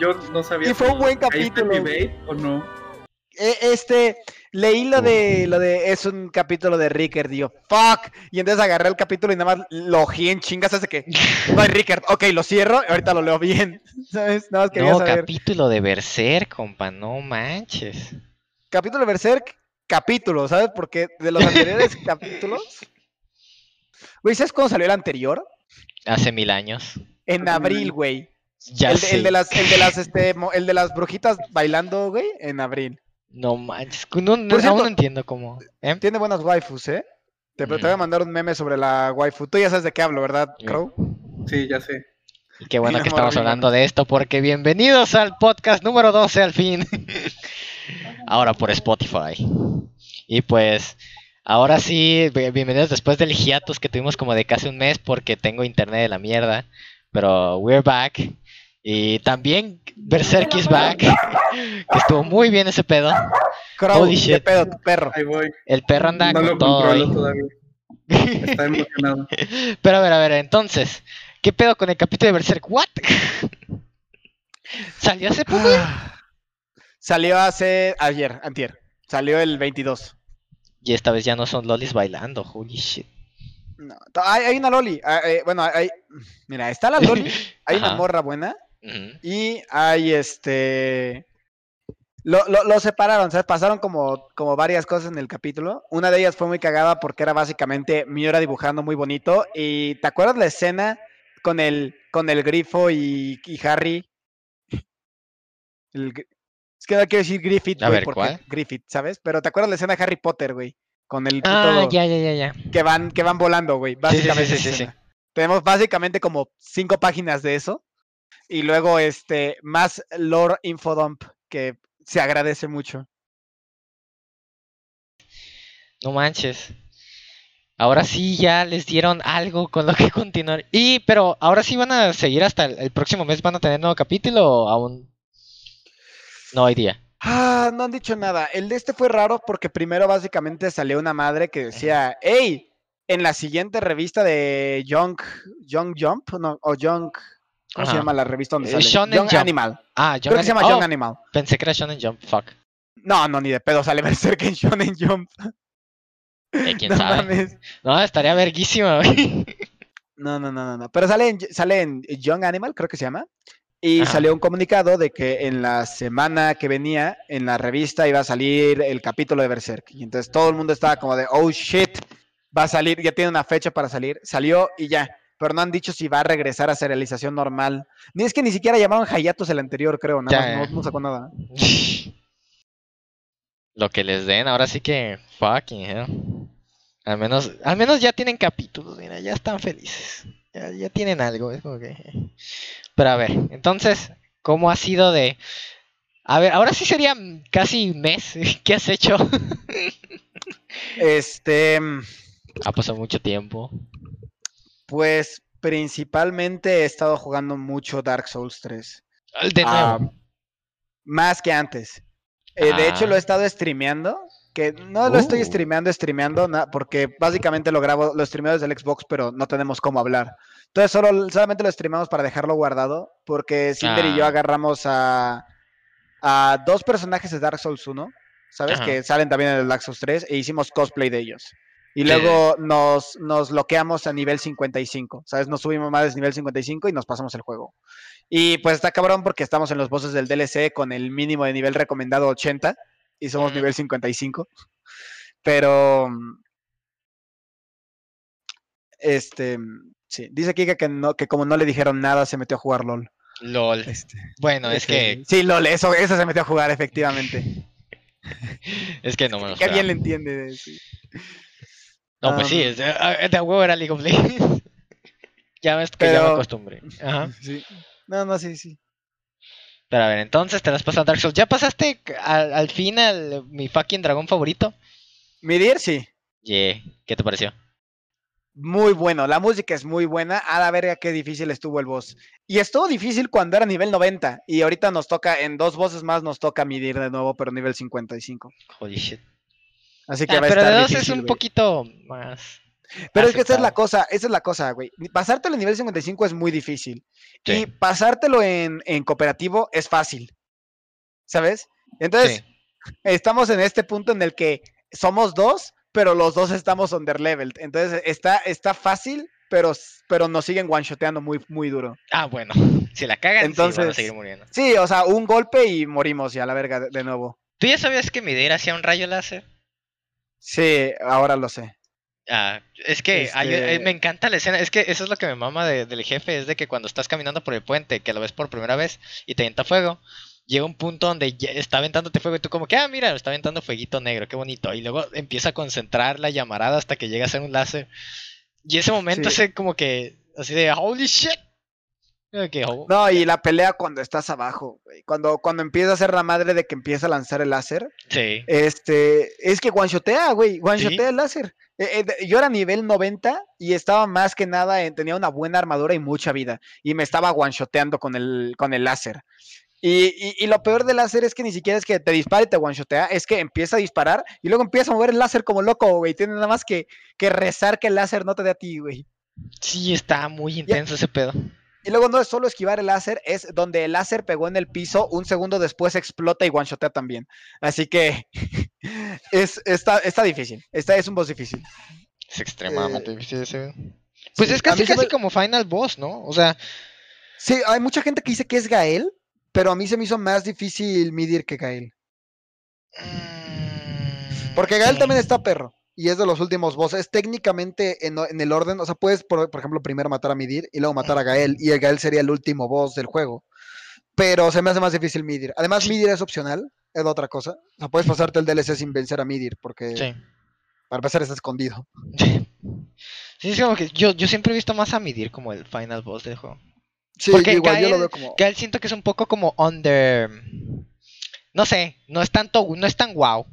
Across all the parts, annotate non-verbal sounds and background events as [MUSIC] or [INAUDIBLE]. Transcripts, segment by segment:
Yo no sabía. Y fue un buen ¿Ahí está capítulo. mi babe o no? Eh, Este, leí lo de, lo de, es un capítulo de Rickard, y yo, fuck, y entonces agarré el capítulo y nada más lo ojí en chingas hace que, no hay Rickard, ok, lo cierro, y ahorita lo leo bien, [LAUGHS] ¿sabes? Nada más quería No, saber. capítulo de Berserk, compa, no manches. Capítulo de Berserk, capítulo, ¿sabes? Porque de los anteriores [LAUGHS] capítulos, güey, ¿sabes cuándo salió el anterior? Hace mil años. En abril, güey. Ya El, sé. el de las, el de las, este, el de las brujitas bailando, güey, en abril. No manches. No, no- Por cierto- aún no entiendo cómo. ¿eh? Tiene buenas waifus, ¿eh? Te, te voy a Mm. mandar un meme sobre la waifu. Tú ya sabes de qué hablo, ¿verdad, Mm. Crow? Sí, ya sé. Y qué bueno que estamos hablando de esto, porque bienvenidos al podcast número 12 al fin. [LAUGHS] ahora por Spotify. Y pues, ahora sí, bi- bienvenidos después del hiatus que tuvimos como de casi un mes, porque tengo internet de la mierda. Pero we're back. Y también Berserk is back. [LAUGHS] que estuvo muy bien ese pedo. Crow, Holy ¿qué shit. pedo, tu perro? Ahí voy. El perro anda no con lo todo controlo ahí. todavía. Está [LAUGHS] emocionado. Pero a ver, a ver, entonces, ¿qué pedo con el capítulo de Berserk? ¿What? [LAUGHS] ¿Salió hace poco? Salió hace ayer, antier. Salió el 22. Y esta vez ya no son lolis bailando, holy shit. No, hay, hay una loli. ah, eh, bueno, hay, mira, está la loli, hay una morra buena Y hay este... Lo, lo, lo separaron, ¿sabes? Pasaron como, como varias cosas en el capítulo. Una de ellas fue muy cagada porque era básicamente Miura dibujando muy bonito. Y ¿te acuerdas la escena con el, con el grifo y, y Harry? [LAUGHS] El es que no quiero decir Griffith, A güey, ver, porque ¿cuál? Griffith, ¿sabes? Pero ¿te acuerdas la escena de Harry Potter, güey? Con el Ah, puto- ya, ya, ya, ya. que van, que van volando, güey. Básicamente. sí, sí. Tenemos básicamente como cinco páginas de eso. Y luego, este, más lore infodump que se agradece mucho. No manches. Ahora sí ya les dieron algo con lo que [LAUGHS] continuar. Y, pero, ahora sí van a seguir hasta el, el próximo mes, van a tener nuevo capítulo o aún. No hay día. Ah, no han dicho nada. El de este fue raro porque primero básicamente salió una madre que decía, hey, en la siguiente revista de Young, Young Jump, no, o Young, ¿cómo se llama la revista donde Eh, sale? Shonen Young Jump. Animal. Ah, Creo que se llama oh, Young Animal. Pensé que era Shonen Jump, fuck. No, no, ni de pedo sale [LAUGHS] Berserk en Shonen Jump. Eh, quién No sabe. mames. No, estaría verguísima, güey. No, no, no, no, no. Pero sale en, sale en Young Animal, creo que se llama. Y Ajá. salió un comunicado de que en la semana que venía, en la revista, iba a salir el capítulo de Berserk. Y entonces todo el mundo estaba como de, oh shit, va a salir, ya tiene una fecha para salir. Salió y ya. Pero no han dicho si va a regresar a serialización normal. Ni es que ni siquiera llamaron Hayatos el anterior, creo. Nada Ya, más, no, no sacó nada. [LAUGHS] Lo que les den, ahora sí que fucking hell. Al menos, al menos ya tienen capítulos, mira, ya están felices. Ya, ya tienen algo, es como que. Pero a ver, entonces, ¿cómo ha sido de. A ver, ahora sí sería casi un mes. [LAUGHS] ¿Qué has hecho? Este, ha pasado mucho tiempo. Pues principalmente he estado jugando mucho Dark Souls 3. De nuevo. Ah, más que antes. Eh, de hecho, lo Ah. he estado streameando. Que no lo estoy Uh. streameando, streameando, porque básicamente lo grabo, lo streameo desde el Xbox, pero no tenemos cómo hablar. Entonces, solo, solamente lo streamamos para dejarlo guardado, porque Cinder y yo Ah. agarramos a, a dos personajes de Dark Souls 1, ¿sabes? Ajá. Que salen también en el Dark Souls 3, e hicimos cosplay de ellos. Y Sí. luego nos, nos bloqueamos a nivel 55, ¿sabes? Nos subimos más de nivel 55 y nos pasamos el juego. Y pues está cabrón porque estamos en los bosses del DLC con el mínimo de nivel recomendado 80 y somos nivel 55. Pero este sí, dice Kika que no que como no le dijeron nada se metió a jugar LOL. LOL. Este, Bueno, es este, que. sí, LOL, eso eso se metió a jugar efectivamente. [LAUGHS] Es que no me lo Qué bien esperaba. le entiende de No, pues sí, de, ah, de a huevo era League of Legends. [LAUGHS] ya ves que ya me acostumbré. Ajá. [LAUGHS] Sí. No, no, sí, sí. Pero a ver, entonces te las pasas a Dark Souls. ¿Ya pasaste al, al fin al mi fucking dragón favorito? Midir sí. Yeah. ¿Qué te pareció? Muy bueno, la música es muy buena. A la verga, qué difícil estuvo el boss. Y estuvo difícil cuando era nivel 90. Y ahorita nos toca, en dos voces más nos toca medir de nuevo, pero nivel 55. Holy shit. Así que Ah, va a pero de estar dos difícil. es un poquito más. Pero es que esa es la cosa, esa es la cosa, güey. Pasártelo en nivel 55 es muy difícil. Sí. Y pasártelo en, en cooperativo es fácil. ¿Sabes? Entonces, Sí. estamos en este punto en el que somos dos, pero los dos estamos underleveled. Entonces, está, está fácil, pero, pero nos siguen one-shoteando muy, muy duro. Ah, bueno. Si la cagan, sí van a Entonces- seguir muriendo. Sí, o sea, un golpe y morimos ya, la verga, de, de nuevo. ¿Tú ya sabías que Midir hacía un rayo láser? Sí, ahora lo sé. Ah, es que hay- Este- me encanta la escena, es que eso es lo que me mama de- del jefe, es de que cuando estás caminando por el puente, que lo ves por primera vez y te avienta fuego, llega un punto donde ya está aventándote fuego y tú como que, ah, mira, está aventando fueguito negro, qué bonito, y luego empieza a concentrar la llamarada hasta que llega a ser un láser, y ese momento Sí. es como que, así de, holy shit, Oh, No, y la pelea cuando estás abajo, güey. Cuando, cuando empieza a ser la madre de que empieza a lanzar el láser. sí, Este, es que one-shotea, güey. One-shotea Sí. el láser. Eh, eh, yo era nivel 90 y estaba más que nada, en- tenía una buena armadura y mucha vida. Y me estaba one-shoteando con el, con el láser. Y, y- y lo peor del láser es que ni siquiera es que te dispare y te one-shotea, es que empieza a disparar y luego empieza a mover el láser como loco, güey. Tiene nada más que, que rezar que el láser no te dé a ti, güey. sí, está muy intenso ese pedo. Y luego no es solo esquivar el láser, es donde el láser pegó en el piso, un segundo después explota y one-shotea también. Así que [LAUGHS] es, está, está difícil. Está, es un boss difícil. Es extremadamente difícil ese. Pues Sí, es casi casi me- como Final Boss, ¿no? O sea, Sí, hay mucha gente que dice que es Gael, pero a mí se me hizo más difícil medir que Gael. mm, Porque Gael sí. también está perro. Y es de los últimos bosses. Técnicamente, en, en el orden, o sea, puedes, por, por ejemplo, primero matar a Midir y luego matar a Gael. Y el Gael sería el último boss del juego. Pero se me hace más difícil Midir. Además. Midir es opcional, es otra cosa. O sea, puedes pasarte el DLC sin vencer a Midir, porque Sí. para empezar está escondido. Sí, es como que yo, yo siempre he visto más a Midir como el final boss del juego. Sí, Porque igual yo lo Gael- veo como. Él siento que es un poco como under. No sé, no es tanto, no es tan wow.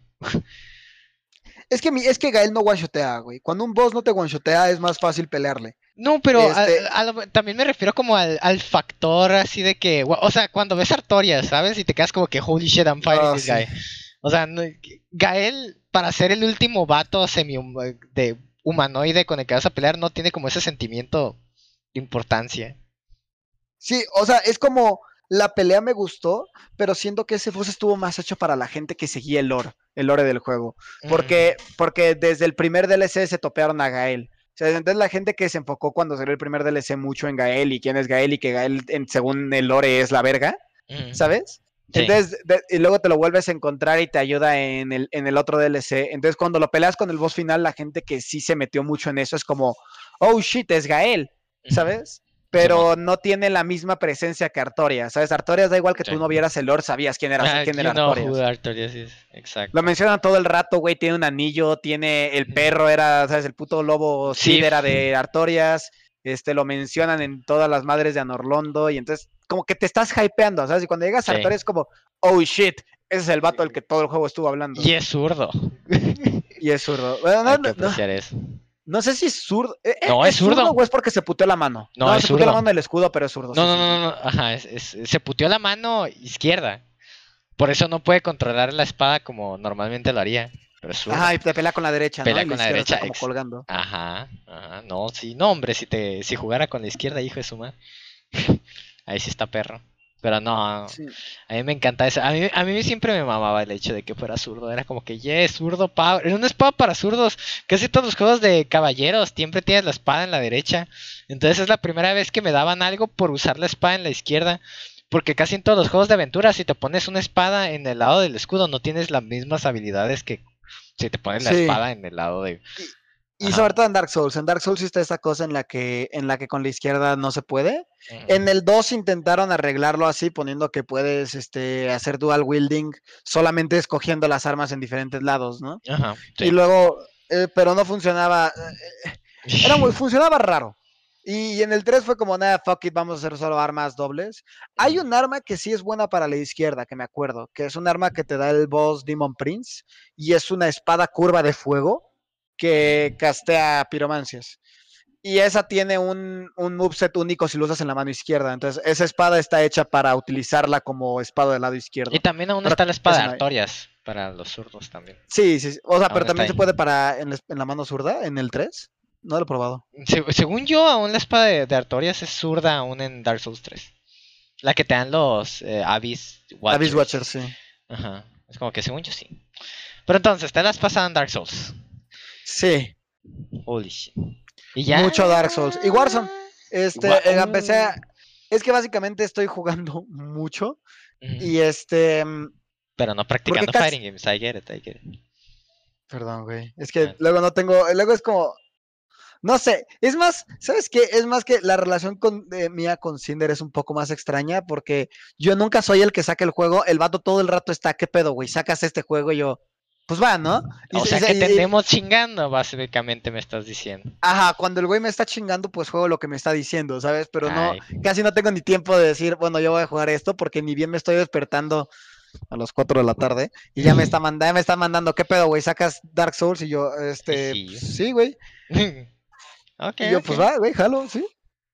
Es que, mi- es que Gael no one-shotea, güey. Cuando un boss no te one-shotea, es más fácil pelearle. No, pero Este- a también me refiero como al, al factor así de que, o sea, cuando ves a Artorias, ¿sabes? Y te quedas como que holy shit, I'm fighting Ah, this sí. guy. O sea, no- Gael, para ser el último vato semi de humanoide con el que vas a pelear, no tiene como ese sentimiento de importancia. Sí, o sea, es como. La pelea me gustó, pero siento que ese boss estuvo más hecho para la gente que seguía el lore, el lore del juego. Porque, porque desde el primer DLC se topearon a Gael. O sea, entonces la gente que se enfocó cuando salió el primer DLC mucho en Gael y quién es Gael y que Gael, en- según el lore, es la verga, Ujú. ¿sabes? Sí. Entonces, de- y luego te lo vuelves a encontrar y te ayuda en el, en el otro DLC. Entonces, cuando lo peleas con el boss final, la gente que sí se metió mucho en eso es como, oh shit, es Gael. ¿sabes? Pero no tiene la misma presencia que Artorias, ¿sabes? Artorias da igual que Sí. tú no vieras el lore, sabías quién era, Ah, quién era know Artorias. Exacto. Lo mencionan todo el rato, güey. Tiene un anillo, tiene el perro, era, ¿sabes? El puto lobo Sí. Era de Artorias. Este, lo mencionan en todas las madres de Anorlondo. Y entonces, como que te estás hypeando, ¿sabes? Y cuando llegas a. Artorias es como, oh shit, ese es el vato del que todo el juego estuvo hablando. Y es zurdo. [LAUGHS] Y es zurdo. Bueno, no, Hay que no- no- apreciar eso. No sé si es zurdo. Eh, eh, No, es zurdo. o es porque se puteó la mano? No, es se puteó la zurdo. mano del escudo, pero es zurdo. No, sí, no, no, no, no, ajá, es- es- se puteó la mano izquierda. Por eso no puede controlar la espada como normalmente lo haría. Pero es zurdo. Ajá, y te pelea con la derecha, Pelea ¿no? Con la izquierda está derecha, como colgando. Ajá, ajá, no, sí, no, hombre, si te, si jugara con la izquierda, hijo de su madre. [LAUGHS] Ahí sí está perro. Pero no, Sí. a mí me encanta eso. A mí, a mí siempre me mamaba el hecho de que fuera zurdo. Era como que, yeah, zurdo power. Era una espada para zurdos. Casi todos los juegos de caballeros siempre tienes la espada en la derecha. Entonces es la primera vez que me daban algo por usar la espada en la izquierda. Porque casi en todos los juegos de aventura, si te pones una espada en el lado del escudo, no tienes las mismas habilidades que si te pones la Sí. espada en el lado de. Y Ajá. sobre todo en Dark Souls. En Dark Souls sí está esa cosa en la que, en la que con la izquierda no se puede. En el 2 intentaron arreglarlo así, poniendo que puedes este, hacer dual wielding solamente escogiendo las armas en diferentes lados, ¿no? Ajá, sí. Y luego, eh, pero no funcionaba. eh, Era muy, [LAUGHS] funcionaba raro. Y en el 3 fue como, nada, fuck it, vamos a hacer solo armas dobles. Hay un arma que sí es buena para la izquierda, que me acuerdo, que es un arma que te da el boss Demon Prince, y es una espada curva de fuego que castea piromancias. Y esa tiene un, un moveset único si lo usas en la mano izquierda. Entonces, esa espada está hecha para utilizarla como espada del lado izquierdo. Y también aún Pero está la espada de. Artorias para los zurdos también. Sí, sí, sí. O sea, Aún pero también se puede para en la, en la mano zurda, en el 3. No lo he probado. Se- según yo, aún la espada de, de Artorias es zurda aún en Dark Souls 3. La que te dan los eh, Abyss Watchers. Abyss Watcher, sí. Ajá. Es como que según yo sí. Pero entonces, te la has pasado en Dark Souls. Sí, Holy shit. Y ya. Mucho Dark Souls. Y Warzone. este, eh, empecé a- Es que básicamente estoy jugando [LAUGHS] mucho y este... mm, Pero no practicando casi- fighting games. I get it, I get it. Perdón, güey. Es que Ah. luego no tengo. Luego es como. No sé. Es más, ¿sabes qué? Es más que la relación con, mía con Cinder es un poco más extraña porque yo nunca soy el que saca el juego. El vato todo el rato está, ¿qué pedo, güey? Sacas este juego y yo. Pues va, ¿no? Y O se- sea y que y- te andemos chingando, básicamente me estás diciendo. Ajá, cuando el güey me está chingando, pues juego lo que me está diciendo, ¿sabes? Pero no, Ay. casi no tengo ni tiempo de decir, bueno, yo voy a jugar esto porque ni bien me estoy despertando a las 4 de la tarde y ya me está mandando, ya me está mandando, ¿qué pedo, güey? Sacas Dark Souls y yo, este, Sí. pues, sí, güey. [LAUGHS] ok. Y yo, pues va, güey, jalo, sí.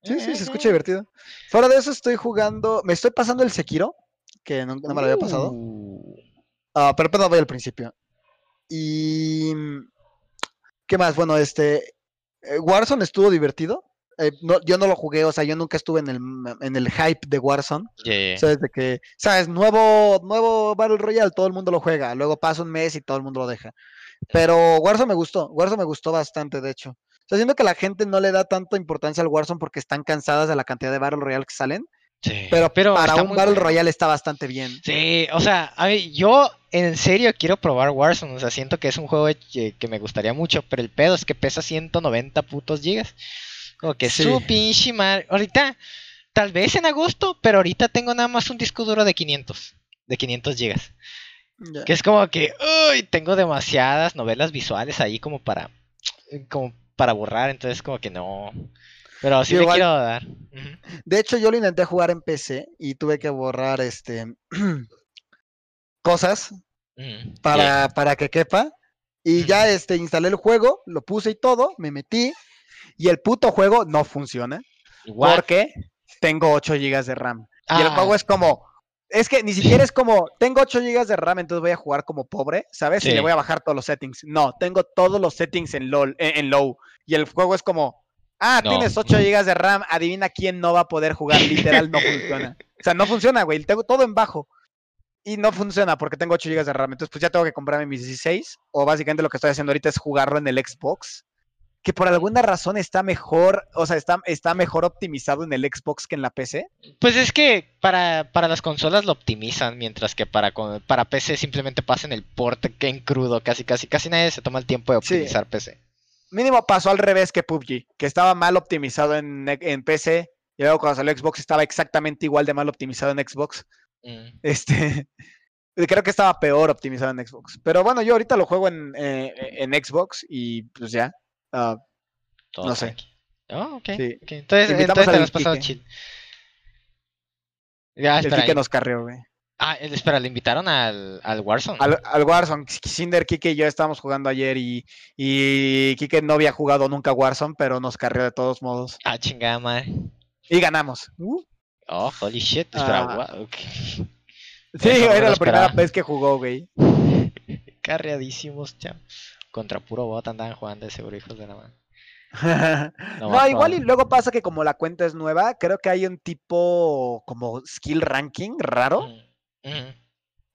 Sí, sí, se escucha divertido. Fuera de eso estoy jugando, me estoy pasando el Sekiro, que no, no me lo había pasado. Uh, Ah, pero apenas voy al principio. Y... ¿Qué más? Bueno, este... eh, Warzone estuvo divertido. Eh, no- yo no lo jugué, o sea, yo nunca estuve en el, en el hype de Warzone. yeah. O sea, desde que, ¿sabes? Nuevo, nuevo Battle Royale, todo el mundo lo juega. Luego pasa un mes y todo el mundo lo deja. Pero Warzone me gustó, Warzone me gustó bastante, de hecho. O sea, siento que la gente no le da tanta importancia al Warzone porque están cansadas de la cantidad de Battle Royale que salen. Sí, Pero, para un Battle bueno. Royale está bastante bien. Sí, o sea, a mí, yo en serio quiero probar Warzone. O sea, siento que es un juego que, que me gustaría mucho, pero el pedo es que pesa 190 putos gigas. Como que Sí. su pinche madre. Ahorita, tal vez en agosto, pero ahorita tengo nada más un disco duro de 500. De 500 gigas. Que es como que, uy, tengo demasiadas novelas visuales ahí como para, como para borrar. Entonces, como que no. Pero sí le igual- quiero dar. De hecho, yo lo intenté jugar en PC y tuve que borrar este [CLEARS THROAT] cosas Ujú. para, para que quepa. Y ya este, instalé el juego, lo puse y todo, me metí. Y el puto juego no funciona. What? Porque tengo 8 GB de RAM. Y el Ah. juego es como. Es que ni siquiera es [CLEARS THROAT] como. Tengo 8 GB de RAM, entonces voy a jugar como pobre, ¿sabes? Y le voy a bajar todos los settings. No, tengo todos los settings en, en, en low. Y el juego es como. Ah, No. tienes 8 GB de RAM. Adivina quién no va a poder jugar. Literal, no funciona. O sea, no funciona, güey. Tengo todo en bajo. Y no funciona porque tengo 8 GB de RAM. Entonces, pues ya tengo que comprarme mis 16. O básicamente lo que estoy haciendo ahorita es jugarlo en el Xbox. Que por alguna razón está mejor. O sea, está, está mejor optimizado en el Xbox que en la PC. Pues es que para, para las consolas lo optimizan, mientras que para, para PC simplemente pasan el port que en crudo, casi casi casi nadie se toma el tiempo de Sí. optimizar PC. Mínimo pasó al revés que PUBG, que estaba mal optimizado en, en PC. Y luego cuando salió Xbox estaba exactamente igual de mal optimizado en Xbox. Mm. Este. [LAUGHS] Creo que estaba peor optimizado en Xbox. Pero bueno, yo ahorita lo juego en, eh, en Xbox y pues ya. ah, Todo No sé. Oh, ok. Sí. ok. Entonces, entonces te lo has pasado chill. Ya, el espera. In- nos carrió, güey. Ah, espera, le invitaron al, al Warzone. Al, al Warzone, Cinder, Kike y yo estábamos jugando ayer y, y Kike no había jugado nunca Warzone, pero nos carrió de todos modos. Ah, chingada madre. Y ganamos. Uh, Oh, holy shit. Espera, Ah. Ok. sí, Eso no era la primera vez que jugó, güey. [LAUGHS] Carreadísimos, chao. Contra puro bot andaban jugando de seguro, hijos de la mano. [LAUGHS] No, más igual y luego pasa que como la cuenta es nueva, creo que hay un tipo como skill ranking raro, Mm,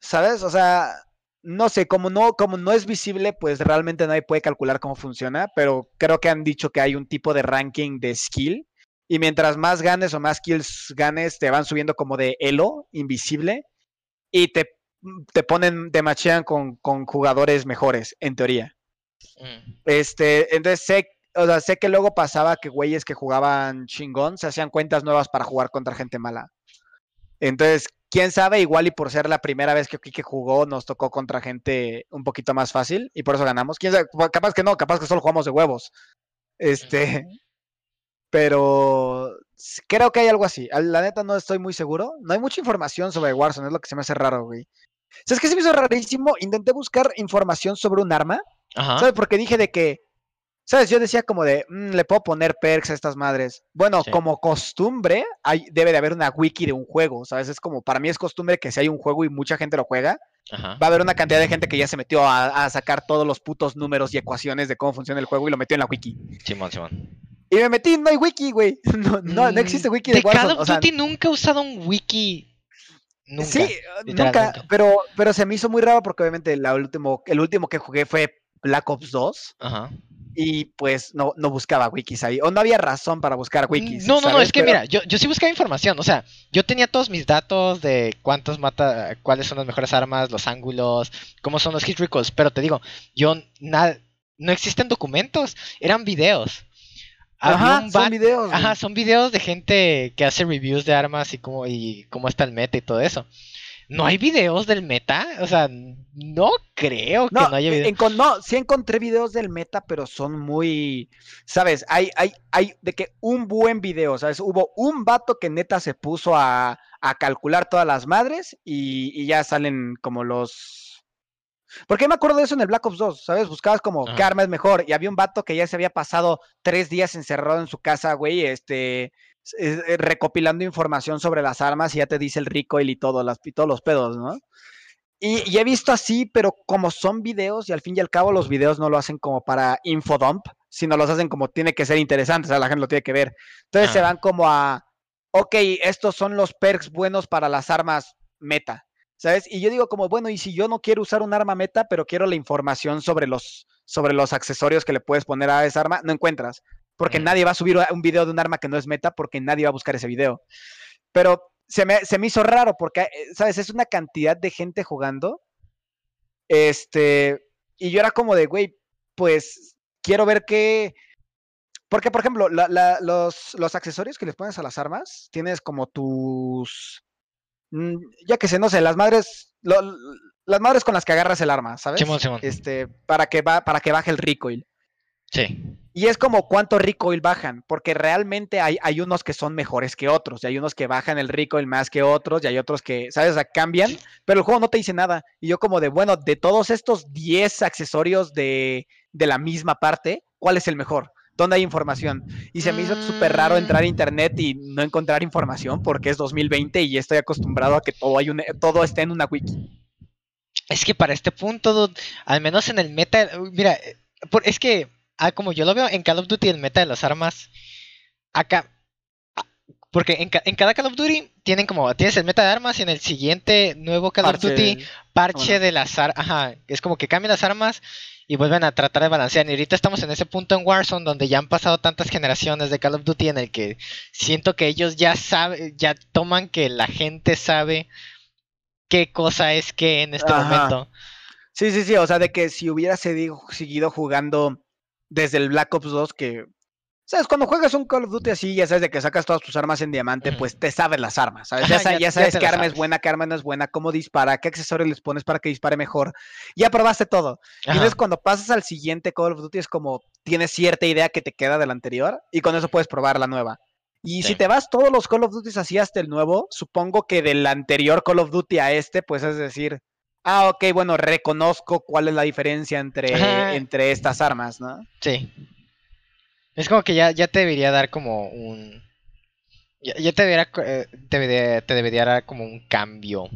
¿sabes? O sea, no sé, como no, como no es visible, pues realmente nadie puede calcular cómo funciona, pero creo que han dicho que hay un tipo de ranking de skill y mientras más ganes o más kills ganes, te van subiendo como de elo invisible y te, te ponen, te machean con, con jugadores mejores, en teoría. Mm. Este, entonces sé, o sea, sé que luego pasaba que güeyes que jugaban chingón se hacían cuentas nuevas para jugar contra gente mala. Entonces, quién sabe, igual y por ser la primera vez que Kike jugó, nos tocó contra gente un poquito más fácil y por eso ganamos. Quién sabe, Pues, capaz que no, capaz que solo jugamos de huevos. Este, pero creo que hay algo así. La neta no estoy muy seguro. No hay mucha información sobre Warzone, es lo que se me hace raro, güey. ¿Sabes qué se me hizo rarísimo? Intenté buscar información sobre un arma. Ajá. ¿Sabes? Porque dije de que, ¿sabes? Yo decía como de, "Mm, le puedo poner perks a estas madres. Bueno, Sí. como costumbre, hay, debe de haber una wiki de un juego, ¿sabes? Es como, para mí es costumbre que si hay un juego y mucha gente lo juega, Ajá. va a haber una cantidad de gente que ya se metió a, a sacar todos los putos números y ecuaciones de cómo funciona el juego y lo metió en la wiki. Simón, Simón. Y me metí, no hay wiki, güey. [LAUGHS] No, no, no existe wiki de, Mm, de Call Warzone. of o sea, Duty nunca he usado un wiki. Nunca. Sí, nunca. pero, pero se me hizo muy raro porque obviamente la último, el último que jugué fue Black Ops 2 Ajá. Y pues no, no buscaba wikis ahí, o no había razón para buscar wikis. No, no, no, es que Pero- mira, yo, yo sí buscaba información, o sea, yo tenía todos mis datos de cuántos mata, cuáles son las mejores armas, los ángulos, cómo son los hit recalls, pero te digo, yo nada, no existen documentos, eran videos. Había Ajá, son videos. Ajá, son videos de gente que hace reviews de armas y cómo, y cómo está el meta y todo eso. ¿No hay videos del meta? O sea, no creo que no, No, haya videos. no, sí encontré videos del meta, pero son muy, ¿sabes? Hay, hay, hay de que un buen video, ¿sabes? Hubo un vato que neta se puso a, a calcular todas las madres y, y ya salen como los... Porque me acuerdo de eso en el Black Ops 2, ¿sabes? Buscabas como qué arma es mejor y había un vato que ya se había pasado tres días encerrado en su casa, güey, este, eh, recopilando información sobre las armas y ya te dice el recoil y, todo, las, y todos los pedos, ¿no? Y, y he visto así, pero como son videos, y al fin y al cabo los videos no lo hacen como para infodump, sino los hacen como tiene que ser interesante, o sea, la gente lo tiene que ver. Entonces se van como a, ok, estos son los perks buenos para las armas meta, ¿sabes? Y yo digo como, bueno, y si yo no quiero usar un arma meta, pero quiero la información sobre los, sobre los accesorios que le puedes poner a esa arma, no encuentras. Porque nadie va a subir un video de un arma que no es meta porque nadie va a buscar ese video. Pero se me, se me hizo raro porque, eh, ¿sabes? Es una cantidad de gente jugando. Este, y yo era como de, güey, pues quiero ver qué... Porque, por ejemplo, la- la- los, los accesorios que les pones a las armas, tienes como tus... mm, Ya que sé, no sé, las madres... lo- las madres con las que agarras el arma, ¿sabes? Simón, Simón. Este, para que, va, para que baje el recoil. Sí. Y es como cuánto recoil bajan, porque realmente hay, hay unos que son mejores que otros, y hay unos que bajan el recoil más que otros, y hay otros que, ¿sabes? O sea, cambian, pero el juego no te dice nada. Y yo como de, bueno, de todos estos 10 accesorios de, de la misma parte, ¿cuál es el mejor? ¿Dónde hay información? Y se me hizo súper raro entrar a internet y no encontrar información porque es 2020 y estoy acostumbrado a que todo, hay un, todo esté en una wiki. Es que para este punto, al menos en el meta, mira, es que, ah, como yo lo veo en Call of Duty, el meta de las armas, acá, ah, porque en, ca- en cada Call of Duty tienen como, tienes el meta de armas y en el siguiente nuevo Call of Duty, parche bueno. de las armas, ajá, es como que cambian las armas y vuelven a tratar de balancear. Y ahorita estamos en ese punto en Warzone donde ya han pasado tantas generaciones de Call of Duty en el que siento que ellos ya saben, ya toman que la gente sabe qué cosa es que en este Ajá. momento. Sí, sí, sí, o sea, de que si hubiera seguido jugando desde el Black Ops 2, que, ¿sabes? Cuando juegas un Call of Duty así, ya sabes de que sacas todas tus armas en diamante, pues te sabes las armas, ¿sabes? Ya, sa- ya- ya ya sabes qué arma es buena, qué arma no es buena, cómo dispara, qué accesorios les pones para que dispare mejor. Ya probaste todo. Y entonces cuando pasas al siguiente Call of Duty es como tienes cierta idea que te queda del anterior y con eso puedes probar la nueva. Y si te vas todos los Call of Duty así hasta el nuevo, supongo que del anterior Call of Duty a este, pues es decir, ah, ok, bueno, reconozco cuál es la diferencia entre, Ajá. entre estas armas, ¿no? Sí. Es como que ya, ya te debería dar como un. Ya, ya te debería, eh, te debería, te debería dar como un cambio.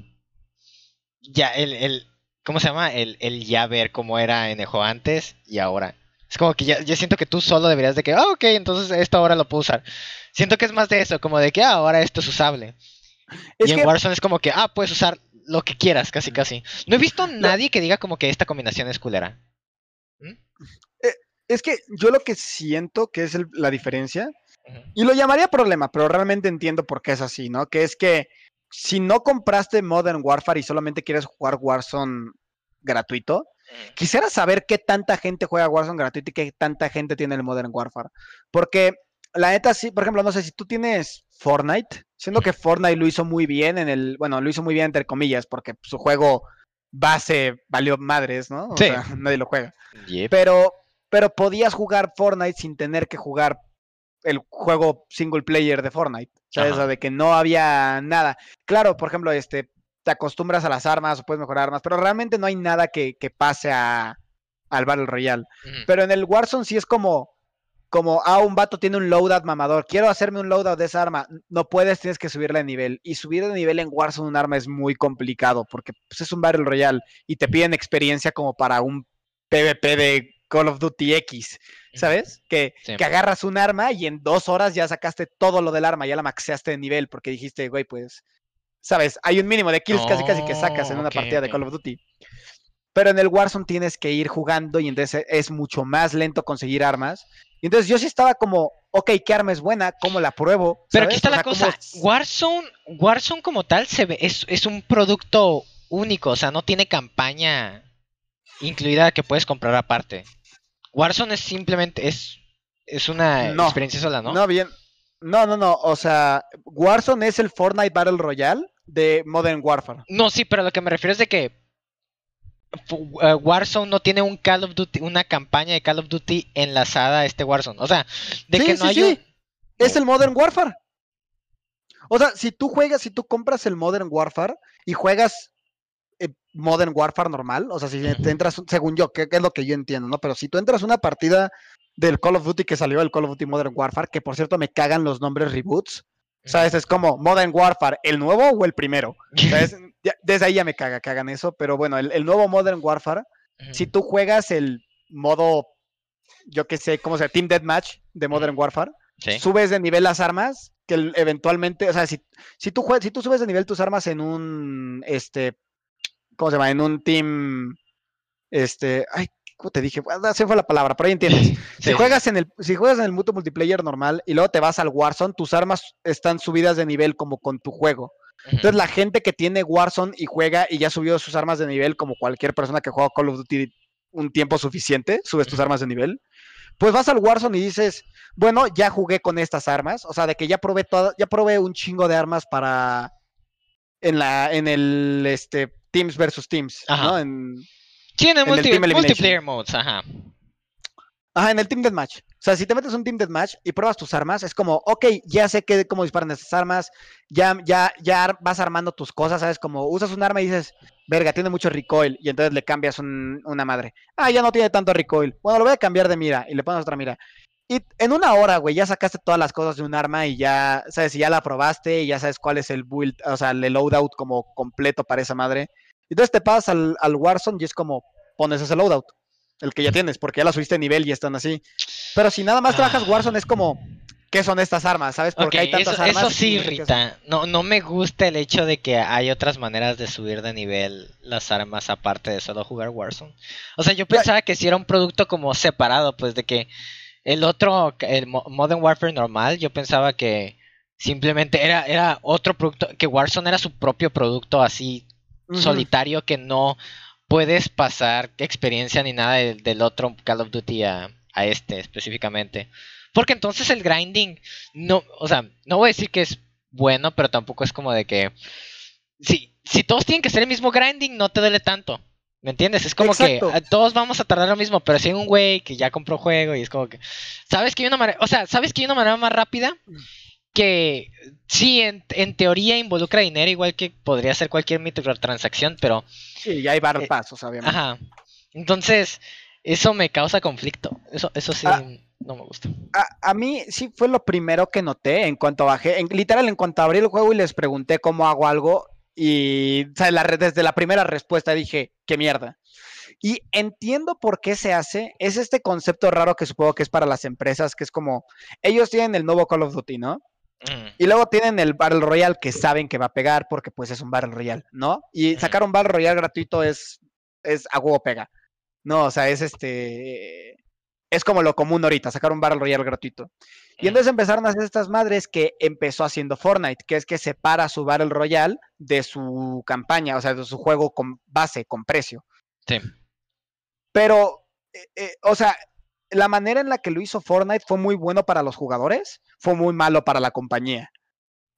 Ya, el, el. ¿Cómo se llama? El, el ya ver cómo era en el juego antes y ahora. Es como que ya, ya siento que tú solo deberías de que, ah, ok, entonces esto ahora lo puedo usar. Siento que es más de eso, como de que ah, ahora esto es usable. Es y en Warzone es como que, ah, puedes usar lo que quieras, casi casi. No he visto a nadie que diga como que esta combinación es culera. es que yo lo que siento que es el- la diferencia, y lo llamaría problema, pero realmente entiendo por qué es así, ¿no? Que es que si no compraste Modern Warfare y solamente quieres jugar Warzone gratuito, quisiera saber qué tanta gente juega Warzone gratuito y qué tanta gente tiene el Modern Warfare. Porque la neta, sí, por ejemplo, no sé si tú tienes Fortnite, siendo que Fortnite lo hizo muy bien en el, bueno, lo hizo muy bien entre comillas, porque su juego base valió madres, ¿no? O Sí. sea, [LAUGHS] nadie lo juega. Yep. Pero, pero podías jugar Fortnite sin tener que jugar el juego single player de Fortnite. ¿Sabes? O sea, Ajá. de que no había nada. Claro, por ejemplo, este, te acostumbras a las armas o puedes mejorar armas, pero realmente no hay nada que, que pase a, al Battle Royale. Ujú. Pero en el Warzone sí es como, como, ah, un vato tiene un loadout mamador, quiero hacerme un loadout de esa arma, no puedes, tienes que subirle de nivel. Y subir de nivel en Warzone un arma es muy complicado porque pues, es un Battle Royale y te piden experiencia como para un PvP de Call of Duty X, ¿sabes? Que, Sí. que agarras un arma y en dos horas ya sacaste todo lo del arma, ya la maxeaste de nivel porque dijiste, güey, pues, ¿sabes? Hay un mínimo de kills casi casi que sacas en Oh, una partida de. Call of Duty. Pero en el Warzone tienes que ir jugando y entonces es mucho más lento conseguir armas. Y entonces yo sí estaba como, ok, ¿qué arma es buena? ¿Cómo la pruebo? Pero aquí está O la sea, ¿cómo cosa. es? Warzone, Warzone como tal se ve, es, es un producto único, o sea, no tiene campaña incluida que puedes comprar aparte. Warzone es simplemente, es, es una No. experiencia sola, ¿no? ¿no? bien. No, no, no. O sea, Warzone es el Fortnite Battle Royale de Modern Warfare. No, sí, pero lo que me refiero es de que Warzone no tiene un Call of Duty, una campaña de Call of Duty enlazada a este Warzone. O sea, de Sí, que no sí, hay sí. Es el Modern Warfare. O sea, si tú juegas, si tú compras el Modern Warfare y juegas eh, Modern Warfare normal, o sea, si te entras, según yo, que, que es lo que yo entiendo, ¿no? Pero si tú entras una partida del Call of Duty que salió el Call of Duty Modern Warfare, que por cierto me cagan los nombres reboots, ¿sabes? Es como Modern Warfare, ¿el nuevo o el primero? ¿Sabes? [LAUGHS] Ya- desde ahí ya me caga que hagan eso, pero bueno, el, el nuevo Modern Warfare, si tú juegas el modo, yo qué sé, ¿cómo se llama? Team Deathmatch de Modern Warfare, Sí. subes de nivel las armas, que el- eventualmente, o sea, si, si, tú jue- si tú subes de nivel tus armas en un, este, ¿cómo se llama? En un team, este, ay, ¿cómo te dije? Ah, Se fue la palabra, pero ahí entiendes. [LAUGHS] Sí, Si juegas en el, si juegas en el mutuo multiplayer normal y luego te vas al Warzone, tus armas están subidas de nivel como con tu juego. Entonces la gente que tiene Warzone y juega y ya subió sus armas de nivel, como cualquier persona que juega Call of Duty un tiempo suficiente, subes tus armas de nivel. Pues vas al Warzone y dices, bueno, ya jugué con estas armas, o sea, de que ya probé todas, ya probé un chingo de armas para en la, en el este Teams versus Teams, Ajá. ¿no? En, Sí, en el en el multi- Team Elimination. multiplayer modes, ajá. Ajá, en el Team Deathmatch. O sea, si te metes un Team Deathmatch y pruebas tus armas, es como, ok, ya sé que, cómo disparan estas armas, ya, ya, ya vas armando tus cosas, ¿sabes? Como usas un arma y dices, verga, tiene mucho recoil, y entonces le cambias un- una madre. Ah, ya no tiene tanto recoil. Bueno, lo voy a cambiar de mira, y le pones otra mira. Y en una hora, güey, ya sacaste todas las cosas de un arma y ya, ¿sabes? Y ya la probaste y ya sabes cuál es el build, o sea, el loadout como completo para esa madre. Entonces te pasas al, al Warzone y es como, pones ese loadout, el que ya tienes, porque ya la subiste de nivel y están así. Pero si nada más trabajas Ah. Warzone es como, ¿qué son estas armas? ¿Sabes? Porque hay tantas eso, armas. eso sí y no irrita. No, no me gusta el hecho de que hay otras maneras de subir de nivel las armas aparte de solo jugar Warzone. O sea, yo pensaba que si era un producto como separado, pues de que el otro, el Mo- Modern Warfare normal, yo pensaba que simplemente era, era otro producto, que Warzone era su propio producto así Solitario que no puedes pasar experiencia ni nada del, del otro Call of Duty a, a este específicamente. Porque entonces el grinding, no, o sea, no voy a decir que es bueno, pero tampoco es como de que... Si, si todos tienen que hacer el mismo grinding, no te duele tanto. ¿Me entiendes? Es como Exacto. que todos vamos a tardar lo mismo, pero si hay un güey que ya compró juego y es como que... ¿Sabes que hay una manera... O sea, ¿sabes que hay una manera más rápida? Que sí, en, en teoría involucra dinero, igual que podría ser cualquier microtransacción, pero... Sí, ya hay Battle Eh, sea, obviamente. Ajá. Entonces, eso me causa conflicto. Eso, eso sí Ah. no me gusta. A, a mí sí fue lo primero que noté en cuanto bajé, en, literal, en cuanto abrí el juego y les pregunté cómo hago algo, y o sea, la desde la primera respuesta dije, qué mierda. Y entiendo por qué se hace, es este concepto raro que supongo que es para las empresas, que es como, ellos tienen el nuevo Call of Duty, ¿no? Mm, Y luego tienen el Battle Royale que saben que va a pegar porque pues es un Battle Royale, ¿no? Y sacar un Battle Royale gratuito es, es a huevo pega. No, o sea, es este... Es como lo común ahorita, sacar un Battle Royale gratuito. Y mm. entonces empezaron a hacer estas madres que empezó haciendo Fortnite, que es que separa su Battle Royale de su campaña, o sea, de su juego con base, con precio. Sí. Pero, eh, eh, o sea, la manera en la que lo hizo Fortnite fue muy bueno para los jugadores, fue muy malo para la compañía.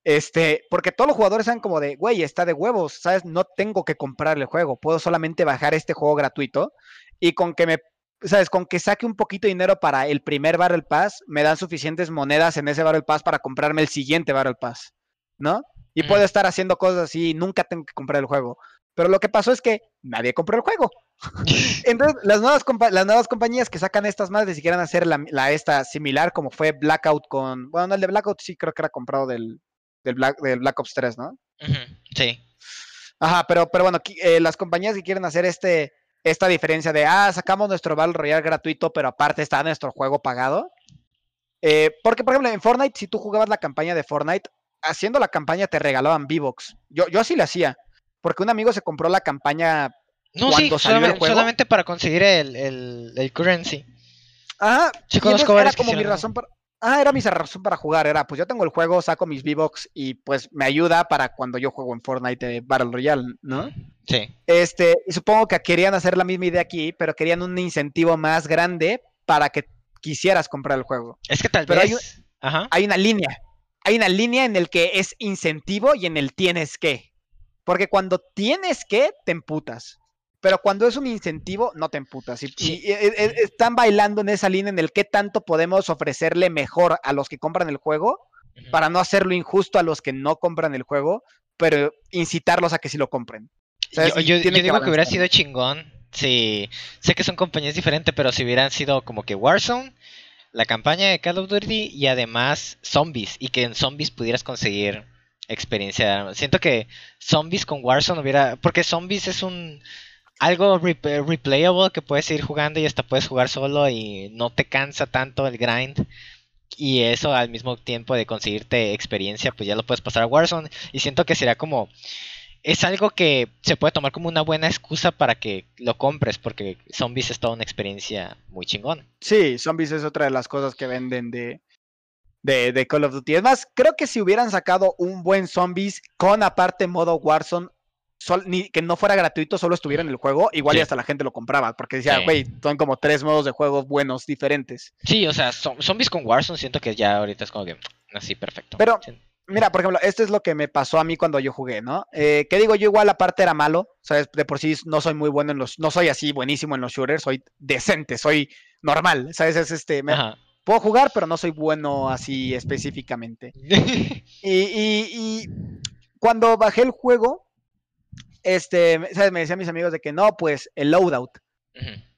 Este, porque todos los jugadores eran como de, güey, está de huevos, ¿sabes? No tengo que comprar el juego, puedo solamente bajar este juego gratuito y con que me, ¿sabes? Con que saque un poquito de dinero para el primer Battle Pass, me dan suficientes monedas en ese Battle Pass para comprarme el siguiente Battle Pass, ¿no? Y puedo estar haciendo cosas así y nunca tengo que comprar el juego. Pero lo que pasó es que nadie compró el juego. [LAUGHS] Entonces, las nuevas, las nuevas compañías que sacan estas madres y quieren hacer la, la esta similar como fue Blackout con. Bueno, no, el de Blackout sí creo que era comprado del, del, Black, del Black Ops 3, ¿no? Sí. Ajá, pero, pero bueno, eh, las compañías que quieren hacer este, esta diferencia de, ah, sacamos nuestro Battle Royale gratuito, pero aparte está nuestro juego pagado. Eh, porque, por ejemplo, en Fortnite, si tú jugabas la campaña de Fortnite, haciendo la campaña te regalaban V-Bucks. Yo, yo así lo hacía, porque un amigo se compró la campaña. No, sí, Cuando salió el solamente, juego. solamente para conseguir el, el, el currency. Ajá, Sí, conozco era como mi razón para. Ah, era mi razón para jugar. Era, pues yo tengo el juego, saco mis V-Bucks y pues me ayuda para cuando yo juego en Fortnite de Battle Royale, ¿no? Sí. Este, y supongo que querían hacer la misma idea aquí, pero querían un incentivo más grande para que quisieras comprar el juego. Es que tal Pero hay vez. Ajá. Hay una línea. Hay una línea en el que es incentivo y en el tienes que. Porque cuando tienes que, te emputas. Pero cuando es un incentivo, no te emputas. Y, Sí. y- e- e- están bailando en esa línea en el que tanto podemos ofrecerle mejor a los que compran el juego para no hacerlo injusto a los que no compran el juego, pero incitarlos a que sí lo compren. ¿Sabes? Yo, yo- digo que hubiera balancear. sido chingón. Sí. Sé que son compañías diferentes, pero si hubieran sido como que Warzone, la campaña de Call of Duty y además zombies. Y que en zombies pudieras conseguir experiencia. Siento que zombies con Warzone hubiera. Porque zombies es un. Algo rep- replayable que puedes ir jugando y hasta puedes jugar solo y no te cansa tanto el grind. Y eso al mismo tiempo de conseguirte experiencia, pues ya lo puedes pasar a Warzone. Y siento que sería como es algo que se puede tomar como una buena excusa para que lo compres, porque Zombies es toda una experiencia muy chingona. Sí, Zombies es otra de las cosas que venden de, de, de Call of Duty. Es más, creo que si hubieran sacado un buen Zombies con aparte modo Warzone, sol- ni, que no fuera gratuito, solo estuviera en el juego, igual y Sí. hasta la gente lo compraba, porque decía, Sí. güey, son como tres modos de juego buenos, diferentes. Sí, o sea, zo- Zombies con Warzone siento que ya ahorita es como que así perfecto. Pero- Sí. Mira, por ejemplo, esto es lo que me pasó a mí cuando yo jugué, ¿no? Eh, que digo, yo igual aparte era malo, ¿sabes? De por sí no soy muy bueno en los, no soy así buenísimo en los shooters, soy decente, soy normal, ¿sabes? Es este, me- Ajá. Puedo jugar, pero no soy bueno así específicamente. [LAUGHS] Y, y- y cuando bajé el juego, este, me- ¿sabes? Me decían mis amigos de que no, pues el loadout.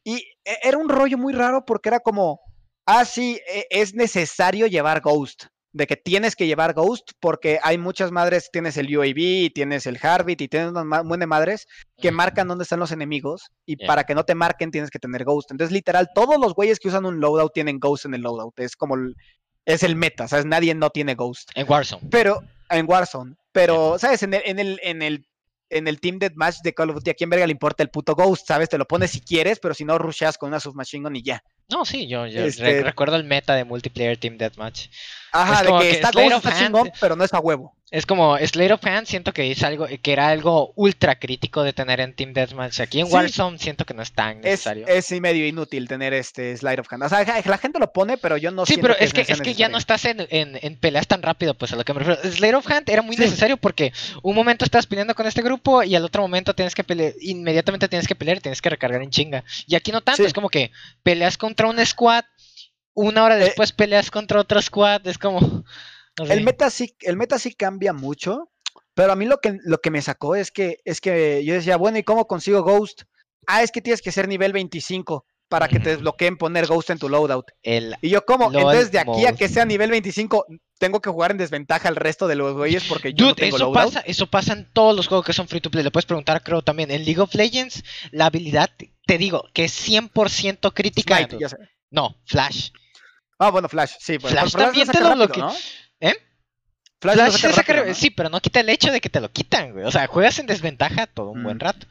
Y e- era un rollo muy raro porque era como, ah, sí, e- es necesario llevar Ghost. De que tienes que llevar Ghost porque hay muchas madres, tienes el UAV, y tienes el Heartbeat y tienes unas buenas madres que marcan dónde están los enemigos y para que no te marquen tienes que tener Ghost. Entonces, literal, todos los güeyes que usan un loadout tienen Ghost en el loadout. Es como, el- es el meta, ¿sabes? Nadie no tiene Ghost. En Warzone. Pero en Warzone. Pero, ¿sabes? En el, en el, en el, en el Team Deathmatch de Call of Duty, ¿a quién verga le importa el puto Ghost? ¿Sabes? Te lo pones si quieres, pero si no, rusheas con una submachine gun y ya. No, sí, yo, yo Este- re- recuerdo el meta de multiplayer Team Deathmatch. Ajá, Es de que, que está Ghost, of está Hand- chingón, pero no es a huevo. Es como Slate of Hand, siento que es algo que era algo ultra crítico de tener en Team Deathmatch. Aquí en Sí. Warzone siento que no es tan Es, necesario. es sí medio inútil tener este slide of hand. O sea, la gente lo pone, pero yo no sí, siento pero es que, es que ya no estás en, en- en peleas tan rápido, pues a lo que me refiero. Slate of Hand era muy Sí. necesario porque un momento estás peleando con este grupo y al otro momento tienes que pelear, inmediatamente tienes que pelear, tienes que recargar en chinga. Y aquí no tanto, Sí. es como que peleas contra un squad, una hora Eh, después peleas contra otro squad, es como... no sé. El meta sí, el meta sí cambia mucho, pero a mí lo que, lo que me sacó es que, es que yo decía, bueno, ¿y cómo consigo Ghost? Ah, es que tienes que ser nivel 25 para que te desbloqueen poner Ghost en tu loadout. El Y yo, ¿cómo? LOL Entonces, de aquí a que sea nivel 25, tengo que jugar en desventaja al resto de los güeyes porque yo no Dude, tengo eso loadout. pasa, eso pasa en todos los juegos que son free to play. Le puedes preguntar, creo, también. En League of Legends, la habilidad, te digo, que es 100% crítica. Smite. No, Flash. Ah, bueno, Flash, sí. pero- Flash pero también te lo rápido, ¿no? ¿Eh? Flash, Flash saca. Sí, pero no quita el hecho de que te lo quitan, güey. O sea, juegas en desventaja todo un buen Mm. rato.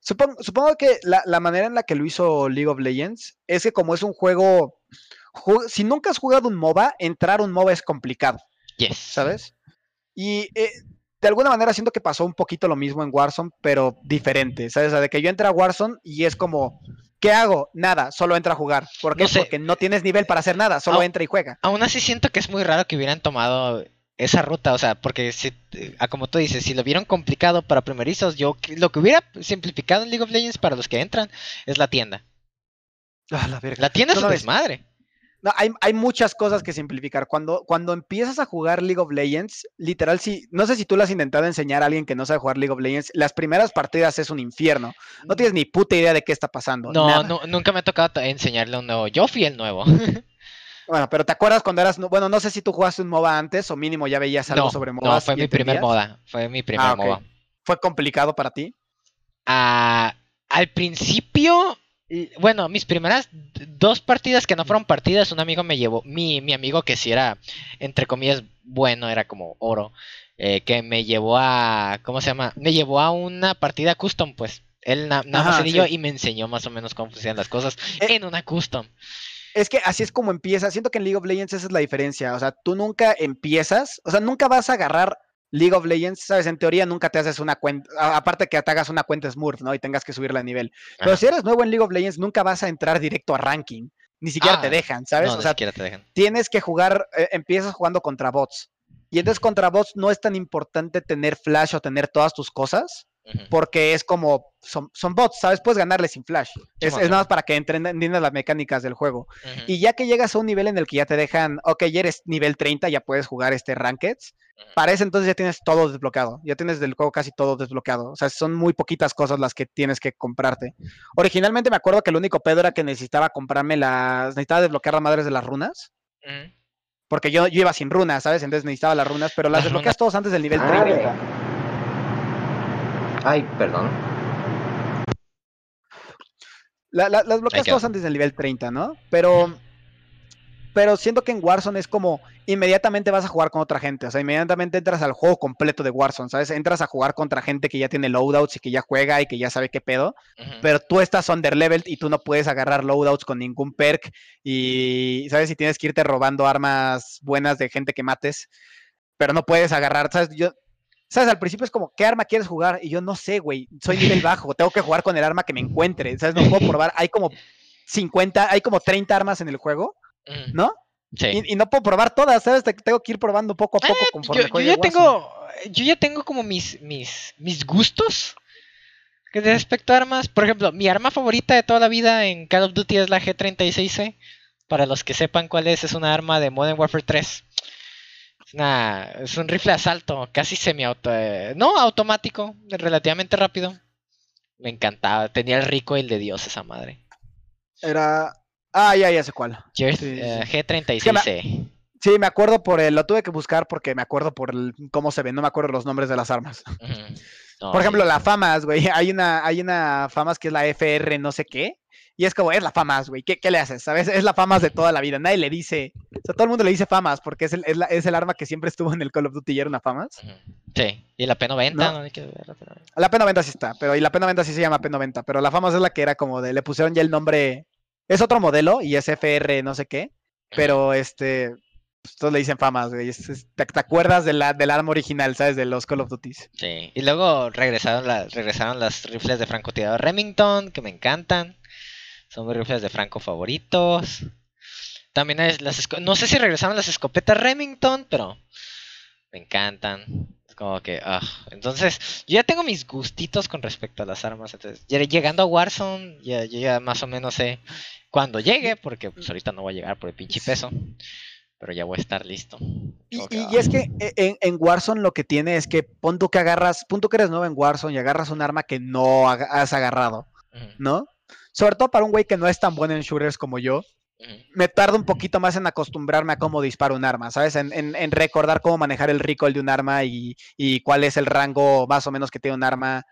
Supongo, supongo que la, la manera en la que lo hizo League of Legends es que como es un juego, ju- si nunca has jugado un MOBA, entrar a un MOBA es complicado, Yes. ¿sabes? Y eh, de alguna manera siento que pasó un poquito lo mismo en Warzone, pero diferente, ¿sabes? O sea, de que yo entré a Warzone y es como, ¿qué hago? Nada, solo entra a jugar. ¿Por qué? No sé. Porque no tienes nivel para hacer nada, solo entra y juega. Aún así siento que es muy raro que hubieran tomado esa ruta, o sea, porque si, ah, como tú dices, si lo vieron complicado para primerizos, yo que- lo que hubiera simplificado en League of Legends para los que entran es la tienda. Ah, la tienda es No un desmadre. No, hay, hay muchas cosas que simplificar. Cuando, cuando empiezas a jugar League of Legends, literal, si, no sé si tú lo has intentado enseñar a alguien que no sabe jugar League of Legends, las primeras partidas es un infierno. No tienes ni puta idea de qué está pasando. No, nunca me ha tocado enseñarle un nuevo. Yo fui el nuevo. [LAUGHS] Bueno, pero ¿te acuerdas cuando eras, bueno, no sé si tú jugaste un MOBA antes o mínimo ya veías algo no, sobre no, MOBAs fue mi primer moda. Fue mi primer Ah. ¿Fue complicado para ti? Ah, al principio, bueno, mis primeras dos partidas que no fueron partidas, un amigo me llevó, mi, mi amigo que sí era, entre comillas, bueno, era como oro, eh, que me llevó a, ¿cómo se llama? Me llevó a una partida custom, pues. Él na- nada más Ajá, se dio sí. y me enseñó más o menos cómo funcionan las cosas Eh, en una custom. Es que así es como empieza. Siento que en League of Legends esa es la diferencia. O sea, tú nunca empiezas, o sea, nunca vas a agarrar League of Legends, ¿sabes? En teoría nunca te haces una cuenta, aparte que te hagas una cuenta Smurf, ¿no? Y tengas que subirla a nivel. Pero Ajá. si eres nuevo en League of Legends, nunca vas a entrar directo a ranking. Ni siquiera te Ah, dejan, ¿sabes? No, o ni sea, siquiera te dejan. tienes que jugar, eh, empiezas jugando contra bots. Y entonces contra bots no es tan importante tener flash o tener todas tus cosas, Porque es como, son, son bots, ¿sabes? Puedes ganarle sin flash. Es, nada más para que entren- entiendas las mecánicas del juego. Y ya que llegas a un nivel en el que ya te dejan, ok, ya eres nivel 30, ya puedes jugar este Rankeds. Para ese entonces ya tienes todo desbloqueado. Ya tienes del juego casi todo desbloqueado. O sea, son muy poquitas cosas las que tienes que comprarte. Originalmente me acuerdo que el único pedo era que necesitaba comprarme las. Necesitaba desbloquear las madres de las runas. Porque yo, yo iba sin runas, ¿sabes? Entonces necesitaba las runas, pero las desbloqueas todos antes del nivel Ah, 30. Ay, perdón. La- la- las bloqueas todos antes del nivel 30, ¿no? Pero, pero siento que en Warzone es como inmediatamente vas a jugar con otra gente. O sea, inmediatamente entras al juego completo de Warzone, ¿sabes? Entras a jugar contra gente que ya tiene loadouts y que ya juega y que ya sabe qué pedo. Pero tú estás underleveled y tú no puedes agarrar loadouts con ningún perk. Y, ¿sabes? Si tienes que irte robando armas buenas de gente que mates. Pero no puedes agarrar, ¿sabes? Yo. ¿Sabes? Al principio es como, ¿qué arma quieres jugar? Y yo no sé, güey. Soy nivel [LAUGHS] bajo. Tengo que jugar con el arma que me encuentre. ¿Sabes? No puedo probar. Hay como 50, hay como 30 armas en el juego, Ujú. ¿no? Sí. Y, y no puedo probar todas, ¿sabes? Te- Tengo que ir probando poco a poco Ah, conforme yo, yo ya tengo yo ya tengo como mis mis mis gustos respecto a armas por ejemplo mi arma favorita de toda la vida en Call of Duty es la G36C para los que sepan cuál es es una arma de Modern Warfare 3 una, es un rifle de asalto casi semi auto no automático relativamente rápido me encantaba tenía el rico y el de Dios esa madre Era. Ah, ya, ya sé cuál. Sí, sí, eh, sí. G36C Sí, me acuerdo por el. Lo tuve que buscar porque me acuerdo por el, cómo se ven. No me acuerdo los nombres de las armas. [LAUGHS] No, Por ejemplo, la FAMAS, güey. Hay una, hay una FAMAS que es la FR no sé qué. Y es como, es la FAMAS, güey. ¿Qué, qué le haces? ¿Sabes? Es la FAMAS de toda la vida. Nadie le dice. O sea, todo el mundo le dice FAMAS porque es el, es la- es el arma que siempre estuvo en el Call of Duty y era una FAMAS. Sí y la P90 ¿No? no, hay que ver la P90. La P90 sí está, pero y la P90 sí se llama P90, pero la FAMAS es la que era como de, le pusieron ya el nombre, es otro modelo y es FR no sé qué, pero este, pues, todos le dicen FAMAS, güey, te, te acuerdas de la, del arma original, ¿sabes? De los Call of Duty. Sí, y luego regresaron, las regresaron las rifles de francotirador Remington, que me encantan. Son rifles de franco favoritos. También es las no sé si regresaron las escopetas Remington, pero me encantan. Es como que, ah. Entonces, yo ya tengo mis gustitos con respecto a las armas. Entonces, llegando a Warzone, ya, yo ya más o menos sé cuándo llegue, porque pues ahorita no voy a llegar por el pinche peso. Pero ya voy a estar listo. Y, y- ah. es que e- en, en Warzone lo que tiene es que pon tú que agarras, punto que eres nuevo en Warzone y agarras un arma que no has agarrado, ¿no? Sobre todo para un güey que no es tan bueno en shooters como yo, me tarda un poquito más en acostumbrarme a cómo dispara un arma, ¿sabes? En, en- en recordar cómo manejar el recoil de un arma y, y cuál es el rango más o menos que tiene un arma,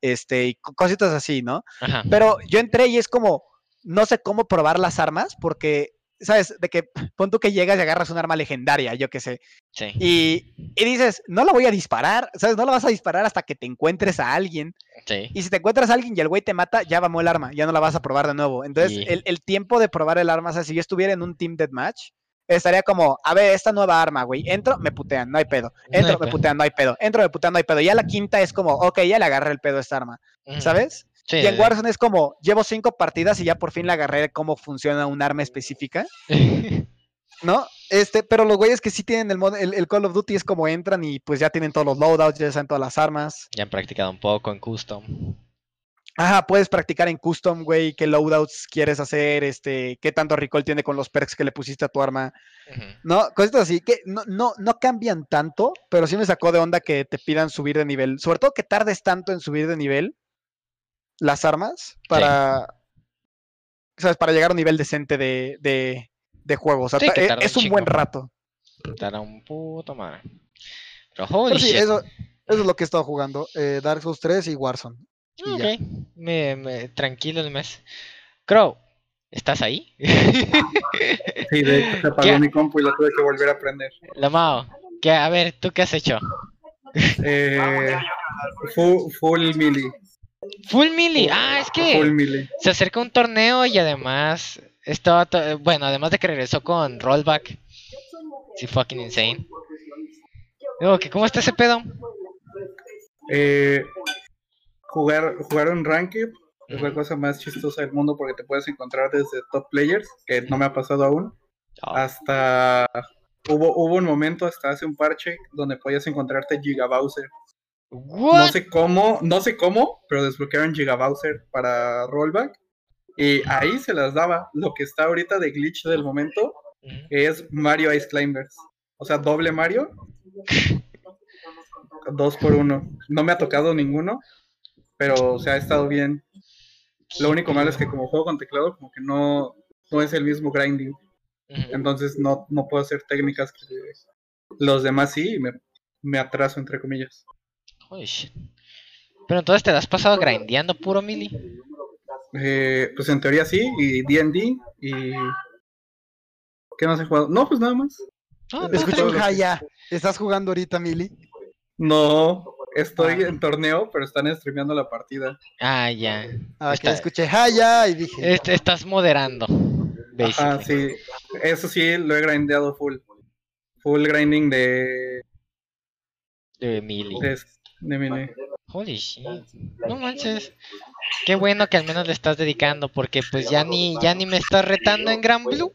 este, y co- cositas así, ¿no? Ajá. Pero yo entré y es como, no sé cómo probar las armas porque, ¿sabes? De que pon tú que llegas y agarras un arma legendaria, yo qué sé, Sí. y, y dices, no la voy a disparar, ¿sabes? No la vas a disparar hasta que te encuentres a alguien. Sí. Y si te encuentras a alguien y el güey te mata, ya vamos el arma, ya no la vas a probar de nuevo. Entonces, el, el tiempo de probar el arma, o sea, si yo estuviera en un team deathmatch, estaría como, a ver, esta nueva arma, güey, entro, me putean, no hay pedo. No hay Entro, me pedo. putean, no hay pedo. Entro, me putean, no hay pedo. Ya la quinta es como, ok, ya le agarré el pedo a esta arma. ¿sabes? Sí, y en Warzone es como, llevo cinco partidas y ya por fin le agarré cómo funciona un arma específica. [LAUGHS] ¿no? Este, pero los güeyes que sí tienen el, mod- el, el Call of Duty es como entran y pues ya tienen todos los loadouts, ya saben todas las armas. Ya han practicado un poco en custom. Ajá, puedes practicar en custom, güey, qué loadouts quieres hacer, este, qué tanto recall tiene con los perks que le pusiste a tu arma. No, cosas así que no, no, no cambian tanto, pero sí me sacó de onda que te pidan subir de nivel. Sobre todo que tardes tanto en subir de nivel las armas para. ¿Sabes? Para llegar a un nivel decente de, de, de juego. O sea, Sí, e- tarda un es un buen rato. Dará un puto madre. Pero Pero holy sí, shit. eso, eso es lo que he estado jugando. eh, Dark Souls 3 y Warzone. y. Ok, me, me- tranquilo el mes. Crow, ¿estás ahí? [LAUGHS] Sí, de hecho se apagó ¿Qué? mi compu y la tuve que volver a prender. Lamao, ¿qué, a ver, ¿tú qué has hecho? Eh, full, full melee. Full Melee. Ah, es Full que se acerca un torneo y además estaba, bueno, además de que regresó con rollback. Sí, fucking insane. Digo, que ¿cómo está ese pedo? Eh, jugar, jugar un ranked es la cosa más chistosa del mundo porque te puedes encontrar desde top players, que no me ha pasado aún, Ah, hasta hubo, hubo un momento hasta hace un parche donde podías encontrarte Giga Bowser. No sé cómo, no sé cómo, pero desbloquearon Giga Bowser para rollback. Y ahí se las daba. Lo que está ahorita de glitch del momento es Mario Ice Climbers. O sea, doble Mario. Dos por uno. No me ha tocado ninguno, pero o sea, ha estado bien. Lo único malo es que como juego con teclado, como que no, no es el mismo grinding. Entonces no, no puedo hacer técnicas que los demás sí y me, me atraso entre comillas. Holy shit. Pero entonces te has pasado grindeando puro Melee. Eh, pues en teoría sí, y D&D y... ¿Qué más he jugado? No, pues nada más. Ah, Es Escucha un que- Haya. ¿Estás jugando ahorita, Mili? No, estoy Ah. en torneo, pero están streameando la partida. Ah, ya. Ah, que Está- escuché Haya y dije. Est- estás moderando. Ajá, basically. sí. Eso sí, lo he grindeado full. Full grinding de... De de, de. Holy shit. No manches. Qué bueno que al menos le estás dedicando, porque pues ya ni, ya ni me estás retando en Gran Blue.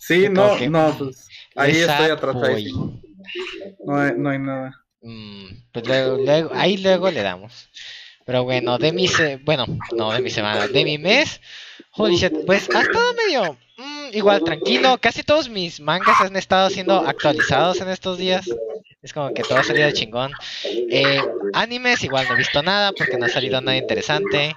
Sí, no, no, pues ahí estoy atrasadísimo. No hay, no hay nada. Mm, pues luego, luego- ahí luego le damos. Pero bueno, de mi se bueno, no de mi semana, de mi mes, holy shit, pues ha estado medio mm, igual tranquilo. Casi todos mis mangas han estado siendo actualizados en estos días. Es como que todo ha salido chingón. Eh, animes, igual no he visto nada porque no ha salido nada interesante.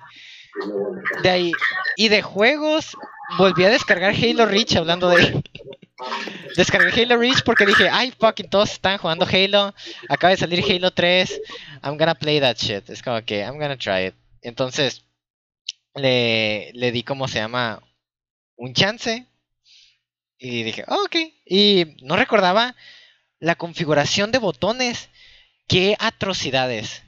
De ahí, y de juegos, volví a descargar Halo Reach hablando de. [LAUGHS] Descargué Halo Reach porque dije, ay, fucking, todos están jugando Halo. Acaba de salir Halo 3. I'm gonna play that shit. Es como que, I'm gonna try it. Entonces, le, le di, como se llama? Un chance. Y dije, "Ah, ok. Y no recordaba la configuración de botones. Qué atrocidades.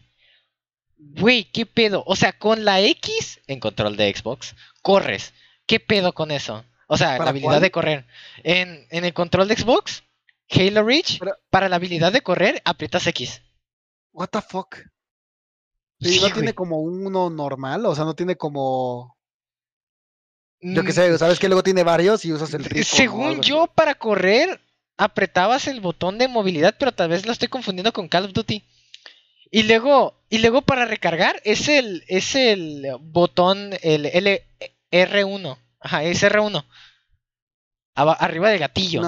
Güey, qué pedo. O sea, con la X en control de Xbox, corres. ¿Qué pedo con eso? O sea, la ¿Para habilidad cuál? de correr. En, en el control de Xbox, Halo Reach, Pero- para la habilidad de correr, aprietas X. What the fuck? Sí, no tiene como uno normal, o sea, no tiene como. Yo qué Mm, sé, sabes que luego tiene varios y usas el ritmo. Según yo, para correr, apretabas el botón de movilidad, pero tal vez lo estoy confundiendo con Call of Duty. Y luego, y luego para recargar es el, es el botón, el L R1. Ajá, es R1. Aba- arriba del gatillo.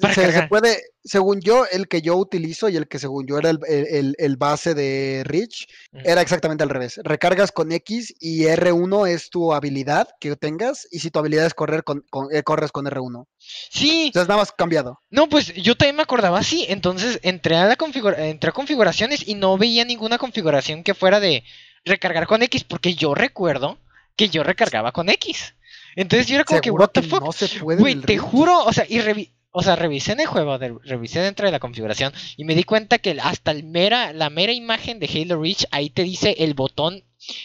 para se, se puede, según yo, el que yo utilizo y el que según yo era el, el- el- el base de Rich, era exactamente al revés. Recargas con X y R1 es tu habilidad que tengas, y si tu habilidad es correr, con, con- eh, corres con R1. Sí, Entonces nada más cambiado. no, pues yo también me acordaba así. Entonces entré a la configura entré a configuraciones y no veía ninguna configuración que fuera de recargar con X, porque yo recuerdo que yo recargaba con X. Entonces yo era como que, what the fuck? no se puede. Güey, te juro, o sea, y revi- o sea, revisé en el juego, de- revisé dentro de la configuración y me di cuenta que hasta el mera, la mera imagen de Halo Reach, ahí te dice el botón,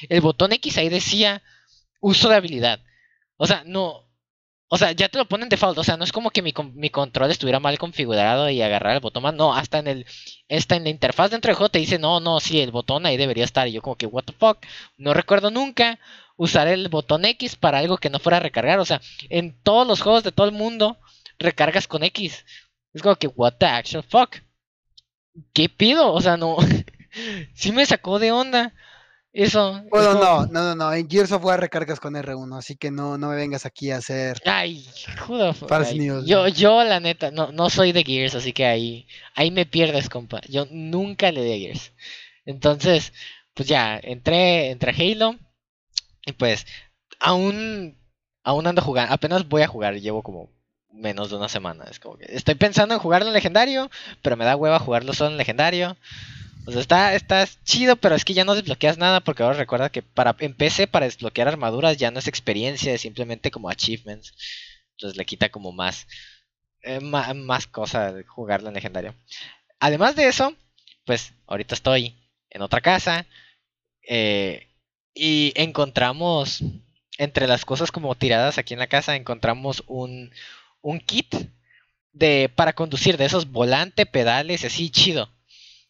el botón X ahí decía uso de habilidad. O sea, no, o sea, ya te lo ponen default, o sea, no es como que mi, mi control estuviera mal configurado y agarrar el botón más, no, hasta en el, hasta en la interfaz dentro del juego te dice, no, no, sí, el botón ahí debería estar, y yo como que, what the fuck, no recuerdo nunca usar el botón X para algo que no fuera a recargar, o sea, en todos los juegos de todo el mundo recargas con X. Es como que, what the actual fuck. ¿Qué pido? O sea, no. [LAUGHS] sí me sacó de onda. Eso. es Bueno, no, no, no, no. En Gears of War recargas con R1, así que no, no me vengas aquí a hacer. Ay, joder. Yo, yo, la neta, no, no soy de Gears, así que ahí, ahí me pierdes, compa. Yo nunca le di a Gears. Entonces, pues ya, entré, entré a Halo. Y pues, aún, aún ando jugando. Apenas voy a jugar, llevo como menos de una semana. Es como que estoy pensando en jugarlo en legendario, pero me da hueva jugarlo solo en legendario. O sea, está, está chido, pero es que ya no desbloqueas nada porque ahora recuerda que para en PC para desbloquear armaduras ya no es experiencia, es simplemente como achievements. Entonces le quita como más eh, más de jugarlo en legendario. Además de eso, pues ahorita estoy en otra casa eh, y encontramos entre las cosas como tiradas aquí en la casa encontramos un un kit de para conducir de esos volante, pedales, así chido.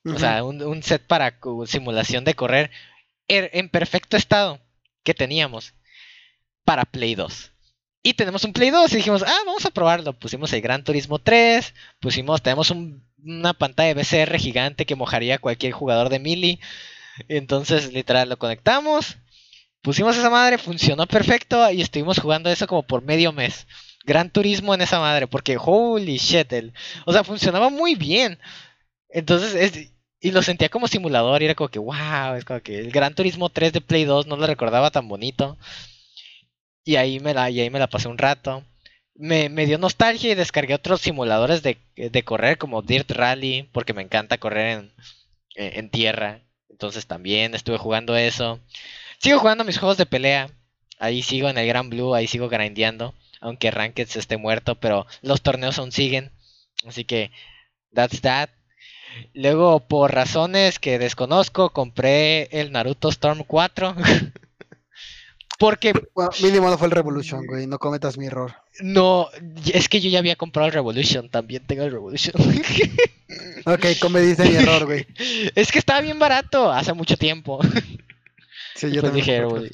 O sea, un, un set para simulación de correr er- en perfecto estado que teníamos para Play 2. Y tenemos un Play 2 y dijimos, ah, vamos a probarlo. Pusimos el Gran Turismo 3, pusimos, tenemos un- una pantalla de BCR gigante que mojaría a cualquier jugador de Mili. Entonces, literal, lo conectamos, pusimos esa madre, funcionó perfecto y estuvimos jugando eso como por medio mes. Gran Turismo en esa madre, porque holy shit, el, o sea, funcionaba muy bien. Entonces, es, y lo sentía como simulador y era como que, wow, es como que el Gran Turismo 3 de Play 2 no lo recordaba tan bonito. Y ahí me la, y ahí me la pasé un rato. Me, me dio nostalgia y descargué otros simuladores de, de correr como Dirt Rally, porque me encanta correr en, en tierra. Entonces también estuve jugando eso. Sigo jugando mis juegos de pelea. Ahí sigo en el Gran Blue, ahí sigo grindeando. Aunque Ranked se esté muerto, pero los torneos aún siguen. Así que, that's that. Luego, por razones que desconozco, compré el Naruto Storm 4. [LAUGHS] Porque Bueno, mínimo no fue el Revolution, güey. No cometas mi error. no, es que yo ya había comprado el Revolution, también tengo el Revolution. [LAUGHS] Ok, cometiste mi error, güey. [LAUGHS] es que estaba bien barato hace mucho tiempo. Sí, yo pues también dije. "Uy".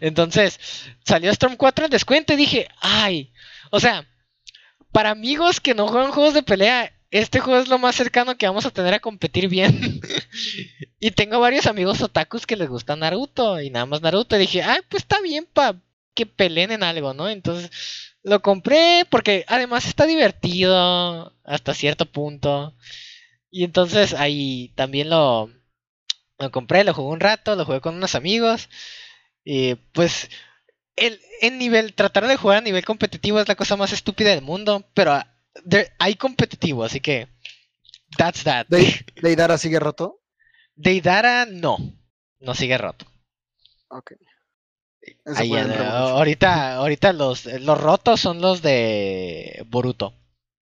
Entonces, salió Storm 4 en descuento y dije, ay, o sea, para amigos que no juegan juegos de pelea, este juego es lo más cercano que vamos a tener a competir bien. [LAUGHS] y tengo varios amigos otakus que les gusta Naruto y nada más Naruto. Y dije, ay, pues está bien para que peleen en algo, ¿no? Entonces, lo compré porque además está divertido hasta cierto punto. Y entonces ahí también lo, lo compré, lo jugué un rato, lo jugué con unos amigos. Y pues el, en nivel, tratar de jugar a nivel competitivo es la cosa más estúpida del mundo, pero ah, hay competitivo, así que that's that. ¿De- [LAUGHS] ¿Deidara sigue roto? Deidara no, no sigue roto. Ok. Ahí, el eh, ahorita, ahorita los, los rotos son los de Boruto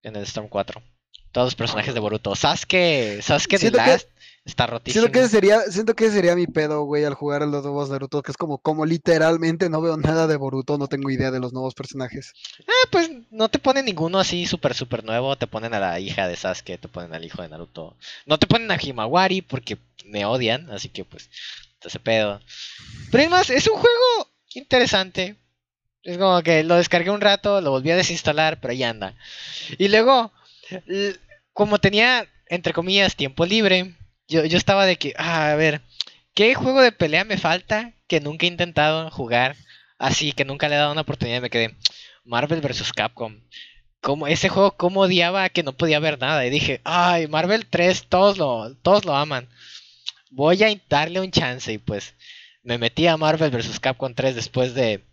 en el Storm 4. Todos los personajes de Boruto. Sasuke, Sasuke que- Last está rotísimo. Siento que, sería, siento que sería mi pedo, güey, al jugar a los nuevos Naruto, que es como, como literalmente no veo nada de Boruto, no tengo idea de los nuevos personajes. Ah, pues no te ponen ninguno así súper, súper nuevo. Te ponen a la hija de Sasuke, te ponen al hijo de Naruto. No te ponen a Himawari porque me odian, así que pues, ese pedo. Pero es más, es un juego interesante. Es como que lo descargué un rato, lo volví a desinstalar, pero ahí anda. Y luego, como tenía, entre comillas, tiempo libre, yo, yo estaba de que, ah, a ver, ¿qué juego de pelea me falta que nunca he intentado jugar? Así que nunca le he dado una oportunidad me quedé. Marvel vs. Capcom. Como ese juego, como odiaba que no podía ver nada. Y dije, ay, Marvel 3, todos lo, todos lo aman. Voy a darle un chance. Y pues me metí a Marvel vs. Capcom 3 después de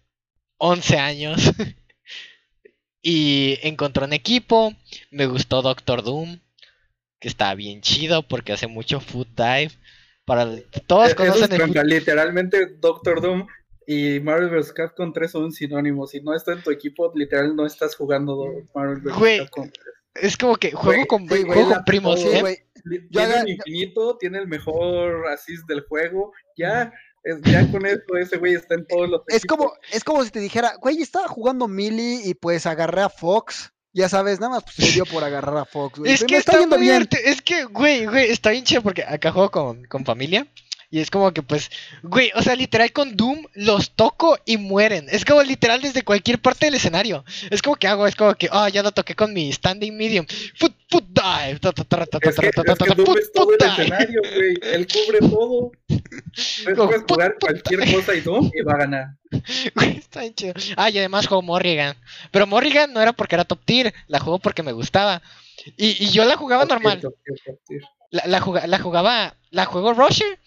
11 años. [LAUGHS] y encontré un equipo. Me gustó Doctor Doom. Que está bien chido porque hace mucho foot dive. Para todos Eso es conocen el Literalmente Doctor Doom y Marvel vs. Capcom 3 son sinónimos. Si no está en tu equipo, literal no estás jugando do- Marvel vs. Capcom. Es como que juego Güey, con, sí, juego la- con primos. Sí, ¿eh? Yo Tiene haga- un infinito, tiene el mejor assist del juego. Ya, es- ya con eso ese güey está en todos los Es equipos. como, es como si te dijera, güey, estaba jugando Mili y pues agarré a Fox. Ya sabes, nada más pues, se dio por agarrar a Fox, güey. [LAUGHS] Es que está, yendo muy bien. Es que, güey, güey, está bien chido porque acá juego con, con familia. Y es como que, pues, güey, o sea, literal con Doom los toco y mueren. Es como literal desde cualquier parte del escenario. Es como que hago, es como que, ah, ya lo toqué con mi standing medium. Foot, foot dive. escenario, güey. Él cubre todo. Puedes, jugar cualquier cosa y Doom y va a ganar. Güey, está bien chido. Ah, y además juego Morrigan. Pero Morrigan no era porque era top tier, la juego porque me gustaba. Y, y yo la jugaba normal. La, la, juga- la jugaba, la jugó Rusher.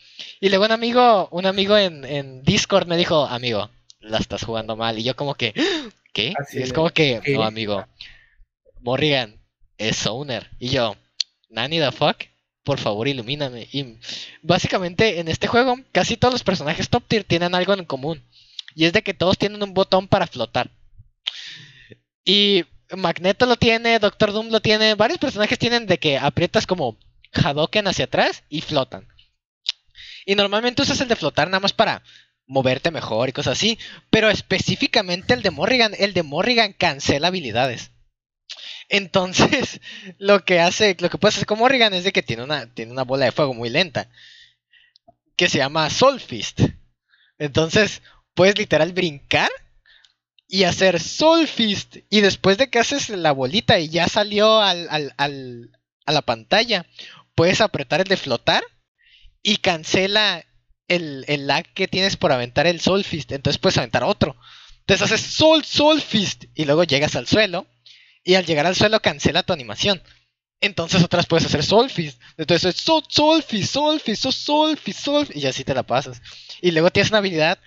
Y luego un amigo, un amigo en, en Discord me dijo, amigo, la estás jugando mal. Y yo como que, ¿qué? Así y es como que, ¿qué? no, amigo, Morrigan es owner. Y yo, Nani the fuck, por favor ilumíname. Y básicamente en este juego, casi todos los personajes top tier tienen algo en común. Y es de que todos tienen un botón para flotar. Y Magneto lo tiene, Doctor Doom lo tiene, varios personajes tienen de que aprietas como Hadoken hacia atrás y flotan. Y normalmente usas el de flotar nada más para moverte mejor y cosas así. Pero específicamente el de Morrigan, el de Morrigan cancela habilidades. Entonces, [LAUGHS] lo que hace, lo que puedes hacer con Morrigan es de que tiene una, tiene una bola de fuego muy lenta. Que se llama Soul Fist. Entonces, puedes literal brincar y hacer Soul Fist. Y después de que haces la bolita y ya salió al, al- al- a la pantalla, puedes apretar el de flotar y cancela el, el lag que tienes por aventar el Soul Fist. Entonces puedes aventar otro. Entonces haces Soul Soul Fist y luego llegas al suelo. Y al llegar al suelo cancela tu animación. Entonces otras puedes hacer Soul Fist. Entonces es Soul, Soul Fist, Soul Fist, Soul Fist, Soul Fist, Y así te la pasas. Y luego tienes una habilidad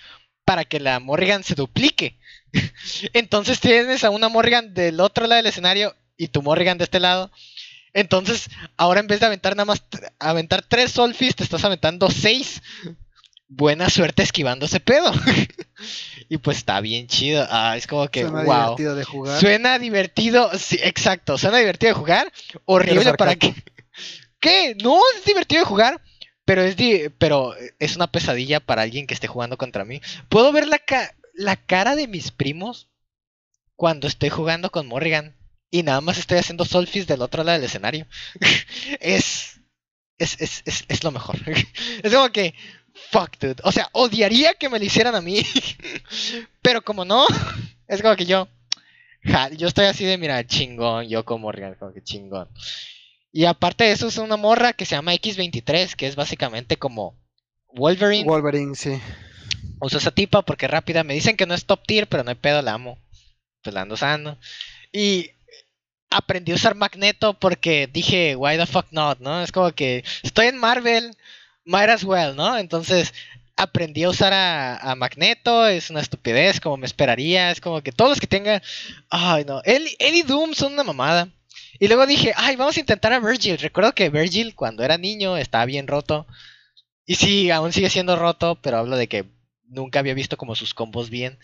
para que la Morrigan se duplique. [LAUGHS] Entonces tienes a una Morrigan del otro lado del escenario y tu Morrigan de este lado. Entonces, ahora en vez de aventar nada más aventar tres Soul Fist, te estás aventando seis. Buena suerte esquivando ese pedo. [LAUGHS] y pues está bien chido. Ah, es como que, Suena wow. divertido de jugar. Suena divertido, sí, exacto, suena divertido de jugar, horrible para que... [LAUGHS] ¿Qué? No, es divertido de jugar, pero es, di- pero es una pesadilla para alguien que esté jugando contra mí. Puedo ver la, ca- la cara de mis primos cuando estoy jugando con Morrigan y nada más estoy haciendo solfis del otro lado del escenario. [LAUGHS] es, es, es, es, es lo mejor. [LAUGHS] es como que, fuck, dude. O sea, odiaría que me lo hicieran a mí, [LAUGHS] pero como no, es como que yo... Ja, yo estoy así de, mira, chingón, yo como Morrigan, como que chingón. Y aparte de eso, es una morra que se llama X23, que es básicamente como Wolverine. Wolverine, sí. Uso esa tipa porque es rápida. Me dicen que no es top tier, pero no hay pedo, la amo. Pues la ando usando. Y aprendí a usar Magneto porque dije, why the fuck not, ¿no? Es como que estoy en Marvel, might as well, ¿no? Entonces aprendí a usar a, Magneto, es una estupidez, como me esperaría. Es como que todos los que tengan. Ay, no. Él, él y Doom son una mamada. Y luego dije, ay, vamos a intentar a Virgil. Recuerdo que Virgil, cuando era niño, estaba bien roto. Y sí, aún sigue siendo roto, pero hablo de que nunca había visto como sus combos bien.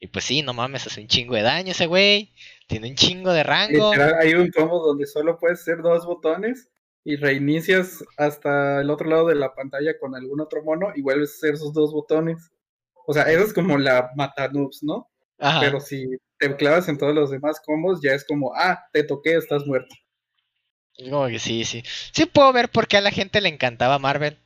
Y pues sí, no mames, hace un chingo de daño ese güey. Tiene un chingo de rango. Literal, hay un combo donde solo puedes hacer dos botones y reinicias hasta el otro lado de la pantalla con algún otro mono y vuelves a hacer esos dos botones. O sea, eso es como la mata noobs, ¿no? Ajá. Pero si te clavas en todos los demás combos, ya es como, ah, te toqué, estás muerto. Es Como que sí, sí. Sí puedo ver por qué a la gente le encantaba Marvel.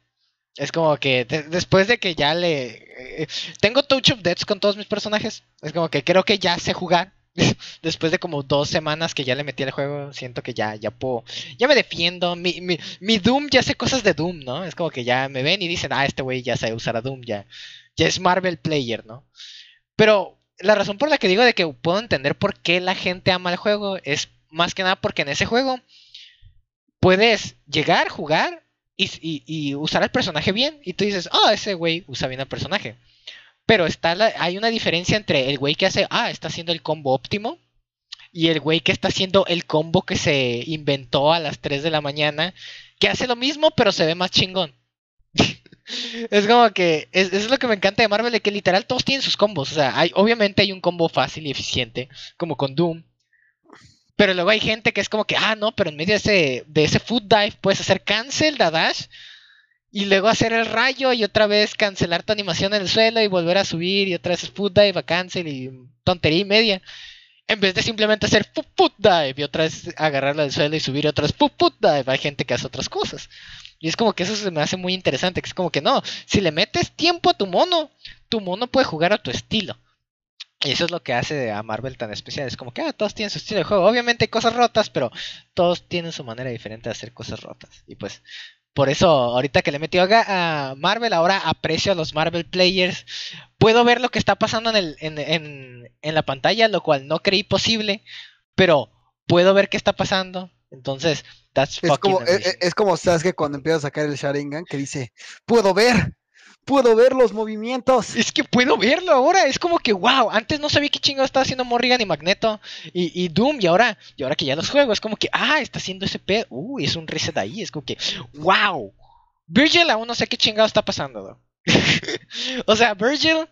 Es como que de- después de que ya le... eh, tengo Touch of Deaths con todos mis personajes. Es como que creo que ya sé jugar. [LAUGHS] Después de como dos semanas que ya le metí al juego, siento que ya, ya puedo... Ya me defiendo. Mi, mi, mi Doom ya sé cosas de Doom, ¿no? Es como que ya me ven y dicen, ah, este güey ya sabe usar a Doom, ya, ya es Marvel Player, ¿no? Pero la razón por la que digo de que puedo entender por qué la gente ama el juego es más que nada porque en ese juego puedes llegar, jugar y, y- y usar al personaje bien. Y tú dices, ah, ese güey usa bien al personaje. Pero está la- hay una diferencia entre el güey que hace, ah, está haciendo el combo óptimo. Y el güey que está haciendo el combo que se inventó a las 3 de la mañana. Que hace lo mismo, pero se ve más chingón. [LAUGHS] es como que. Es, es lo que me encanta de Marvel, de que literal todos tienen sus combos. O sea, hay, obviamente hay un combo fácil y eficiente, como con Doom. Pero luego hay gente que es como que, ah, no, pero en medio de ese, de ese foot dive puedes hacer cancel, da dash, y luego hacer el rayo y otra vez cancelar tu animación en el suelo y volver a subir y otra vez foot dive a cancel y tontería y media. En vez de simplemente hacer foot, foot dive y otra vez agarrarlo del suelo y subir y otra vez foot, foot dive, hay gente que hace otras cosas. Y es como que eso se me hace muy interesante, que es como que no, si le metes tiempo a tu mono, tu mono puede jugar a tu estilo. Y eso es lo que hace a Marvel tan especial. Es como que ah, todos tienen su estilo de juego. Obviamente hay cosas rotas, pero todos tienen su manera diferente de hacer cosas rotas. Y pues Por eso, ahorita que le metió a, Marvel, ahora aprecio a los Marvel Players. Puedo ver lo que está pasando en, el, en, en, en la pantalla, lo cual no creí posible, pero puedo ver qué está pasando. Entonces, that's Es fucking como, es, amazing. es como Sasuke cuando empieza a sacar el Sharingan que dice, puedo ver, puedo ver los movimientos. Es que puedo verlo ahora, es como que wow, antes no sabía qué chingado estaba haciendo Morrigan y Magneto y, Doom y ahora, y ahora que ya los juego, es como que, ah, está haciendo ese pedo, uy, es un reset ahí, es como que, wow. Virgil aún no sé qué chingado está pasando, [LAUGHS] o sea, Virgil,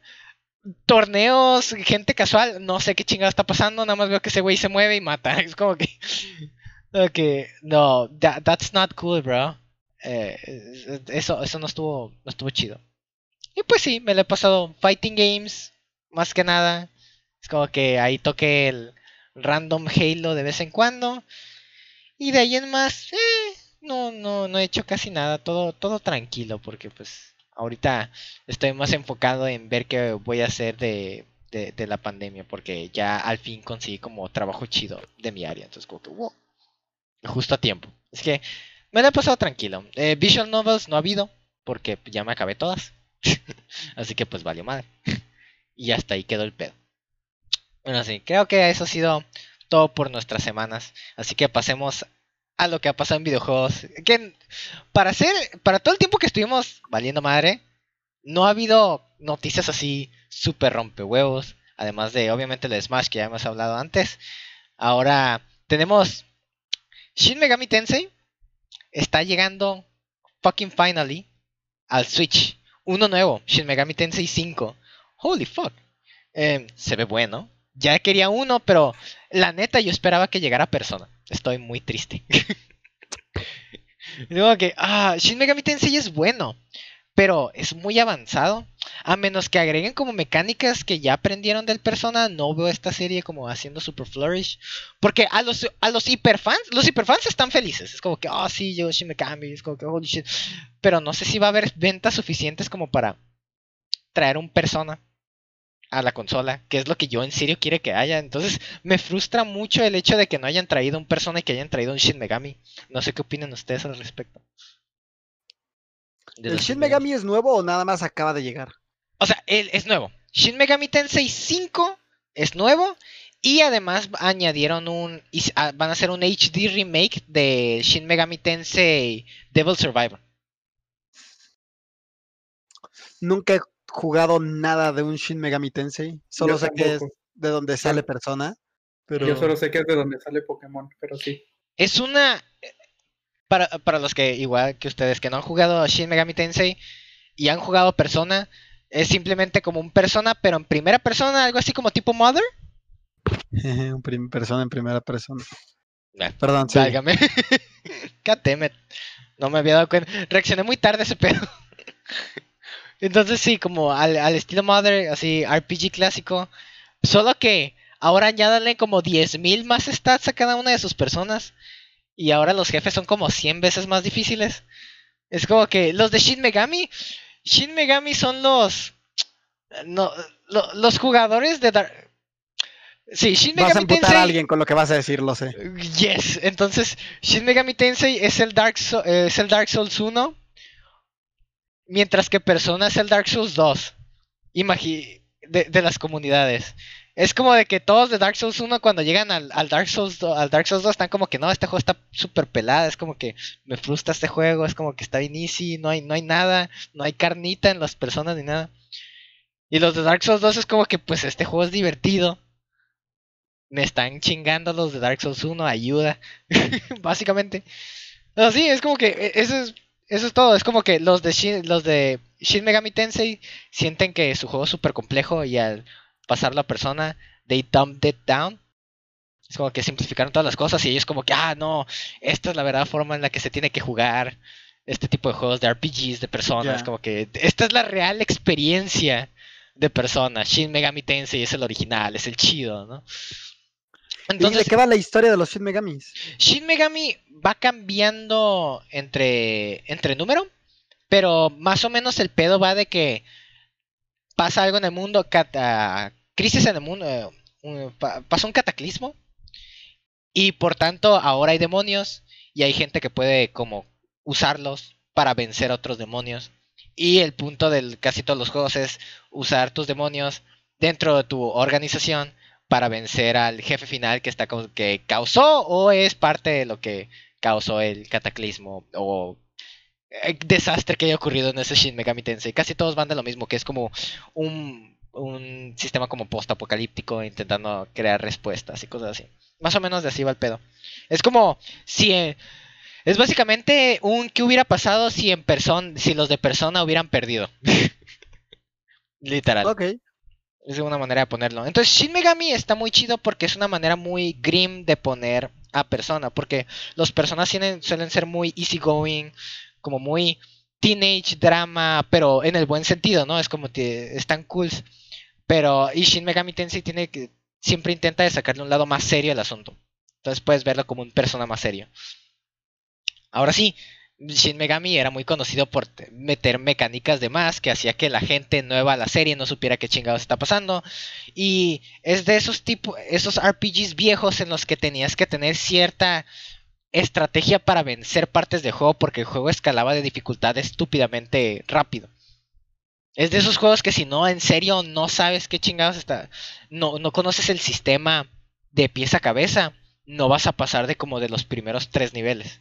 torneos, gente casual, no sé qué chingado está pasando, nada más veo que ese güey se mueve y mata, [LAUGHS] es como que, no, that- that's not cool, bro. Eh, eso, eso no estuvo, no estuvo chido. Y pues sí, me lo he pasado fighting games, más que nada. Es como que ahí toqué el random Halo de vez en cuando. Y de ahí en más, eh, no, no, no he hecho casi nada, todo, todo tranquilo, porque pues ahorita estoy más enfocado en ver qué voy a hacer de, de, de la pandemia, porque ya al fin conseguí como trabajo chido de mi área. Entonces como que, wow, justo a tiempo. Es que me lo he pasado tranquilo. Eh, visual novels no ha habido, porque ya me acabé todas. [LAUGHS] Así que pues valió madre. y hasta ahí quedó el pedo. Bueno, sí, creo que eso ha sido todo por nuestras semanas. Así que pasemos a lo que ha pasado en videojuegos. Que para hacer, para todo el tiempo que estuvimos valiendo madre, no ha habido noticias así súper rompehuevos. Además de, obviamente, el Smash que ya hemos hablado antes. Ahora tenemos Shin Megami Tensei. Está llegando fucking finally al Switch. Uno nuevo, Shin Megami Tensei 5. Holy fuck. Eh, se ve bueno. Ya quería uno, pero la neta yo esperaba que llegara persona. Estoy muy triste. [LAUGHS] Digo que, ah, Shin Megami Tensei es bueno, pero es muy avanzado. A menos que agreguen como mecánicas que ya aprendieron del persona, no veo esta serie como haciendo super flourish. Porque a los, a los hiperfans, los hiperfans están felices. Es como que, oh sí, yo Megami, es como que, holy shit. Pero no sé si va a haber ventas suficientes como para traer un persona a la consola, que es lo que yo en serio quiero que haya. Entonces me frustra mucho el hecho de que no hayan traído un persona y que hayan traído un Shin Megami. No sé qué opinan ustedes al respecto. De ¿El Shin Megami es nuevo o nada más acaba de llegar? O sea, él es nuevo. Shin Megami Tensei 5 es nuevo. Y además añadieron un. ah, Van a hacer un HD remake de Shin Megami Tensei Devil Survivor. Nunca he jugado nada de un Shin Megami Tensei. Solo Yo sé que es de donde sale persona. Pero Yo solo sé que es de donde sale Pokémon, pero sí. Es una. Para, para los que, igual que ustedes, que no han jugado a Shin Megami Tensei y han jugado Persona, es simplemente como un Persona, pero en primera persona, algo así como tipo Mother. [LAUGHS] un persona en primera persona. Perdón, sí. Válgame. [LAUGHS] No me había dado cuenta. Reaccioné muy tarde a ese pedo. [LAUGHS] Entonces sí, como al, al estilo Mother, así RPG clásico. Solo que ahora añádanle como 10.000 más stats a cada una de sus personas. Y ahora los jefes son como 100 veces más difíciles. Es como que los de Shin Megami. Shin Megami son los. No, lo- los jugadores de Dark. Sí, Shin Vas a Megami emputar Tensei. a alguien con lo que vas a decir, lo sé. Yes, entonces Shin Megami Tensei es el Dark, So- eh, es el Dark Souls 1, mientras que Persona es el Dark Souls 2 Imagi de, de las comunidades. Es como de que todos de Dark Souls 1 cuando llegan al, al Dark Souls do- al Dark Souls 2 están como que no, este juego está súper pelada, es como que me frustra este juego, es como que está bien easy, no hay, no hay nada, no hay carnita en las personas ni nada. Y los de Dark Souls 2 es como que pues este juego es divertido. Me están chingando los de Dark Souls 1, ayuda. [LAUGHS] Básicamente. No, sí, es como que eh, eso es, eso es todo. Es como que los de, Shin, los de Shin Megami Tensei sienten que su juego es súper complejo y al pasarlo a persona, they dumbed it down. Es como que simplificaron todas las cosas y ellos como que, ah, no, esta es la verdadera forma en la que se tiene que jugar este tipo de juegos de RPGs de personas. Como que esta es la real experiencia de personas. Shin Megami Tensei es el original, es el chido, ¿no? ¿Y de Entonces, qué va la historia de los Shin Megamis? Shin Megami va cambiando entre, entre número, pero más o menos el pedo va de que pasa algo en el mundo, crisis en el mundo, eh, pasa un cataclismo y por tanto ahora hay demonios y hay gente que puede como usarlos para vencer a otros demonios. Y el punto de casi todos los juegos es usar tus demonios dentro de tu organización para vencer al jefe final que está que causó o es parte de lo que causó el cataclismo o el desastre que haya ocurrido en ese Shin Megami Tensei. Casi todos van de lo mismo, que es como un, un sistema como post-apocalíptico intentando crear respuestas y cosas así. Más o menos de así va el pedo. Es como si... Eh, es básicamente un qué hubiera pasado si en persona, si los de persona hubieran perdido. [LAUGHS] Literal. Ok. Es una manera de ponerlo. Entonces Shin Megami está muy chido porque es una manera muy grim de poner a persona. Porque los personas tienen, suelen ser muy easygoing, como muy teenage drama, pero en el buen sentido, ¿no? Es como están cool. Pero y Shin Megami Tensei tiene siempre intenta sacarle un lado más serio al asunto. Entonces puedes verlo como un persona más serio. Ahora sí, Shin Megami era muy conocido por meter mecánicas de más que hacía que la gente nueva a la serie no supiera qué chingados está pasando. Y es de esos tipos, esos RPGs viejos en los que tenías que tener cierta estrategia para vencer partes del juego porque el juego escalaba de dificultad estúpidamente rápido. Es de esos juegos que si no, en serio, no sabes qué chingados está. No, no conoces el sistema de pieza a cabeza. No vas a pasar de como de los primeros tres niveles.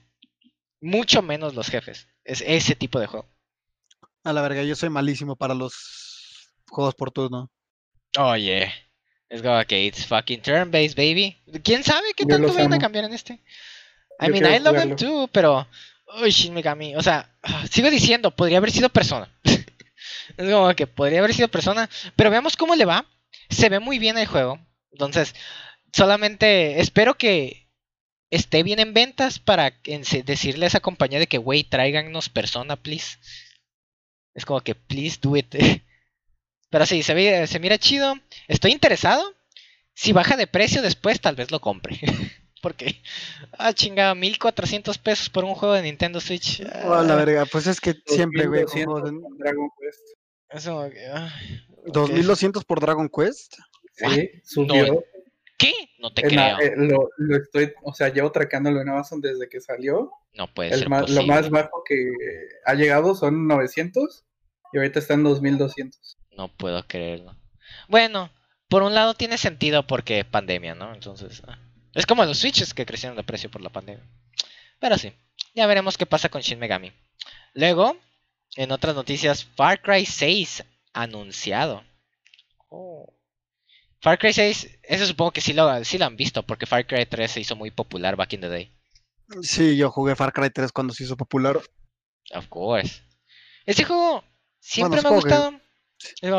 Mucho menos los jefes. Es ese tipo de juego. A la verga, yo soy malísimo para los juegos por turno. Oye. Let's go, okay, it's fucking turn-based, baby. ¿Quién sabe qué tanto van a cambiar en este? I mean, I love him too, pero. Uy, Shin Megami. O sea, sigo diciendo, podría haber sido persona. [LAUGHS] es como que podría haber sido persona. Pero veamos cómo le va. Se ve muy bien el juego. Entonces, solamente espero que esté bien en ventas para decirle a esa compañía de que, wey, tráiganos persona, please. Es como que, please do it. [LAUGHS] Pero sí, se, ve, se mira chido. Estoy interesado. Si baja de precio después, tal vez lo compre. [LAUGHS] Porque, [LAUGHS] ah, chingada, 1400 pesos por un juego de Nintendo Switch. Oh, la verga, pues es que siempre, güey. Dragon Quest. Eso, ah, 2200 por Dragon Quest. Sí, subió. ¿Qué? No te creo. Eh, lo, estoy, o sea, llevo tracándolo en Amazon desde que salió. No puede ser. Lo más bajo que ha llegado son 900 y ahorita está en 2200. No puedo creerlo. Bueno, por un lado tiene sentido porque pandemia, ¿no? Entonces, ah, es como los Switches que crecieron de precio por la pandemia. Pero sí, ya veremos qué pasa con Shin Megami. Luego, en otras noticias, Far Cry 6 anunciado. Oh. Far Cry 6, eso supongo que sí lo, sí lo han visto, porque Far Cry 3 se hizo muy popular back in the day. Sí, yo jugué Far Cry 3 cuando se hizo popular. Of course. Ese juego siempre me ha gustado.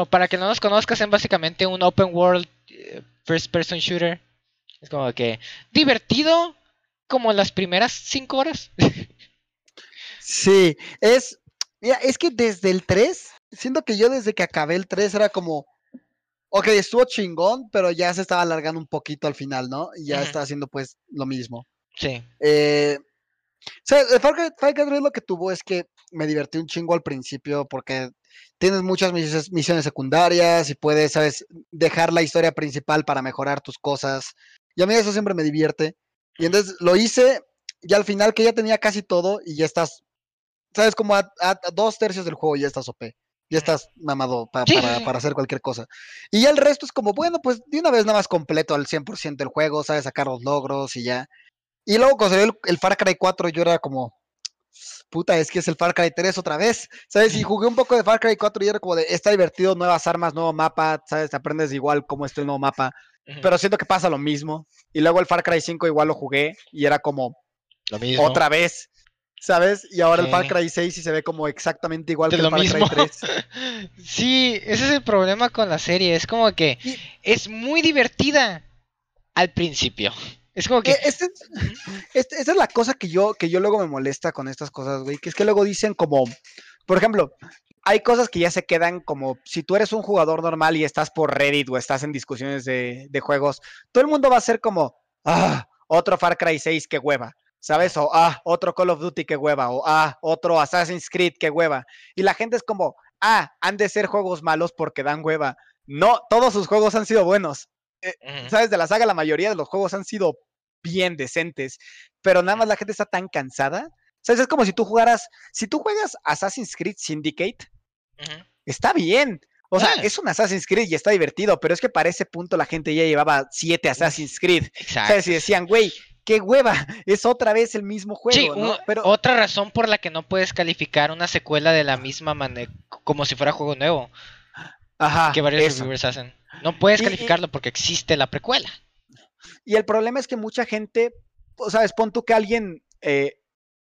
Para que no nos conozcas, es básicamente un open world eh, first person shooter. Es como que divertido como las primeras 5 horas. [LAUGHS] sí, es, es que desde el 3, siento que yo desde que acabé el 3 era como, ok, estuvo chingón, pero ya se estaba alargando un poquito al final, ¿no? Y ya está haciendo pues lo mismo. Sí. Eh, o sea, Far Cry, 3 lo que tuvo es que me divertí un chingo al principio porque tienes muchas misiones secundarias y puedes, ¿sabes? Dejar la historia principal para mejorar tus cosas. Y a mí eso siempre me divierte. Y entonces lo hice y al final que ya tenía casi todo y ya estás, ¿sabes? Como a, a dos tercios del juego ya estás OP ya estás mamado para, hacer cualquier cosa. Y ya el resto es como, bueno, pues de una vez nada más completo al 100% del juego, sabes sacar los logros y ya. Y luego cuando salió el, Far Cry 4 yo era como, puta, es que es el Far Cry 3 otra vez, ¿sabes? Y jugué un poco de Far Cry 4 y era como de, está divertido, nuevas armas, nuevo mapa, ¿sabes? Aprendes igual cómo está el nuevo mapa, pero siento que pasa lo mismo. Y luego el Far Cry 5 igual lo jugué y era como, lo mismo. otra vez. ¿Sabes? Y ahora el Far Cry 6 y se ve como exactamente igual que el Far Cry 3. [LAUGHS] sí, ese es el problema con la serie. Es como que es muy divertida al principio. Es como que. E, este, [LAUGHS] este, esta es la cosa que yo, que yo luego me molesta con estas cosas, güey. Que es que luego dicen como. Por ejemplo, hay cosas que ya se quedan como. Si tú eres un jugador normal y estás por Reddit o estás en discusiones de, de juegos, todo el mundo va a ser como. Ah, otro Far Cry 6, qué hueva. ¿sabes? O, ah, otro Call of Duty, que hueva, o, ah, otro Assassin's Creed, que hueva. Y la gente es como, ah, han de ser juegos malos porque dan hueva. No, todos sus juegos han sido buenos. Eh, ¿Sabes? De la saga, la mayoría de los juegos han sido bien decentes, pero nada más la gente está tan cansada. ¿Sabes? Es como si tú jugaras, si tú juegas Assassin's Creed Syndicate, Está bien. O sea, Ah. es un Assassin's Creed y está divertido, pero es que para ese punto la gente ya llevaba siete Assassin's Creed. Exacto. ¿Sabes? Y decían, güey, qué hueva, es otra vez el mismo juego, Sí, Pero, otra razón por la que no puedes calificar una secuela de la misma manera, como si fuera juego nuevo, ajá, que varios eso. reviewers hacen. No puedes Y- calificarlo porque existe la precuela. Y el problema es que mucha gente, o sabes, pon tú que alguien, eh,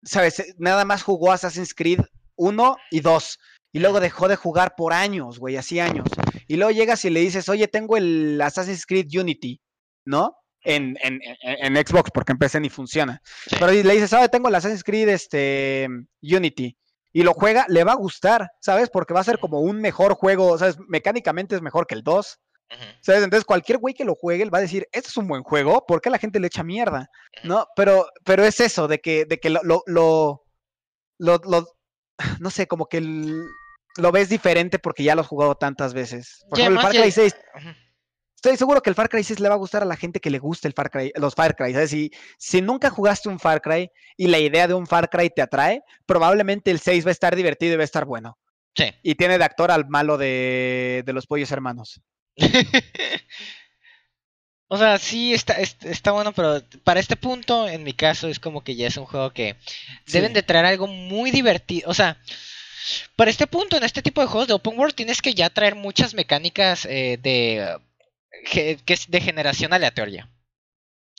sabes, nada más jugó Assassin's Creed 1 y 2. Y luego dejó de jugar por años, güey, así años. Y luego llegas y le dices, oye, tengo el Assassin's Creed Unity, ¿no? En, en, en- en Xbox, porque en PC ni funciona. Pero le dices, ¿sabes? Tengo el Assassin's Creed este, Unity. Y lo juega, le va a gustar, ¿sabes? Porque va a ser como un mejor juego, ¿sabes? Mecánicamente es mejor que el 2. Ujú. ¿Sabes? Entonces cualquier güey que lo juegue él va a decir, este es un buen juego, ¿por qué la gente le echa mierda? ¿No? Pero, pero es eso, de que, de que lo, lo, lo- lo- no sé, como que el- lo ves diferente porque ya lo has jugado tantas veces. Por ejemplo, el Far Cry ya- 6, Ujú. estoy seguro que el Far Cry 6 le va a gustar a la gente que le guste el Far Cry, los Far Cry. ¿sabes? Si, si nunca jugaste un Far Cry y la idea de un Far Cry te atrae, probablemente el 6 va a estar divertido y va a estar bueno. Sí. Y tiene de actor al malo de, de los pollos hermanos. [LAUGHS] O sea, sí está, est- está bueno, pero para este punto, en mi caso, es como que ya es un juego que deben Sí. de traer algo muy divertido. O sea, para este punto, en este tipo de juegos de open world, tienes que ya traer muchas mecánicas eh, de, que es de generación aleatoria.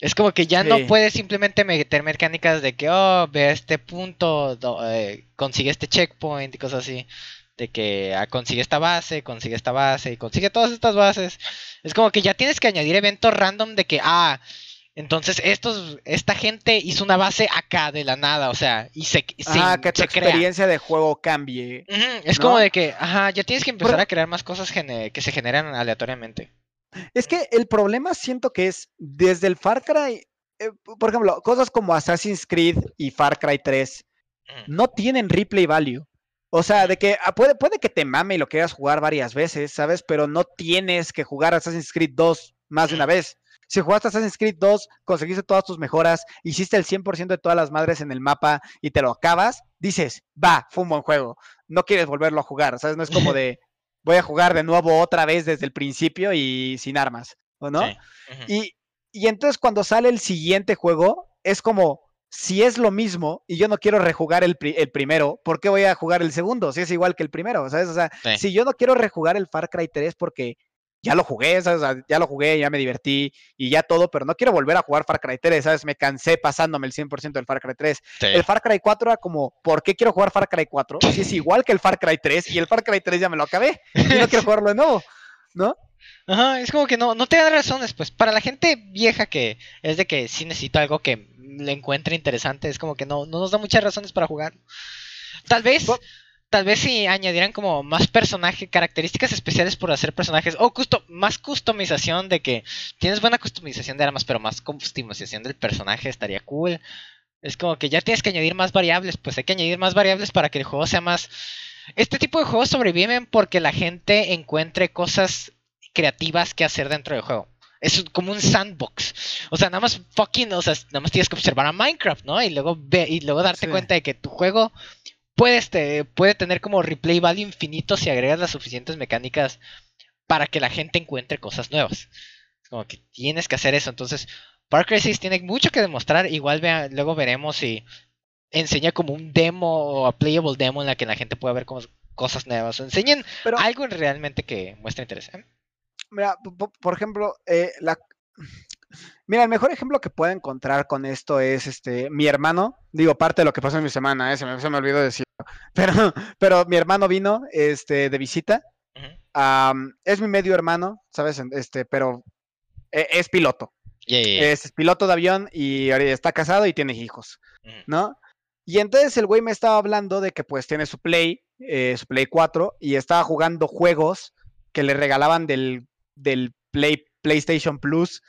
Es como que ya no puedes simplemente meter mecánicas de que, oh, ve a este punto, do- eh, consigue este checkpoint y cosas así. De que ah, consigue esta base, consigue esta base y consigue todas estas bases. Es como que ya tienes que añadir eventos random de que, ah, entonces estos, esta gente hizo una base acá de la nada, o sea, y se, se, Ah, que tu se crea. experiencia de juego cambie. Es ¿no? como de que, ajá, ya tienes que empezar Pero- a crear más cosas que se generan aleatoriamente. Es que el problema siento que es desde el Far Cry, eh, por ejemplo, cosas como Assassin's Creed y Far Cry 3 Ujú. no tienen replay value. O sea, de que ah, puede, puede que te mame y lo quieras jugar varias veces, ¿sabes? Pero no tienes que jugar Assassin's Creed 2 más de una vez. Si jugaste Assassin's Creed 2, conseguiste todas tus mejoras, hiciste el 100% de todas las madres en el mapa y te lo acabas, dices, va, fue un buen juego. No quieres volverlo a jugar, ¿sabes? No es como [LAUGHS] de, voy a jugar de nuevo otra vez desde el principio y sin armas, ¿o no? Sí. Y, y entonces cuando sale el siguiente juego, es como, si es lo mismo y yo no quiero rejugar el, pri- el primero, ¿por qué voy a jugar el segundo? Si es igual que el primero, ¿sabes? O sea, Sí. si yo no quiero rejugar el Far Cry 3 porque ya lo jugué, ¿sabes? O sea, ya lo jugué, ya me divertí y ya todo, pero no quiero volver a jugar Far Cry 3, ¿sabes? Me cansé pasándome el 100% del Far Cry 3. Sí. El Far Cry 4 era como, ¿por qué quiero jugar Far Cry 4? Si es igual que el Far Cry 3 y el Far Cry 3 ya me lo acabé y no quiero [LAUGHS] jugarlo de nuevo, ¿no? Ajá, es como que no, no te dan razones, pues. Para la gente vieja que es de que sí necesito algo que le encuentre interesante, es como que no, no nos da muchas razones para jugar. Tal vez, tal vez si añadieran como más personaje, características especiales por hacer personajes, o custo- más customización de que tienes buena customización de armas, pero más customización del personaje estaría cool. Es como que ya tienes que añadir más variables, pues hay que añadir más variables para que el juego sea más... Este tipo de juegos sobreviven porque la gente encuentre cosas creativas que hacer dentro del juego. Es como un sandbox. O sea, nada más fucking, o sea, nada más tienes que observar a Minecraft, ¿no? Y luego ve, y luego darte Sí. cuenta de que tu juego puede, este, puede tener como replay value infinito si agregas las suficientes mecánicas para que la gente encuentre cosas nuevas. Es como que tienes que hacer eso. Entonces, Far Cry 6 tiene mucho que demostrar. Igual vea- luego veremos si enseña como un demo o a playable demo en la que la gente pueda ver cosas nuevas. O enseñen Pero, algo realmente que muestre interés. ¿eh? Mira, po- po- por ejemplo, eh, la... [SIGHS] Mira, el mejor ejemplo que puedo encontrar con esto es este mi hermano. Digo, parte de lo que pasó en mi semana, eh, se, me, se me olvidó decirlo. [LAUGHS] Pero, pero mi hermano vino este, de visita. Es mi medio hermano, ¿sabes? Este, pero e- es piloto. Yeah, yeah, yeah. Es piloto de avión y ahora está casado y tiene hijos. ¿no? Y entonces el güey me estaba hablando de que pues tiene su Play, eh, su Play 4, y estaba jugando juegos que le regalaban del, del Play, PlayStation Plus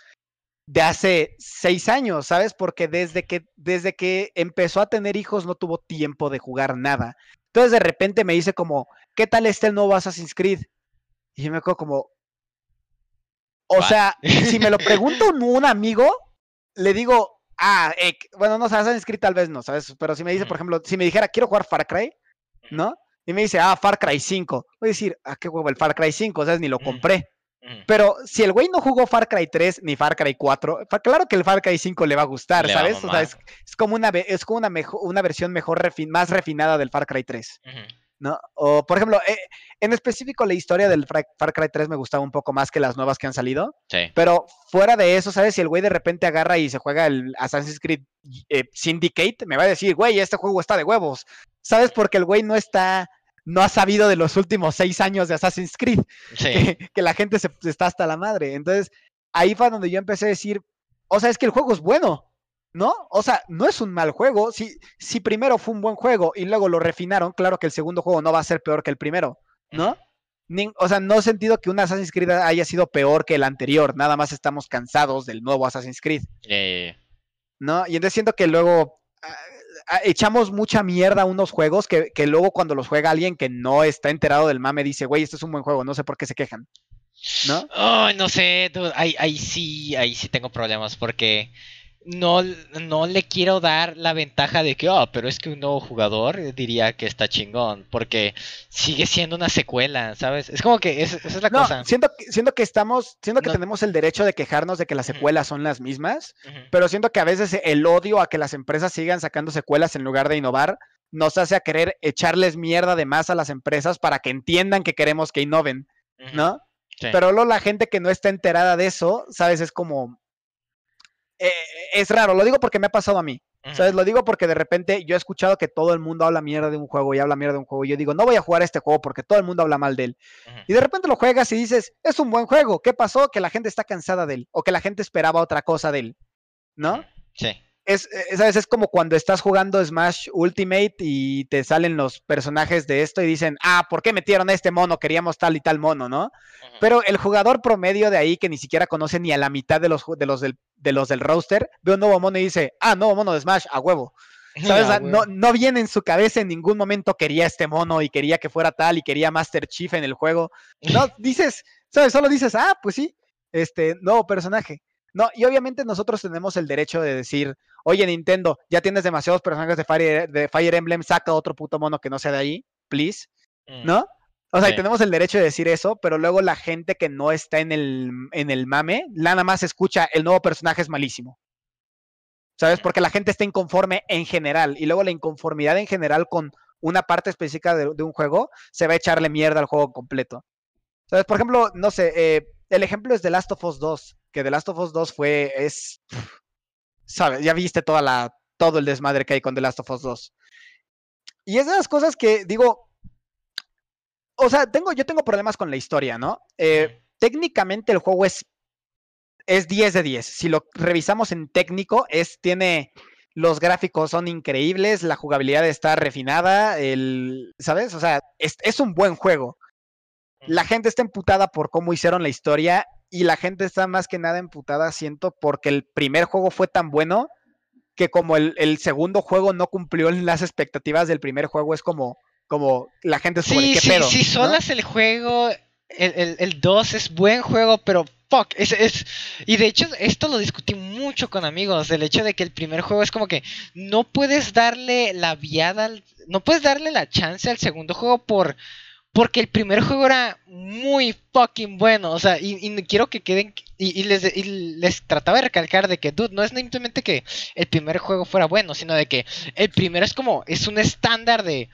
de hace seis años, ¿sabes? Porque desde que, desde que empezó a tener hijos no tuvo tiempo de jugar nada. Entonces de repente me dice como, ¿qué tal está el nuevo Assassin's Creed? Y yo me quedo como, o What? sea, si me lo [LAUGHS] pregunta un, un amigo, le digo, ah, eh, bueno, no, Assassin's Creed tal vez no, ¿sabes? Pero si me dice, por ejemplo, si me dijera, quiero jugar Far Cry, ¿no? Y me dice, ah, Far Cry 5. Voy a decir, ah, qué huevo, el Far Cry 5, ¿sabes? Ni lo compré. Pero si el güey no jugó Far Cry 3 ni Far Cry 4, claro que el Far Cry 5 le va a gustar, ¿sabes? O sea, es, como una, es como una, una versión mejor más refinada del Far Cry 3. ¿No? O, por ejemplo, eh, en específico la historia del Far Cry 3 me gustaba un poco más que las nuevas que han salido. Sí. Pero fuera de eso, ¿sabes? Si el güey de repente agarra y se juega el Assassin's Creed eh, Syndicate, me va a decir, güey, este juego está de huevos. ¿Sabes? Porque el güey no está no ha sabido de los últimos seis años de Assassin's Creed, que, la gente se, está hasta la madre. Entonces, ahí fue donde yo empecé a decir, o sea, es que el juego es bueno, ¿no? O sea, no es un mal juego. Si, si primero fue un buen juego y luego lo refinaron, claro que el segundo juego no va a ser peor que el primero, ¿no? o sea, no he sentido que un Assassin's Creed haya sido peor que el anterior, nada más estamos cansados del nuevo Assassin's Creed. ¿No? Y entonces siento que luego ah, echamos mucha mierda a unos juegos que, luego cuando los juega alguien que no está enterado del mame dice, güey, este es un buen juego, no sé por qué se quejan. ¿No? Oh, no sé, ahí, ahí sí, ahí sí tengo problemas porque no, no le quiero dar la ventaja de que, oh, pero es que un nuevo jugador diría que está chingón, porque sigue siendo una secuela, ¿sabes? Es como que esa es la cosa. Siento, siento que estamos, siento que tenemos el derecho de quejarnos de que las secuelas son las mismas, pero siento que a veces el odio a que las empresas sigan sacando secuelas en lugar de innovar nos hace a querer echarles mierda de más a las empresas para que entiendan que queremos que innoven, ¿no? Pero luego la gente que no está enterada de eso, ¿sabes? Es como, eh, es raro, lo digo porque me ha pasado a mí. ¿Sabes? Lo digo porque de repente yo he escuchado que todo el mundo habla mierda de un juego y habla mierda de un juego. Y yo digo, no voy a jugar este juego porque todo el mundo habla mal de él. Y de repente lo juegas y dices, es un buen juego. ¿Qué pasó? Que la gente está cansada de él. O que la gente esperaba otra cosa de él. ¿No? Sí es, eh, ¿sabes? es como cuando estás jugando Smash Ultimate y te salen los personajes de esto y dicen, ah, ¿por qué metieron a este mono? Queríamos tal y tal mono, ¿no? Pero el jugador promedio de ahí, que ni siquiera conoce ni a la mitad de los, de los, del, de los del roster, ve un nuevo mono y dice, ah, nuevo mono de Smash, a huevo. [LAUGHS] ¿Sabes? no, no viene en su cabeza en ningún momento quería este mono y quería que fuera tal y quería Master Chief en el juego. [LAUGHS] No, dices, ¿sabes? Solo dices, ah, pues sí, este, nuevo personaje. No, y obviamente nosotros tenemos el derecho de decir, oye Nintendo, ya tienes demasiados personajes de Fire, de Fire Emblem, saca otro puto mono que no sea de ahí, please, mm. ¿no? O sea, tenemos el derecho de decir eso, pero luego la gente que no está en el, en el mame, nada más escucha, el nuevo personaje es malísimo. ¿Sabes? Porque la gente está inconforme en general. Y luego la inconformidad en general con una parte específica de, un juego se va a echarle mierda al juego completo. ¿Sabes? Por ejemplo, no sé, eh, el ejemplo es The Last of Us 2, que The Last of Us 2 fue, es, sabes, ya viste toda la, todo el desmadre que hay con The Last of Us 2. Y es de las cosas que digo, o sea, tengo, yo tengo problemas con la historia, ¿no? Eh, técnicamente el juego es, es 10 de 10. Si lo revisamos en técnico, es, tiene, los gráficos son increíbles, la jugabilidad está refinada, el, ¿sabes? O sea, es, es un buen juego. La gente está emputada por cómo hicieron la historia y la gente está más que nada emputada, siento, porque el primer juego fue tan bueno que como el, segundo juego no cumplió las expectativas del primer juego, es como, como la gente sobre sí, qué sí, pedo. Si solas el juego, el 2 es buen juego, pero fuck, es, es, y de hecho esto lo discutí mucho con amigos, el hecho de que el primer juego es como que no puedes darle la viada, no puedes darle la chance al segundo juego por porque el primer juego era muy fucking bueno. O sea, y, quiero que queden. Y, les, les trataba de recalcar de que, dude, no es simplemente que el primer juego fuera bueno, sino de que el primero es como. Es un estándar de.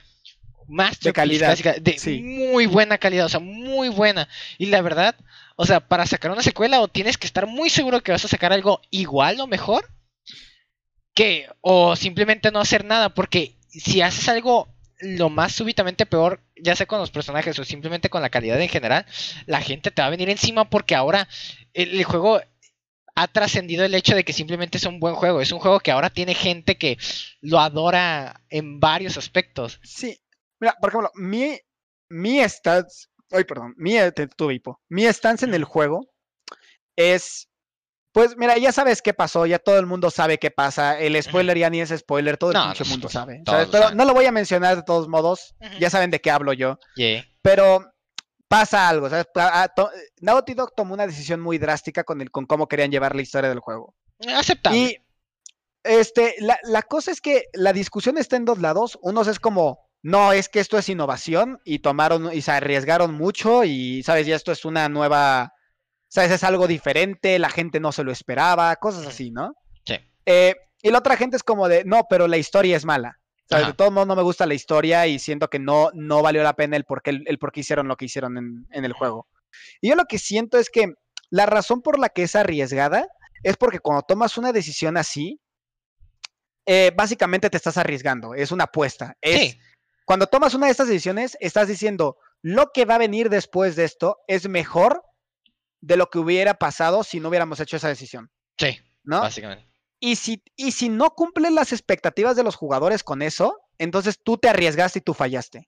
Más de calidad. de muy buena calidad, o sea, muy buena. Y la verdad, o sea, para sacar una secuela, o tienes que estar muy seguro que vas a sacar algo igual o mejor. Que, o simplemente no hacer nada, porque si haces algo lo más súbitamente peor, ya sea con los personajes o simplemente con la calidad en general, la gente te va a venir encima porque ahora el, juego ha trascendido el hecho de que simplemente es un buen juego. Es un juego que ahora tiene gente que lo adora en varios aspectos. Sí. Mira, por ejemplo, mi, mi stats. Ay, perdón. Mi, mi stance en el juego es pues mira, ya sabes qué pasó, ya todo el mundo sabe qué pasa. El spoiler ya ni es spoiler, todo el pinche mundo sabe. Pero no lo voy a mencionar de todos modos, ya saben de qué hablo yo. Pero pasa algo, ¿sabes? Naughty Dog tomó una decisión muy drástica con, el, con cómo querían llevar la historia del juego. Aceptable. Y este, la, la cosa es que la discusión está en dos lados. Unos es como, no, es que esto es innovación y tomaron y se arriesgaron mucho y, sabes, ya esto es una nueva, sabes, es algo diferente, la gente no se lo esperaba, cosas así, ¿no? Sí. Eh, y la otra gente es como de, no, pero la historia es mala. ¿Sabes? De todo modo no me gusta la historia y siento que no, no valió la pena el por qué, el por qué hicieron lo que hicieron en, en el juego. Y yo lo que siento es que la razón por la que es arriesgada es porque cuando tomas una decisión así, eh, básicamente te estás arriesgando, es una apuesta. Es, Sí, Cuando tomas una de estas decisiones, estás diciendo, lo que va a venir después de esto es mejor de lo que hubiera pasado si no hubiéramos hecho esa decisión, sí, ¿no? básicamente. Y si, y si no cumplen las expectativas de los jugadores con eso, entonces tú te arriesgaste y tú fallaste.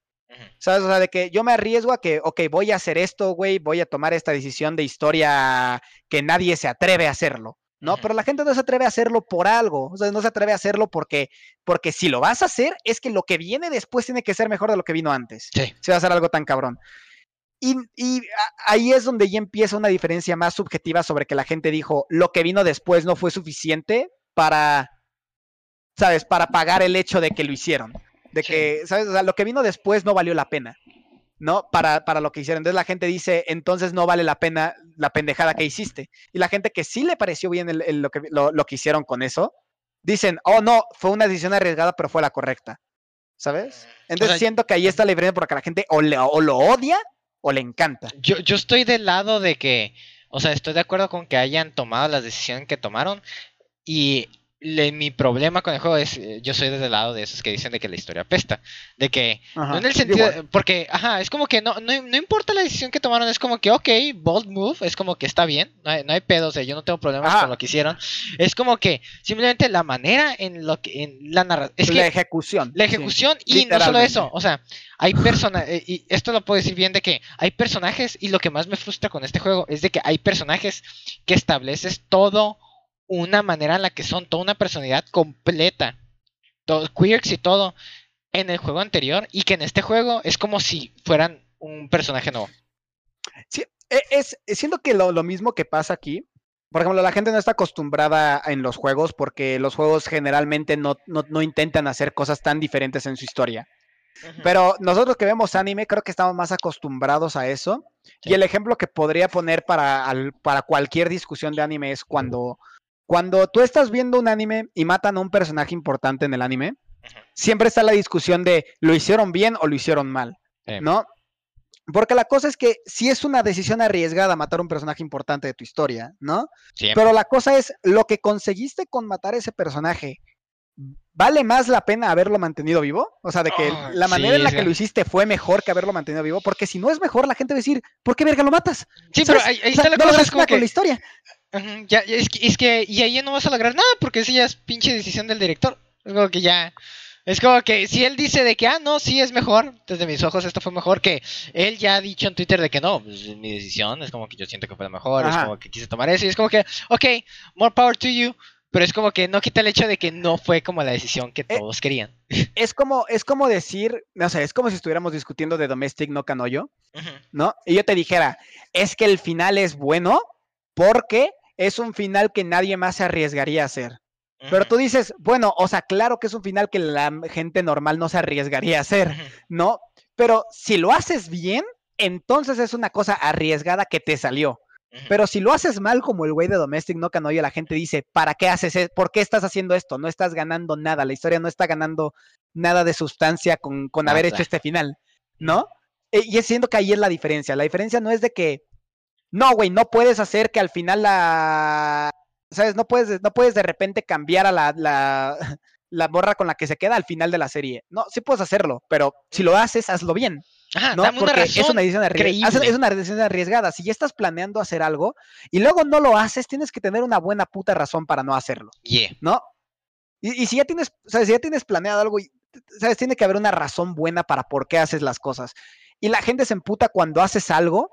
¿Sabes? O sea, de que yo me arriesgo a que, ok, voy a hacer esto, güey, voy a tomar esta decisión de historia que nadie se atreve a hacerlo, ¿no? Pero la gente no se atreve a hacerlo por algo, o sea, no se atreve a hacerlo porque, porque si lo vas a hacer, es que lo que viene después tiene que ser mejor de lo que vino antes. Sí. Si va a ser algo tan cabrón. Y, ahí es donde ya empieza una diferencia más subjetiva sobre que la gente dijo, lo que vino después no fue suficiente para, ¿sabes? Para pagar el hecho de que lo hicieron. De Sí. que, ¿sabes? O sea, lo que vino después no valió la pena, ¿no? Para, para lo que hicieron. Entonces la gente dice, entonces no vale la pena la pendejada que hiciste. Y la gente que sí le pareció bien el- el- lo, que, lo, lo que hicieron con eso, dicen, oh no, fue una decisión arriesgada, pero fue la correcta. ¿Sabes? Entonces sea, siento que ahí está la diferencia porque la gente o, le- o lo odia o le encanta. Yo, yo estoy del lado de que, o sea, estoy de acuerdo con que hayan tomado las decisiones que tomaron y le- mi problema con el juego es, eh, yo soy del lado de esos que dicen de que la historia apesta, de que, Ajá, no en el sentido, igual. porque, ajá, es como que no, no, no importa la decisión que tomaron, es como que, ok, bold move, es como que está bien, no hay, no hay pedo, o sea, yo no tengo problemas Ajá. con lo que hicieron, es como que simplemente la manera en lo que, en la narración, es la que ejecución. la sí. ejecución y no solo eso, o sea, hay personajes, y esto lo puedo decir bien de que hay personajes y lo que más me frustra con este juego es de que hay personajes que estableces todo una manera en la que son toda una personalidad completa, todo, quirks y todo en el juego anterior y que en este juego es como si fueran un personaje nuevo. E- Es, siento que lo, lo mismo que pasa aquí. Por ejemplo, la gente no está acostumbrada en los juegos porque los juegos generalmente no, no, no intentan hacer cosas tan diferentes en su historia. Pero nosotros que vemos anime, creo que estamos más acostumbrados a eso. Sí. Y el ejemplo que podría poner para, al- para cualquier discusión de anime es cuando, cuando tú estás viendo un anime y matan a un personaje importante en el anime, siempre está la discusión de lo hicieron bien o lo hicieron mal, Sí. ¿no? Porque la cosa es que si es una decisión arriesgada matar a un personaje importante de tu historia, ¿no? Siempre. Pero la cosa es, lo que conseguiste con matar a ese personaje, ¿vale más la pena haberlo mantenido vivo? O sea, de que Ah, la manera sí, en la que lo hiciste fue mejor que haberlo mantenido vivo, porque si no es mejor, la gente va a decir, ¿por qué verga lo matas? sí, pero ahí, ahí O sea, está la no cosa, logras es como con la historia. Ya, es que, es que, y ahí no vas a lograr nada porque esa ya es pinche decisión del director. Es como que ya, es como que si él dice de que, ah, no, sí es mejor, desde mis ojos esto fue mejor, que él ya ha dicho en Twitter de que no, pues es mi decisión, es como que yo siento que fue mejor, es Ajá. como que quise tomar eso, y es como que, ok, more power to you, pero es como que no quita el hecho de que no fue como la decisión que Eh, todos querían. Es como, es como decir, no sé, es como si estuviéramos discutiendo de Domestic no Canoyo, Ujú, ¿no? Y yo te dijera, es que el final es bueno porque es un final que nadie más se arriesgaría a hacer. Pero tú dices, bueno, o sea, claro que es un final que la gente normal no se arriesgaría a hacer. ¿no? Pero si lo haces bien, entonces es una cosa arriesgada que te salió. Pero si lo haces mal como el güey de Domestic No Canoyo, la gente dice, ¿para qué haces eso? ¿Por qué estás haciendo esto? No estás ganando nada, la historia no está ganando nada de sustancia con, con haber hecho este final, ¿no? Eh, Y es siento que ahí es la diferencia. La diferencia no es de que, no, güey, no puedes hacer que al final la... ¿Sabes? No puedes, no puedes de repente cambiar a la, la, [LAUGHS] la morra con la que se queda al final de la serie. No, sí puedes hacerlo, pero si lo haces, hazlo bien. Ajá, ¿no? dame una Porque razón. es una decisión arrie- creíble. hace- es una decisión arriesgada. Si ya estás planeando hacer algo y luego no lo haces, tienes que tener una buena puta razón para no hacerlo, Yeah. ¿no? Y, y si ya tienes, sea, si ya tienes planeado algo, y, sabes, tiene que haber una razón buena para por qué haces las cosas. Y la gente se emputa cuando haces algo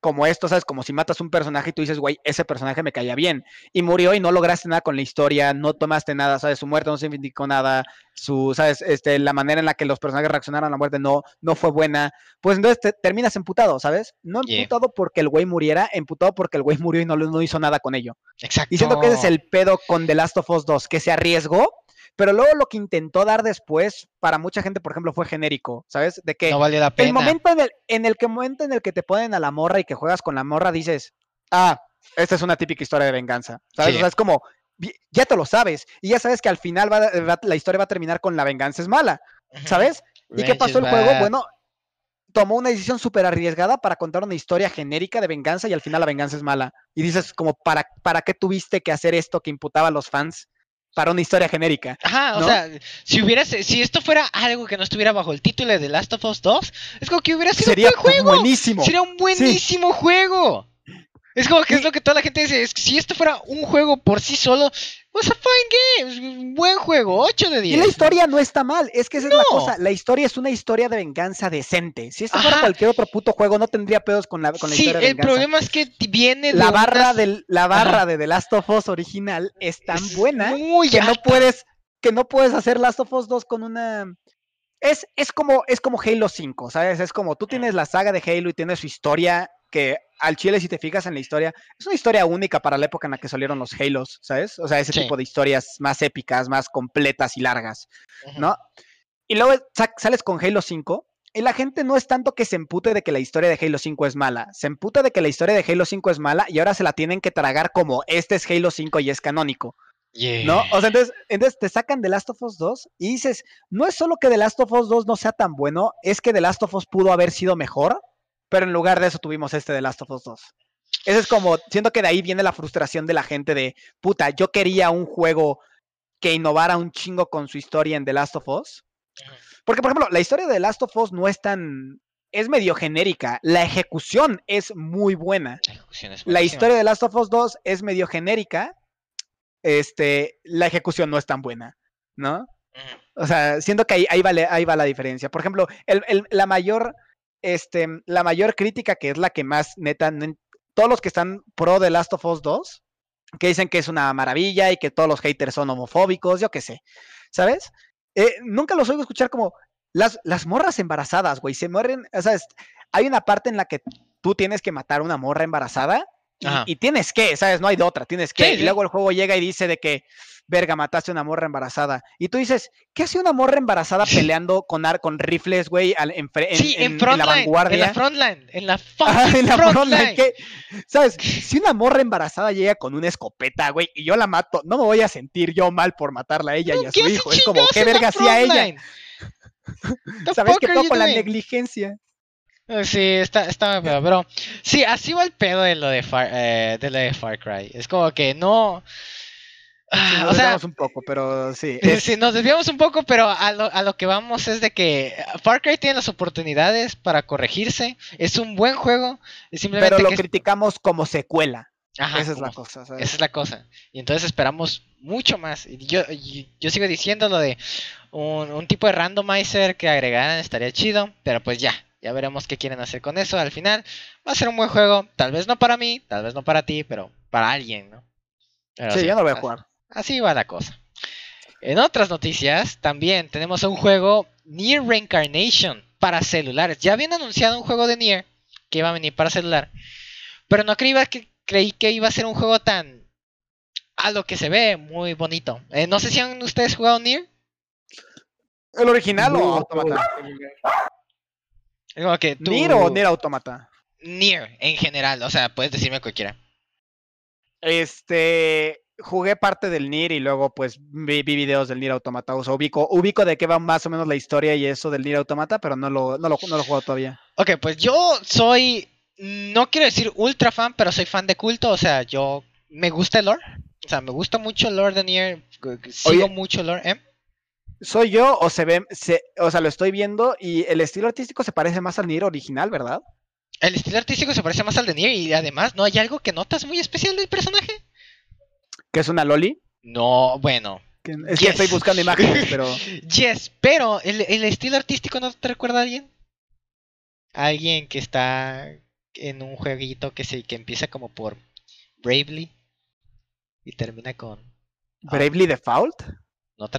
como esto, ¿sabes? Como si matas un personaje y tú dices, güey, ese personaje me caía bien. Y murió y no lograste nada con la historia, no tomaste nada, ¿sabes? Su muerte no significó nada, su, ¿sabes? Este, la manera en la que los personajes reaccionaron a la muerte no, no fue buena. Pues entonces te, terminas emputado, ¿sabes? No Yeah. emputado porque el güey muriera, emputado porque el güey murió y no, no hizo nada con ello. Exacto. Y siento que ese es el pedo con The Last of Us 2, que se arriesgó, pero luego lo que intentó dar después, para mucha gente, por ejemplo, fue genérico, ¿sabes? De que No valió la pena. el momento en el, en el que momento en el que te ponen a la morra y que juegas con la morra, dices, ah, esta es una típica historia de venganza, ¿sabes? Sí. O sea, es como, ya te lo sabes, y ya sabes que al final va- va- la historia va a terminar con la venganza es mala. ¿sabes? ¿Y qué pasó el juego? Bueno, tomó una decisión súper arriesgada para contar una historia genérica de venganza y al final la venganza es mala. Y dices, como, ¿para, ¿para qué tuviste que hacer esto que imputaba a los fans para una historia genérica? Ajá, o ¿no? sea, si hubiera, si esto fuera algo que no estuviera bajo el título de The Last of Us 2, es como que hubiera sido Sería un buen juego. buenísimo. Sería un buenísimo juego. Es como que es lo que toda la gente dice, es que si esto fuera un juego por sí solo, was a fine game, buen juego, 8 de 10. Y la historia no está mal, es que esa es la cosa. La historia es una historia de venganza decente. Si esto fuera Ajá. cualquier otro puto juego, no tendría pedos con la, con la sí, historia de el venganza. problema es que viene de la barra, unas- del, la barra Ajá. de The Last of Us original es tan es buena muy que no puedes que no puedes hacer Last of Us 2 con una es, es como es como Halo 5, ¿sabes? Es como tú tienes la saga de Halo y tienes su historia que al chile si te fijas en la historia, es una historia única para la época en la que salieron los Halos, ¿sabes? O sea, ese Sí. tipo de historias más épicas, más completas y largas. ¿no? Y luego sa- sales con Halo 5 y la gente no es tanto que se empute de que la historia de Halo 5 es mala, se emputa de que la historia de Halo 5 es mala y ahora se la tienen que tragar como este es Halo 5 y es canónico. Yeah. ¿No? O sea, entonces, entonces te sacan The Last of Us 2 y dices, no es solo que The Last of Us 2 no sea tan bueno, es que The Last of Us pudo haber sido mejor, pero en lugar de eso tuvimos este The Last of Us 2. Ese es como, siento que de ahí viene la frustración de la gente de, puta, yo quería un juego que innovara un chingo con su historia en The Last of Us. Porque, por ejemplo, la historia de The Last of Us no es tan... Es medio genérica. La ejecución es muy buena. La es historia de Last of Us 2 es medio genérica. Este, la ejecución no es tan buena, ¿no? O sea, siento que ahí, ahí, vale, ahí va la diferencia. Por ejemplo, el, el- la mayor, este, la mayor crítica que es la que más neta, todos los que están pro de Last of Us 2, que dicen que es una maravilla y que todos los haters son homofóbicos, yo qué sé, ¿sabes? Eh, nunca los oigo escuchar como las, las morras embarazadas, güey, se mueren, o sea, hay una parte en la que tú tienes que matar a una morra embarazada y, tienes que, ¿sabes? No hay de otra, tienes que. Sí, y luego el juego llega y dice de que, verga, mataste a una morra embarazada. Y tú dices, ¿qué hace una morra embarazada [LAUGHS] peleando con, ar con rifles, güey, en, sí, en, en- en la vanguardia? [LAUGHS] en la frontline, en la fucking frontline. ¿qué? ¿Sabes? [LAUGHS] Si una morra embarazada llega con una escopeta, güey, y yo la mato, no me voy a sentir yo mal por matarla a ella y a ¿Qué su hijo. Es como, ¿qué verga hacía ella? ¿Sabes qué todo con la negligencia? Eh, Sí, está, está muy feo, pero sí, así va el pedo de lo de Far, eh, de lo de Far Cry. Es como que no... Ah, Sí, o nos sea, desviamos un poco, pero [LAUGHS] sí. es- sí, nos desviamos un poco, pero a lo, a lo que vamos es de que Far Cry tiene las oportunidades para corregirse. Es un buen juego. es Simplemente pero lo que es- criticamos como secuela. Ajá, Esa es la cosa. ¿sabes? Esa es la cosa. Y entonces esperamos mucho más. Yo, y- yo sigo diciendo lo de un, un tipo de randomizer que agregaran estaría chido. Pero pues ya, ya veremos qué quieren hacer con eso. Al final va a ser un buen juego. Tal vez no para mí, tal vez no para ti, pero para alguien, ¿no? Pero sí, yo no lo voy a así- jugar. Así va la cosa. En otras noticias, también tenemos un juego Nier Reincarnation para celulares. Ya habían anunciado un juego de Nier que iba a venir para celular. Pero no creí que, creí que iba a ser un juego tan... A lo que se ve muy bonito. Eh, no sé si han ustedes jugado Nier. ¿El original o No, Automata? Es como que tú... ¿Nier o Nier Automata? Nier, en general. O sea, puedes decirme cualquiera. Este, jugué parte del Nier y luego pues vi, vi videos del Nier Automata. O sea, ubico, ubico de qué va más o menos la historia y eso del Nier Automata, pero no lo, no lo, no lo he jugado todavía. Ok, pues yo soy, no quiero decir ultra fan, pero soy fan de culto, o sea, yo me gusta el lore, o sea, me gusta mucho el lore de Nier, sigo Oye. mucho el lore, ¿eh? ¿Soy yo o se ve, se, o sea, lo estoy viendo y el estilo artístico se parece más al Nier original, ¿verdad? El estilo artístico se parece más al de Nier y además, ¿no hay algo que notas muy especial del personaje? Que es una loli. No, bueno, que- es que Yes. estoy buscando imágenes, pero [LAUGHS] yes, pero el, el estilo artístico no te recuerda a alguien? Alguien que está en un jueguito que se que empieza como por Bravely y termina con ah, ¿Bravely Default? ¿No te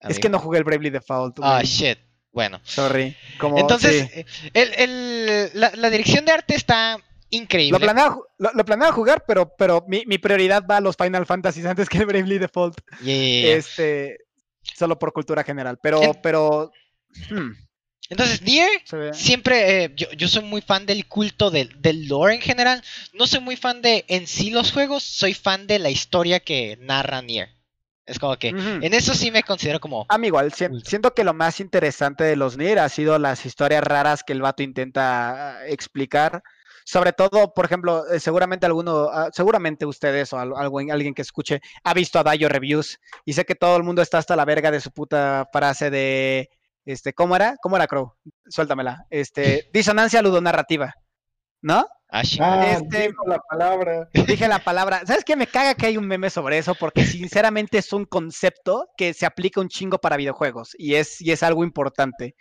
Es que no jugué el Bravely Default. Ah, shit. Bueno, Sorry. Como, entonces sí. eh, el, el- la, la dirección de arte está increíble. Lo planeaba, ju- lo, lo planeaba jugar, pero, pero mi, mi prioridad va a los Final Fantasy [LAUGHS] antes que el Bravely Default. Yeah. Este, solo por cultura general. Pero, pero. hmm, Entonces, Nier siempre, eh, yo, yo soy muy fan del culto del, del lore en general. No soy muy fan de en sí los juegos, soy fan de la historia que narra Nier. Es como que en eso sí me considero como... A mí igual, si- siento que lo más interesante de los Nier ha sido las historias raras que el vato intenta ah, explicar. Sobre todo, por ejemplo, eh, seguramente alguno, ah, seguramente ustedes o al- alguien, alguien que escuche ha visto a Dayo Reviews y sé que todo el mundo está hasta la verga de su puta frase de, este, ¿cómo era? ¿Cómo era Crow? Suéltamela. Este, [LAUGHS] disonancia ludonarrativa, ¿no? Ah. Ah, Este- dijo la palabra. Dije la palabra. ¿Sabes qué? Me caga que hay un meme sobre eso porque sinceramente es un concepto que se aplica un chingo para videojuegos y es, y es algo importante.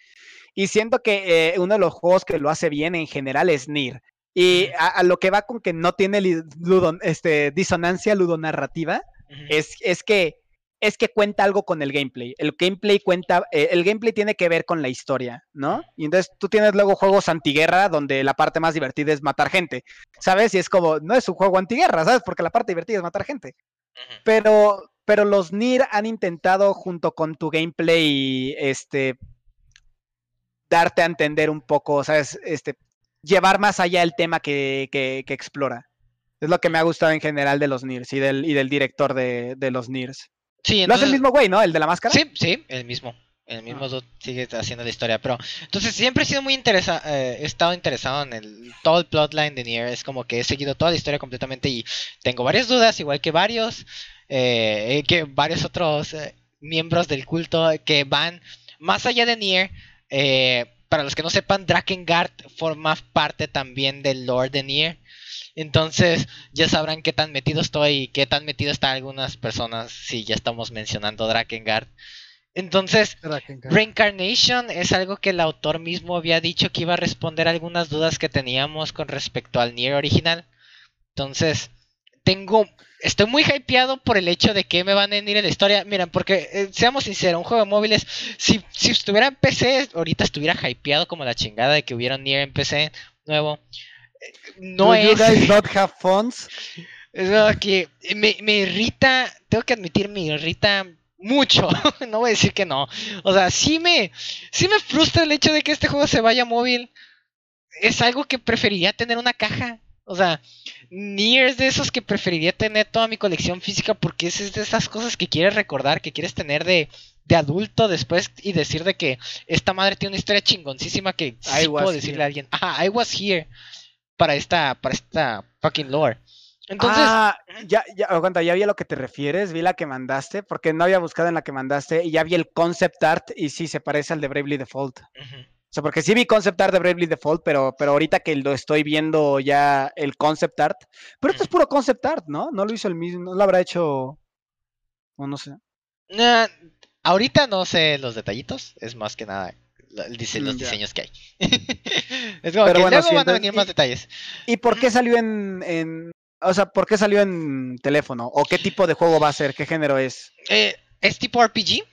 Y siento que eh, uno de los juegos que lo hace bien en general es Nier. Y a, a lo que va con que no tiene ludon- este, disonancia ludonarrativa Ujú. es, es que es que cuenta algo con el gameplay. El gameplay cuenta, eh, el gameplay tiene que ver con la historia, ¿no? Y entonces tú tienes luego juegos antiguerra donde la parte más divertida es matar gente, ¿sabes? Y es como, no es un juego antiguerra, ¿sabes? Porque la parte divertida es matar gente. Pero, pero los Nier han intentado junto con tu gameplay, este, darte a entender un poco, ¿sabes? Este, llevar más allá el tema que, que- que explora. Es lo que me ha gustado en general de los Niers y del, y del director de, de los Niers. Sí, Lo hace entonces... el mismo güey, ¿no? El de la máscara. Sí, sí, el mismo. El mismo dude sigue haciendo la historia, pero entonces siempre he sido muy interesado, he estado interesado en el todo el plotline de Nier, es como que he seguido toda la historia completamente y tengo varias dudas, igual que varios, eh, que varios otros eh, miembros del culto que van más allá de Nier. eh, para los que no sepan, Drakengard forma parte también del lore de Nier. Entonces ya sabrán qué tan metido estoy y qué tan metido están algunas personas si ya estamos mencionando Drakengard. Entonces, Reincarnation es algo que el autor mismo había dicho que iba a responder algunas dudas que teníamos con respecto al Nier original. Entonces, tengo. Estoy muy hypeado por el hecho de que me van a venir en la historia. Miren, porque eh, seamos sinceros, un juego de móviles. Si, si estuviera en PC, ahorita estuviera hypeado como la chingada de que hubiera un Nier en PC nuevo. No Do es. you guys not have funds? Es algo [LAUGHS] que me, me irrita, tengo que admitir, me irrita mucho. [LAUGHS] no voy a decir que no. O sea, sí me, sí me frustra el hecho de que este juego se vaya a móvil. Es algo que preferiría tener una caja. O sea, Nier es de esos que preferiría tener toda mi colección física porque es de esas cosas que quieres recordar, que quieres tener de, de adulto después y decir de que esta madre tiene una historia chingoncísima que sí puedo decirle a alguien. Ajá, I was here para esta, para esta fucking lore. Entonces, ah, ya, ya, aguanta, ya vi a lo que te refieres, vi la que mandaste, porque no había buscado en la que mandaste, y ya vi el concept art, y sí, se parece al de Bravely Default. O sea, porque sí vi concept art de Bravely Default, pero, pero ahorita que lo estoy viendo ya el concept art, pero esto es puro concept art, ¿no? No lo hizo el mismo, no lo habrá hecho, o no sé. Nah, ahorita no sé los detallitos, es más que nada los Mm, ya. diseños que hay. [LAUGHS] es como Pero que bueno, luego sí, van a venir más y- detalles. ¿Y por qué salió en, en, o sea, por qué salió en teléfono? ¿O qué tipo de juego va a ser? ¿Qué género es? Eh, es tipo RPG,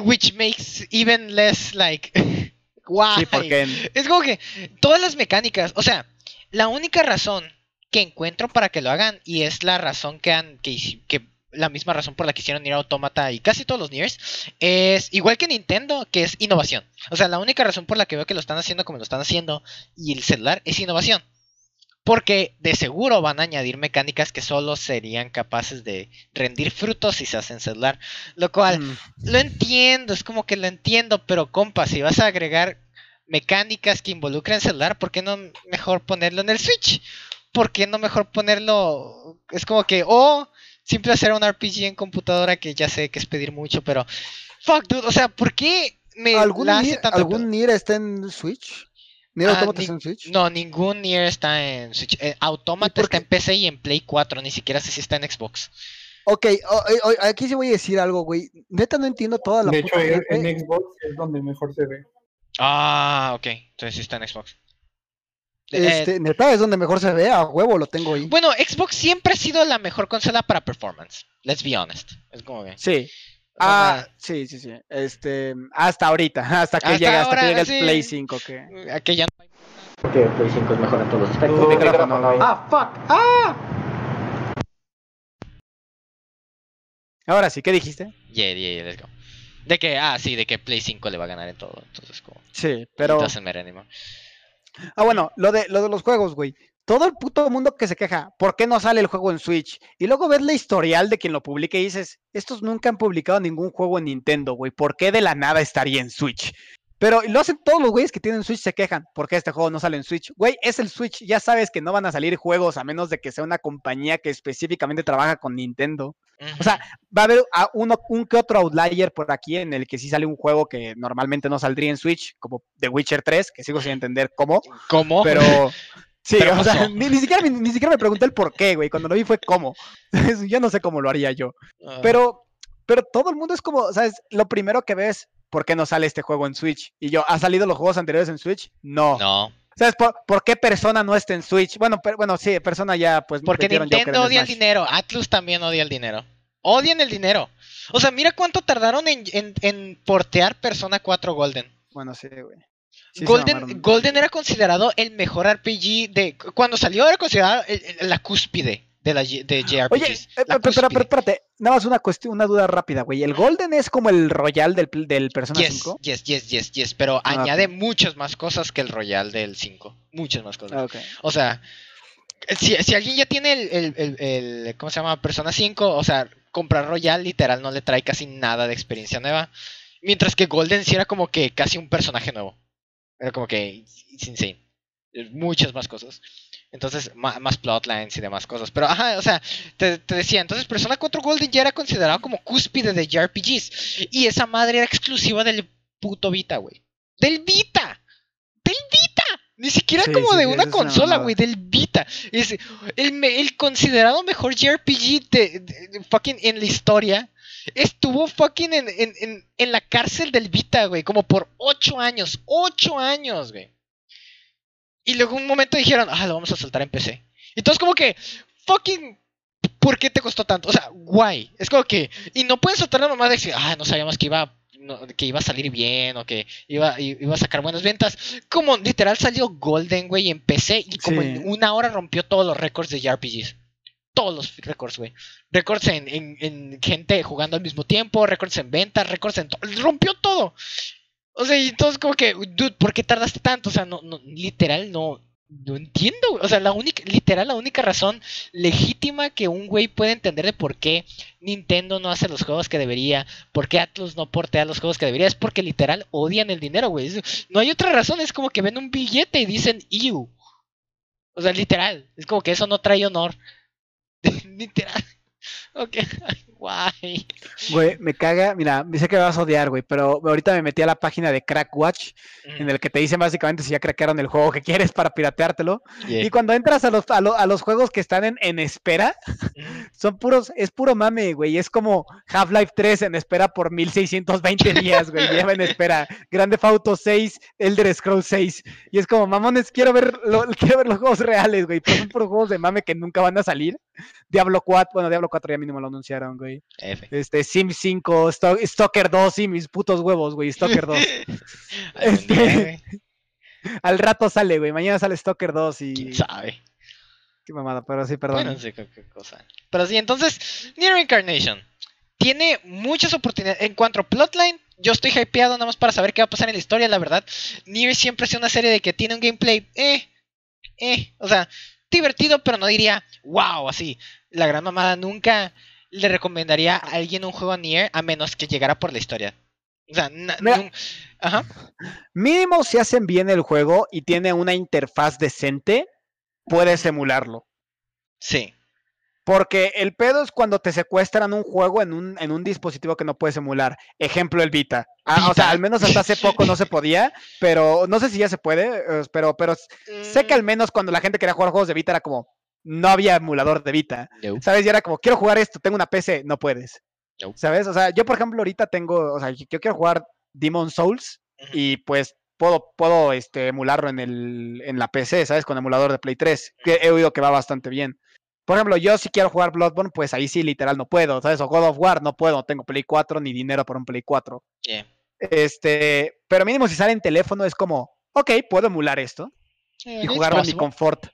which makes even less like [LAUGHS] why. Sí, porque Es como que todas las mecánicas, o sea, la única razón que encuentro para que lo hagan y es la razón que han que, que la misma razón por la que hicieron Nier Automata y casi todos los Niers es igual que Nintendo, que es innovación. O sea, la única razón por la que veo que lo están haciendo como lo están haciendo y el celular es innovación. Porque de seguro van a añadir mecánicas que solo serían capaces de rendir frutos si se hacen celular. Lo cual Mm. lo entiendo, es como que lo entiendo, pero compa, si vas a agregar mecánicas que involucren celular, ¿por qué no mejor ponerlo en el Switch? ¿Por qué no mejor ponerlo? Es como que, o simple hacer un RPG en computadora que ya sé que es pedir mucho, pero fuck, dude, o sea, ¿por qué me ¿Algún, la hace Nier, tanto ¿algún? Nier está en Switch? ¿Nier Ah, Automata ni- está en Switch? No, ningún Nier está en Switch. Eh, Automata está en PC y en Play 4, ni siquiera sé si está en Xbox. Ok, o- o- o- aquí sí voy a decir algo, güey. Neta no entiendo toda la De hecho, puta en gente. en Xbox es donde mejor se ve. Ah, ok, entonces sí está en Xbox. Eh, Este, neta, es donde mejor se ve, a huevo lo tengo ahí. Bueno, Xbox siempre ha sido la mejor consola para performance. Let's be honest. Es como que. Sí. o sea, Ah, sí, sí, sí. Este, hasta ahorita, [LAUGHS] hasta que Hasta llega, hasta ahora, que llega el sí. Play 5 que que ya no hay- Porque Play 5 es mejor en todos los aspectos. Micrófono, güey. Ah, fuck. Ah. Ahora sí, ¿qué dijiste? Yeah, yeah, yeah, let's go. De que, ah, sí, de que Play 5 le va a ganar en todo. Entonces, como. Sí, pero doesn't matter anymore. Ah, bueno, lo de lo de los juegos, güey. Todo el puto mundo que se queja, ¿por qué no sale el juego en Switch? Y luego ves la historial de quien lo publica y dices, estos nunca han publicado ningún juego en Nintendo, güey. ¿Por qué de la nada estaría en Switch? Pero lo hacen todos los güeyes que tienen Switch se quejan, ¿por qué este juego no sale en Switch? Güey, es el Switch, ya sabes que no van a salir juegos a menos de que sea una compañía que específicamente trabaja con Nintendo. O sea, va a haber a uno, un que otro outlier por aquí en el que sí sale un juego que normalmente no saldría en Switch, como The Witcher 3, que sigo sin entender cómo, ¿cómo? pero [LAUGHS] sí, Pero o sea, ni, ni siquiera, me- ni siquiera me pregunté el por qué, güey, cuando lo vi fue cómo. [LAUGHS] yo no sé cómo lo haría yo, Ah, pero, pero todo el mundo es como, ¿sabes? Lo primero que ves, ¿por qué no sale este juego en Switch? Y yo, ¿ha salido los juegos anteriores en Switch? No. No. ¿Sabes por, por qué Persona no está en Switch? Bueno, per- bueno, sí, Persona ya, pues, Porque Nintendo en odia el dinero. Atlus también odia el dinero. Odian el dinero. O sea, mira cuánto tardaron en, en- en portear Persona 4 Golden. Bueno, sí, güey. Sí Golden. Golden era considerado el mejor RPG de. Cuando salió era considerado el- el- la cúspide de, la, G- de JRPGs. Oye, eh, La pero, pero, pero espérate, nada más una cuestión, una duda rápida, güey. ¿El Golden es como el Royal del, del Persona Yes, 5? yes, yes, yes, yes, pero Ah, añade muchas más cosas que el Royal del 5. Muchas más cosas. Ah, ok. O sea, si, si alguien ya tiene el, el- el- el- ¿cómo se llama? Persona 5, o sea, comprar Royal literal no le trae casi nada de experiencia nueva. Mientras que Golden sí era como que casi un personaje nuevo. Era como que it's insane. Muchas más cosas. Entonces, más plotlines y demás cosas. Pero, ajá, o sea, te, te decía, entonces Persona 4 Golden ya era considerado como cúspide de JRPGs. Y esa madre era exclusiva del puto Vita, güey. ¡Del Vita! ¡Del Vita! Ni siquiera Sí, como sí, de una consola, güey, del Vita. Es el, considerado mejor JRPG de, de- de fucking en la historia. Estuvo fucking en, en, en, en la cárcel del Vita, güey, como por 8 años. 8 años, güey. Y luego un momento dijeron, ah, lo vamos a soltar en PC. Y todos como que, fucking, ¿por qué te costó tanto? O sea, guay. Es como que, y no pueden soltar la mamá de decir, ah, no sabíamos que iba, no, que iba a salir bien o que iba, iba a sacar buenas ventas. Como literal salió Golden, güey, en PC y como Sí. en una hora rompió todos los récords de JRPGs. Todos los récords, güey. Récords en, en- en gente jugando al mismo tiempo, récords en ventas, récords en todo. Rompió todo. O sea, y entonces como que, dude, ¿por qué tardaste tanto? O sea, no, no, literal, no, no entiendo. O sea, la única, literal, la única razón legítima que un güey puede entender de por qué Nintendo no hace los juegos que debería, por qué Atlus no portea los juegos que debería, es porque literal odian el dinero, güey. No hay otra razón, es como que ven un billete y dicen, ew. O sea, literal, es como que eso no trae honor. [LAUGHS] literal. Ok, [LAUGHS] guay. Güey, me caga, mira, sé que me vas a odiar, güey, pero ahorita me metí a la página de Crackwatch, en el que te dicen básicamente si ya craquearon el juego que quieres para pirateártelo. Yeah. Y cuando entras a los, a, lo- a los juegos que están en, en espera, Mm. son puros, es puro mame, güey. Es como Half-Life 3 en espera por 1620 [LAUGHS] días, güey. Lleva en espera. Grande Auto 6, Elder Scrolls 6. Y es como, mamones, quiero ver, lo- quiero ver los juegos reales, güey. Pero son puros juegos de mame que nunca van a salir. Diablo 4, bueno, Diablo 4 ya mínimo lo anunciaron, güey. F. Este, Sim 5, Sto- Stalker 2, sí, mis putos huevos, güey. Stalker 2. [LAUGHS] Algún Este, día. [LAUGHS] Al rato sale, güey. Mañana sale Stalker 2 y. ¿Quién sabe? Qué mamada, pero sí, perdón. Bueno, no sé qué, qué cosa. Pero sí, entonces, Nier Incarnation tiene muchas oportunidades. En cuanto a plotline, yo estoy hypeado nada más para saber qué va a pasar en la historia, la verdad. Nier siempre ha sido una serie de que tiene un gameplay, eh, eh, o sea, divertido, pero no diría, wow, así. La gran mamada nunca le recomendaría a alguien un juego a Nier a menos que llegara por la historia. O sea, Mira. ajá. Mínimo si hacen bien el juego y tiene una interfaz decente, puedes emularlo. Sí. Porque el pedo es cuando te secuestran un juego en un, en un dispositivo que no puedes emular. Ejemplo, el Vita. Ah, o sea, al menos hasta hace [LAUGHS] poco no se podía, pero no sé si ya se puede, eh, pero, pero sé que al menos cuando la gente quería jugar juegos de Vita era como, no había emulador de Vita. No. ¿Sabes? Y era como, quiero jugar esto, tengo una PC, no puedes. ¿Sabes? O sea, yo por ejemplo ahorita tengo, o sea, yo quiero jugar Demon Souls y pues puedo, puedo este, emularlo en, el, en la PC, ¿sabes? Con emulador de Play 3, que he oído que va bastante bien. Por ejemplo, yo si quiero jugar Bloodborne, pues ahí sí, literal, no puedo, ¿sabes? O God of War, no puedo, no tengo Play 4 ni dinero para un Play 4. Yeah. Este, pero mínimo si sale en teléfono es como, ok, puedo emular esto Eh, y jugarlo en mi confort.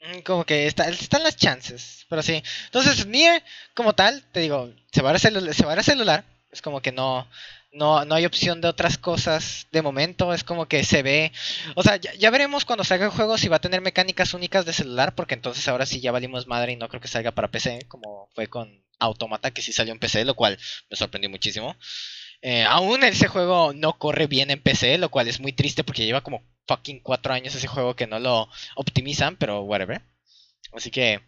Mm, Como que está, están las chances, pero sí. Entonces, Nier, como tal, te digo, se va a ver celu- se va a celular. Es como que no, no, no hay opción de otras cosas de momento. Es como que se ve. O sea, ya, ya veremos cuando salga el juego si va a tener mecánicas únicas de celular, porque entonces ahora sí ya valimos madre y no creo que salga para PC, como fue con Automata, que sí salió en PC, lo cual me sorprendió muchísimo. Eh, aún ese juego no corre bien en PC, lo cual es muy triste porque lleva como fucking cuatro años ese juego que no lo optimizan, pero whatever. Así que,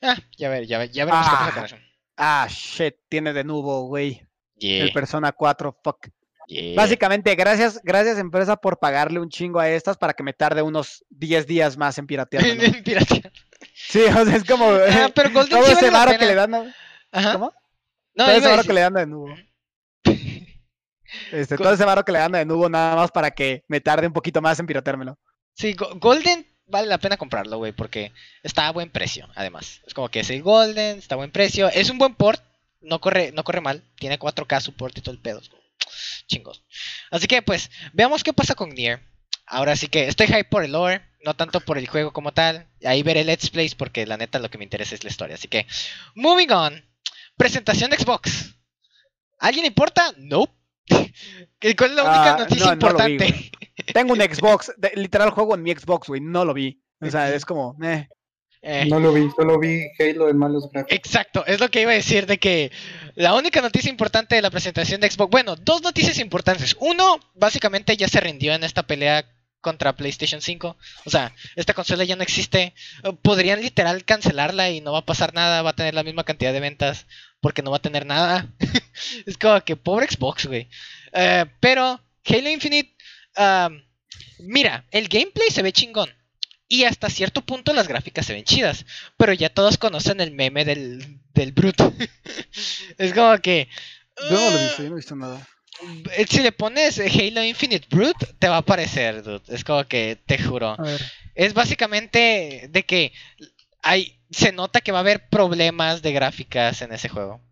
ah, ya ver, ya, ver- ya veremos qué pasa con Ah. eso. Ah, shit, tiene de nuevo, güey. Yeah, El Persona 4, fuck. yeah. Básicamente, gracias, gracias empresa por pagarle un chingo a estas para que me tarde unos 10 días más en piratearlo. [LAUGHS] Piratear. Sí, o sea, es como Ah, pero Golden todo sí ese vale varo que le dan a, Ajá. ¿Cómo? No, todo ese varo que le dan de nuevo. [LAUGHS] Este, Go- todo ese varo que le dan de nuevo nada más para que me tarde un poquito más en pirateármelo. Sí, Go- Golden vale la pena comprarlo, güey, porque está a buen precio, además. Es como que es el Golden, está a buen precio. Es un buen port, no corre, no corre mal. Tiene 4K support y todo el pedo. Chingos. Así que, pues, veamos qué pasa con Nier. Ahora sí que estoy hype por el lore, no tanto por el juego como tal. Ahí veré Let's Plays porque la neta lo que me interesa es la historia. Así que, moving on. Presentación de Xbox. ¿Alguien importa? Nope. [LAUGHS] ¿Cuál es la única Ah, noticia no, no vi, importante? Tengo un [LAUGHS] Xbox, de- literal juego en mi Xbox, güey, no lo vi. O sea, es como, eh. Eh, No lo vi, solo vi Halo en malos gráficos. Exacto, es lo que iba a decir de que la única noticia importante de la presentación de Xbox, bueno, dos noticias importantes. Uno, básicamente ya se rindió en esta pelea contra PlayStation 5. O sea, esta consola ya no existe. Podrían literal cancelarla y no va a pasar nada, va a tener la misma cantidad de ventas porque no va a tener nada. [LAUGHS] es como que pobre Xbox, güey. Eh, pero Halo Infinite, um, mira, el gameplay se ve chingón. Y hasta cierto punto las gráficas se ven chidas. Pero ya todos conocen el meme del, del Brute. [LAUGHS] es como que. Yo no lo he ah, visto, yo no he visto nada. eh, Si le pones Halo Infinite Brute, te va a aparecer, dude. Es como que, te juro. A ver. Es básicamente de que hay, se nota que va a haber problemas de gráficas en ese juego.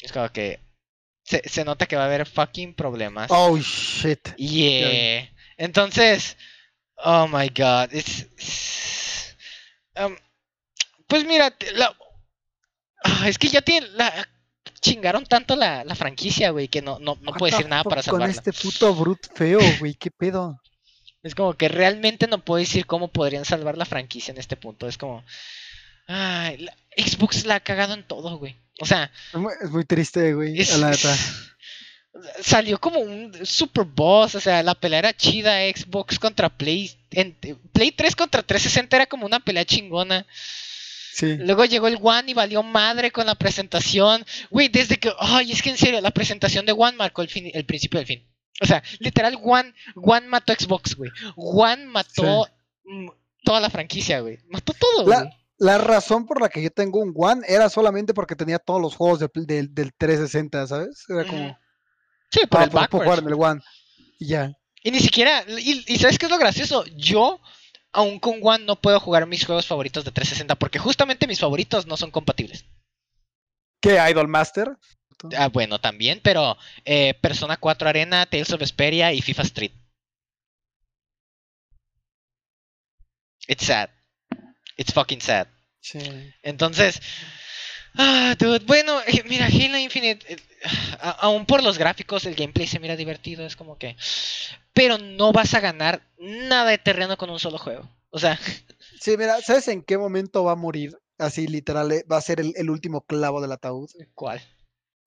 Es como que se, se nota que va a haber fucking problemas. Oh shit. Yeah. Entonces, oh my god. es- es- um, pues mira, la- ah, es que ya tiene la chingaron tanto la, la franquicia, güey, que no, no, no the decir nada para Con salvarla. este puto brute feo, güey, qué pedo. Es como que realmente no puedo decir cómo podrían salvar la franquicia en este punto. Es como. Ay, la- Xbox la ha cagado en todo, güey. O sea, Es muy, es muy triste, güey, es- la neta. es- salió como un super boss. O sea, la pelea era chida. Xbox contra Play. en- Play 3 contra 360 era como una pelea chingona. Sí. Luego llegó el One y valió madre con la presentación. Güey, desde que. Ay, es que en serio, la presentación de One marcó el, fin, el principio del fin. O sea, literal, One, One mató Xbox, güey. One mató toda la franquicia, güey. Mató todo, La- güey. La razón por la que yo tengo un One era solamente porque tenía todos los juegos del, del, del 360, ¿sabes? Era como. Sí, por para el poder jugar en el One. Y ya. Y ni siquiera. Y, y ¿sabes qué es lo gracioso? Yo, aún con One, no puedo jugar mis juegos favoritos de 360 porque justamente mis favoritos no son compatibles. ¿Qué? Idol Master. Ah, bueno, también, pero eh, Persona 4 Arena, Tales of Vesperia y FIFA Street. It's sad. It's fucking sad. Sí. Entonces, ah, dude, bueno, eh, mira, Halo Infinite, eh, a- aún por los gráficos, el gameplay se mira divertido, es como que, pero no vas a ganar nada de terreno con un solo juego. O sea, Sí, mira, ¿sabes en qué momento va a morir? Así literal, eh, va a ser el, el último clavo del ataúd. ¿cuál?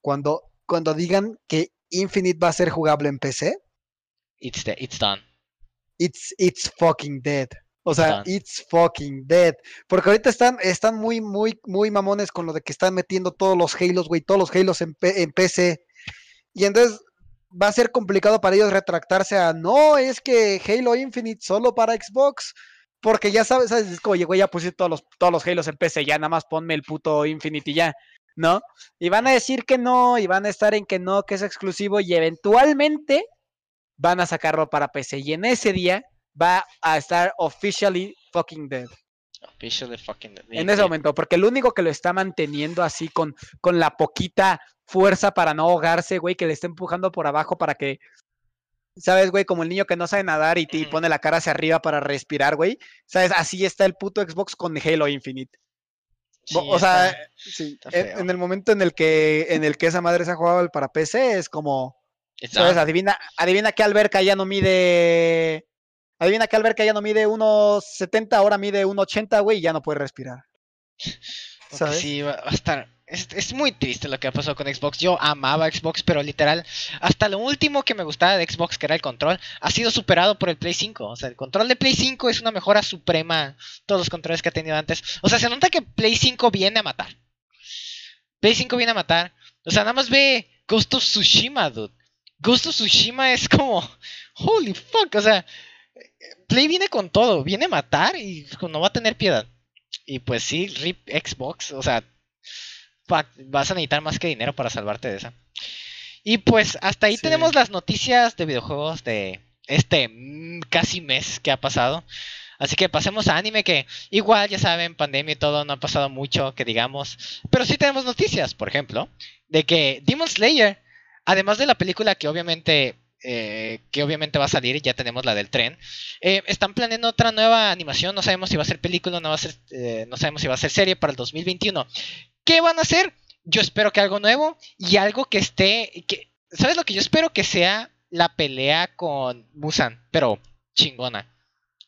Cuando, cuando digan que Infinite va a ser jugable en PC, It's, it's done. it's, it's fucking dead. O sea, it's fucking dead. Porque ahorita están, están muy, muy, muy mamones con lo de que están metiendo todos los Halos, güey, todos los Halos en, PC. Y entonces va a ser complicado para ellos retractarse a, no, es que Halo Infinite solo para Xbox. Porque ya sabes, ¿sabes? es como, oye, güey, ya pusiste todos los, todos los Halos en PC, ya nada más ponme el puto Infinite y ya, ¿no? Y van a decir que no, y van a estar en que no, que es exclusivo, y eventualmente van a sacarlo para PC. Y en ese día va a estar officially fucking dead. Officially fucking dead. En ese momento, porque el único que lo está manteniendo así con, con la poquita fuerza para no ahogarse, güey, que le está empujando por abajo para que, ¿sabes, güey? Como el niño que no sabe nadar y, y Ujú. pone la cara hacia arriba para respirar, güey. ¿Sabes? Así está el puto Xbox con Halo Infinite. Sí, o sea, está- sí, está en, el momento en el que en el que esa madre se ha jugado para PC es como, está- ¿sabes? Adivina, adivina qué alberca ya no mide, adivina qué alberca ya no mide 1.70, ahora mide 1.80, güey, y ya no puede respirar. ¿sabes? Sí, va va a estar. Es, es muy triste lo que ha pasado con Xbox. Yo amaba Xbox, pero literal, hasta lo último que me gustaba de Xbox, que era el control, ha sido superado por el Play 5. O sea, el control de Play 5 es una mejora suprema. Todos los controles que ha tenido antes. O sea, se nota que Play 5 viene a matar. Play 5 viene a matar. O sea, nada más ve Ghost of Tsushima, dude. Ghost of Tsushima es como. Holy fuck. O sea, Play viene con todo. Viene a matar y no va a tener piedad. Y pues sí, RIP Xbox, o sea, va- vas a necesitar más que dinero para salvarte de esa. Y pues hasta ahí Sí. tenemos las noticias de videojuegos de este casi mes que ha pasado. Así que pasemos a anime que igual ya saben, pandemia y todo, no ha pasado mucho que digamos. Pero sí tenemos noticias, por ejemplo, de que Demon Slayer, además de la película que obviamente... eh, que obviamente va a salir, ya tenemos la del tren. eh, están planeando otra nueva animación, no sabemos si va a ser película, no va a ser, eh, no sabemos si va a ser serie para el 2021. ¿Qué van a hacer? Yo espero que algo nuevo y algo que esté, que, ¿sabes lo que yo espero que sea la pelea con Musan, pero chingona,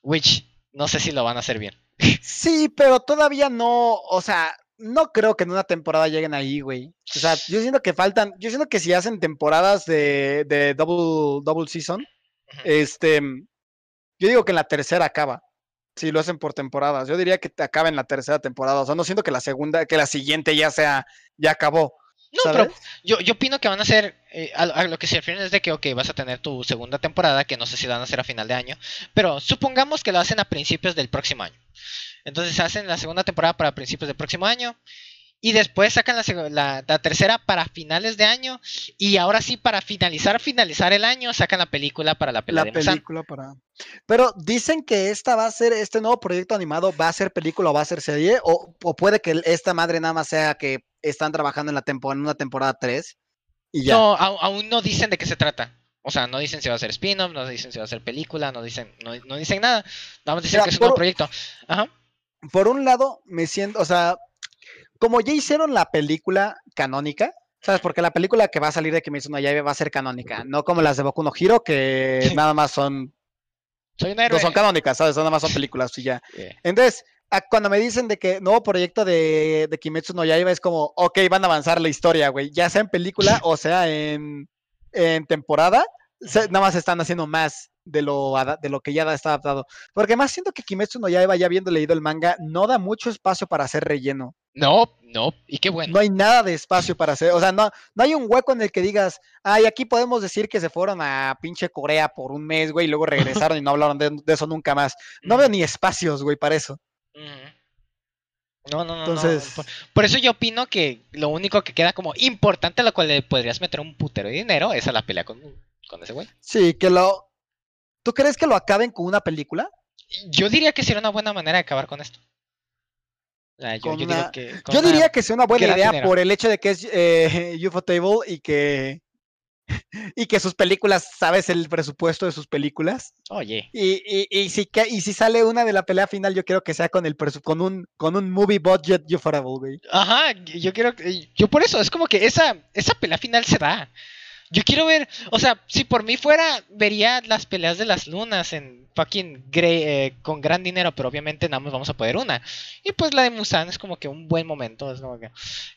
which no sé si lo van a hacer bien. Sí, pero todavía no, o sea, no creo que en una temporada lleguen ahí, güey. O sea, yo siento que faltan, yo siento que si hacen temporadas de, de double, double season, este, yo digo que en la tercera acaba. Si lo hacen por temporadas, yo diría que te acaba en la tercera temporada. O sea, no siento que la segunda, que la siguiente ya sea, ya acabó. No, ¿sabes? pero yo, yo opino que van a ser, eh, a, a lo que se refieren es de que, ok, vas a tener tu segunda temporada, que no sé si la van a hacer a final de año, pero supongamos que lo hacen a principios del próximo año. Entonces hacen la segunda temporada para principios del próximo año, y después sacan la, seg- la- la tercera para finales de año, y ahora sí, para finalizar, finalizar el año, sacan la película para la pelea la de película para. Pero dicen que esta va a ser, este nuevo proyecto animado va a ser película o va a ser serie, o, o puede que esta madre nada más sea que están trabajando en la temporada, en una temporada 3 y ya. No, aún no dicen de qué se trata. O sea, no dicen si va a ser spin-off, no dicen si va a ser película, no dicen, no, no dicen nada. Vamos a decir Mira, que es un nuevo proyecto. Ajá. Por un lado, me siento, o sea, como ya hicieron la película canónica, ¿sabes? Porque la película que va a salir de Kimetsu no Yaiba va a ser canónica, no como las de Boku no Hero, que nada más son, Soy un héroe. no son canónicas, ¿sabes? Nada más son películas y ya. Yeah. Entonces, cuando me dicen de que nuevo proyecto de, de Kimetsu no Yaiba es como, ok, van a avanzar la historia, güey, ya sea en película [LAUGHS] o sea en, en temporada, se- nada más están haciendo más de lo, de lo que ya está adaptado. Porque más siento que Kimetsu no Yaiba, ya habiendo leído el manga, no da mucho espacio para hacer relleno. No, no, y qué bueno. No hay nada de espacio para hacer, o sea, no, no hay un hueco en el que digas, ay, aquí podemos decir que se fueron a pinche Corea por un mes, güey, y luego regresaron y no hablaron de, de eso nunca más. No veo ni espacios, güey, para eso. no, no, no. Entonces, Por, por eso yo opino que lo único que queda como importante a lo cual le podrías meter un putero de dinero es a la pelea con, con ese güey. Sí, que lo. ¿Tú crees que lo acaben con una película? Yo diría que sería una buena manera de acabar con esto. Yo, Con yo una- digo que con Yo una- diría que sea una buena idea dinero. por el hecho de que es eh, [LAUGHS] UFO Table y que. [LAUGHS] Y que sus películas, ¿sabes el presupuesto de sus películas? Oye, Y, y, y, si, que- y si sale una de la pelea final, yo quiero que sea con el con un con un movie budget Ufotable, güey. Ajá, yo quiero yo por eso, es como que esa, esa pelea final se da. Yo quiero ver, o sea, si por mí fuera, vería las peleas de las lunas en fucking Grey, eh, con gran dinero, pero obviamente nada más vamos a poder una. Y pues la de Musan es como que un buen momento, es como que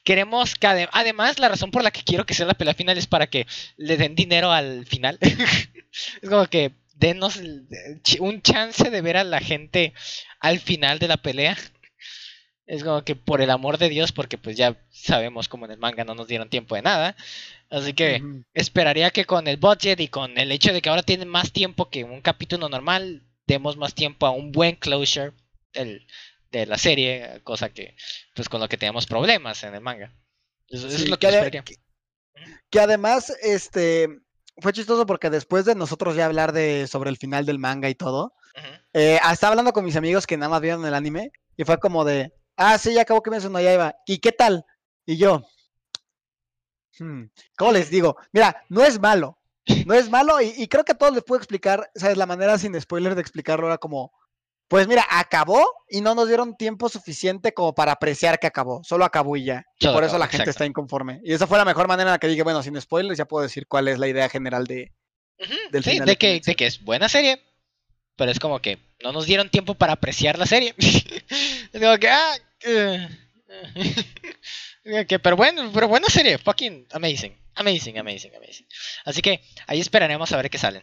queremos que ade- además la razón por la que quiero que sea la pelea final es para que le den dinero al final. [LAUGHS] es como que denos ch- un chance de ver a la gente al final de la pelea. Es como que por el amor de Dios, porque pues ya sabemos como en el manga no nos dieron tiempo de nada. Así que esperaría que con el budget y con el hecho de que ahora tienen más tiempo que un capítulo normal, demos más tiempo a un buen closure del- de la serie, cosa que pues con lo que tenemos problemas en el manga. Eso, Sí, es lo que que esperaría. que además, este, fue chistoso porque después de nosotros ya hablar de sobre el final del manga y todo, eh, estaba hablando con mis amigos que nada más vieron el anime y fue como de, ah, sí, ya acabó que me no ya iba. ¿Y qué tal? Y yo, hmm, ¿cómo les digo? Mira, no es malo, no es malo y, y creo que a todos les puedo explicar, ¿sabes? La manera sin spoiler de explicarlo era como, pues mira, acabó y no nos dieron tiempo suficiente como para apreciar que acabó, solo acabó y ya. Solo por eso la gente exacto. está inconforme. Y esa fue la mejor manera en la que dije, bueno, sin spoilers ya puedo decir cuál es la idea general de... Ujú, del sí, final de de que, de que es buena serie, pero es como que no nos dieron tiempo para apreciar la serie. [LAUGHS] Como que, ah, eh, eh. [LAUGHS] que, pero bueno, pero buena serie, fucking amazing, amazing, amazing, amazing. Así que ahí esperaremos a ver qué salen.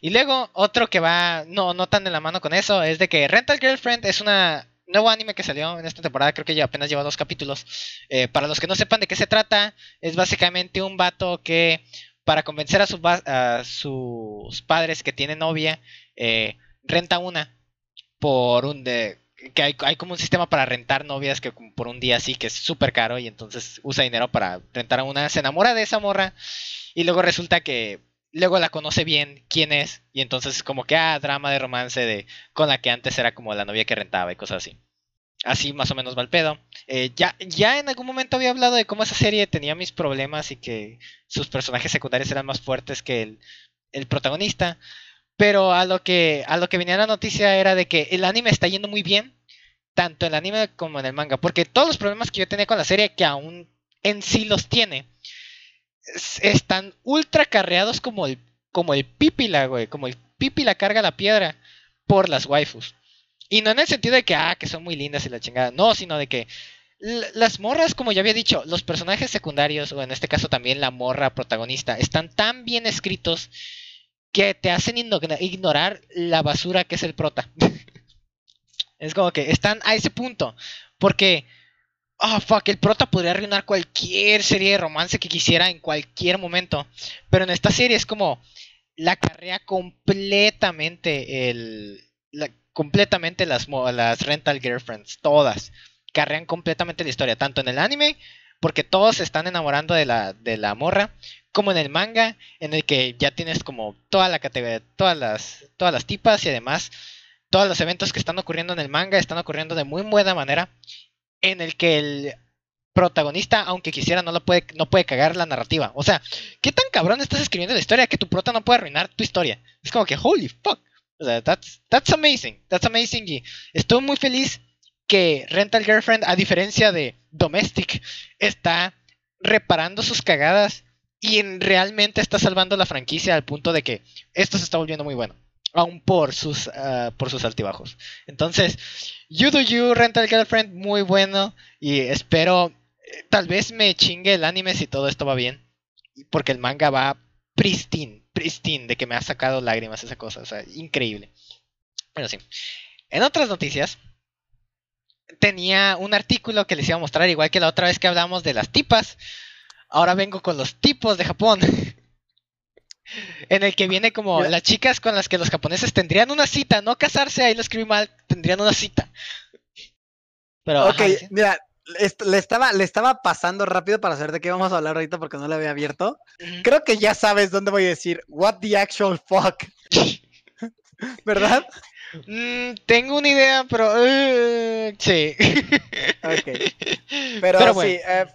Y luego otro que va, no, no tan de la mano con eso, es de que Rental Girlfriend es una nuevo anime que salió en esta temporada, creo que ya apenas lleva dos capítulos. Eh, para los que no sepan de qué se trata, es básicamente un vato que para convencer a, va- a sus padres que tiene novia, eh, renta una por un de que hay, hay como un sistema para rentar novias que por un día sí que es súper caro y entonces usa dinero para rentar a una, se enamora de esa morra y luego resulta que luego la conoce bien quién es y entonces como que ah drama de romance de con la que antes era como la novia que rentaba y cosas así. Así más o menos va el pedo. Eh, ya, ya en algún momento había hablado de cómo esa serie tenía mis problemas y que sus personajes secundarios eran más fuertes que el, el protagonista. Pero a lo que a lo que venía la noticia era de que el anime está yendo muy bien, tanto en el anime como en el manga, porque todos los problemas que yo tenía con la serie, que aún en sí los tiene, es- están ultra carreados como el como el pípila, güey, como el pípila carga la piedra por las waifus. Y no en el sentido de que ah, que son muy lindas y la chingada, no, sino de que las morras, como ya había dicho, los personajes secundarios, o en este caso también la morra protagonista, están tan bien escritos que te hacen igno- ignorar la basura que es el prota. [LAUGHS] es como que están a ese punto. Porque, oh fuck, el prota podría arruinar cualquier serie de romance que quisiera en cualquier momento. Pero en esta serie es como la carrea completamente el. completamente las, las rental girlfriends, todas. Carrean completamente la historia, tanto en el anime, porque todos se están enamorando de la, de la morra, como en el manga, en el que ya tienes como toda la categoría, todas las, todas las tipas y además todos los eventos que están ocurriendo en el manga están ocurriendo de muy buena manera, en el que el protagonista, aunque quisiera, no lo puede, no puede cagar la narrativa. O sea, ¿qué tan cabrón estás escribiendo la historia que tu prota no puede arruinar tu historia? Es como que, holy fuck. O sea, that's, that's amazing. That's amazing. Y estoy muy feliz que Rental Girlfriend, a diferencia de Domestic, está reparando sus cagadas y en- realmente está salvando la franquicia al punto de que esto se está volviendo muy bueno. Aún por sus, ah, por sus altibajos. Entonces, You Do You, Rental Girlfriend, muy bueno. Y espero, eh, tal vez me chingue el anime si todo esto va bien. Porque el manga va pristine, pristine, de que me ha sacado lágrimas esa cosa. O sea, increíble. Pero sí. En otras noticias, tenía un artículo que les iba a mostrar, igual que la otra vez que hablamos de las tipas. Ahora vengo con los tipos de Japón. en el que viene como las chicas con las que los japoneses tendrían una cita, no casarse, ahí lo escribí mal, tendrían una cita. Pero, Ok, ajá, sí. mira, le estaba, le estaba pasando rápido para saber de qué vamos a hablar ahorita porque no lo había abierto. Creo que ya sabes dónde voy a decir, what the actual fuck, [LAUGHS] ¿verdad? Mm, tengo una idea, pero... eh, sí. Ok. Pero, Pero sí, bueno. eh,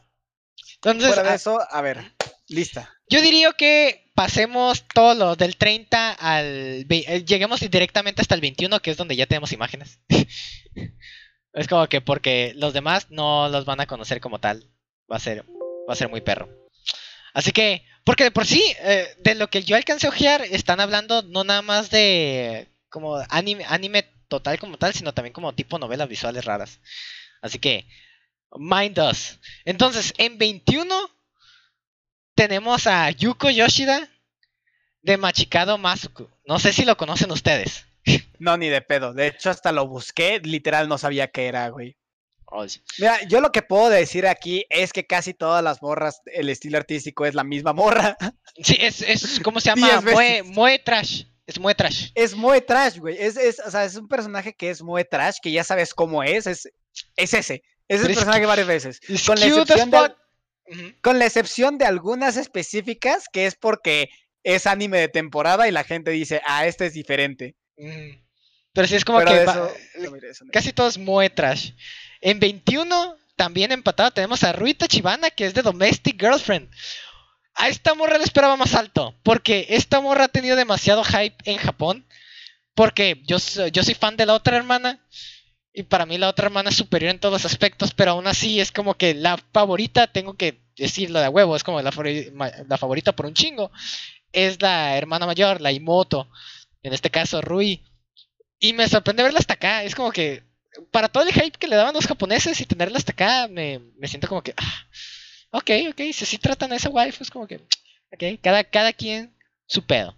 Entonces, fuera de ah, eso, a ver, lista. Yo diría que pasemos todo lo del 30 al... eh, Lleguemos directamente hasta el 21, que es donde ya tenemos imágenes. [LAUGHS] es como que porque los demás no los van a conocer como tal. Va a ser, va a ser muy perro. Así que, porque de por sí, eh, de lo que yo alcancé a ojear, están hablando no nada más de como anime, anime total como tal, sino también como tipo novelas visuales raras. Así que, mind us. Entonces, en 21 tenemos a Yuko Yoshida de Machikado Masuku. No sé si lo conocen ustedes. [LAUGHS] No, ni de pedo. De hecho, hasta lo busqué, literal no sabía qué era, güey. Oh, sí. Mira, yo lo que puedo decir aquí es que casi todas las morras, el estilo artístico es la misma morra. [LAUGHS] Sí, es, es ¿cómo se [LAUGHS] llama? Moe Trash. Es Moe Trash. Es Moe Trash, güey. Es, es, o sea, es un personaje que es Moe Trash, que ya sabes cómo es. Es, es ese. Es el personaje varias veces. Es Con la excepción de, fuck. Ujú. con la excepción de algunas específicas, que es porque es anime de temporada y la gente dice, ah, este es diferente. Pero sí es como Pero que eso, no, eso no. casi todo es Moe Trash. En 21, también empatado, tenemos a Ruita Chibana, que es de Domestic Girlfriend. A esta morra le esperaba más alto, porque esta morra ha tenido demasiado hype en Japón. Porque yo, yo soy fan de la otra hermana. Y para mí la otra hermana es superior en todos los aspectos, pero aún así es como que la favorita, tengo que decirlo de huevo, es como la favorita por un chingo. Es la hermana mayor, la Imoto. En este caso, Rui. Y me sorprende verla hasta acá. Es como que para todo el hype que le daban los japoneses y tenerla hasta acá, me, me siento como que, ah, ok, ok, si así tratan a esa waifu, es como que, ok, cada, cada quien su pedo.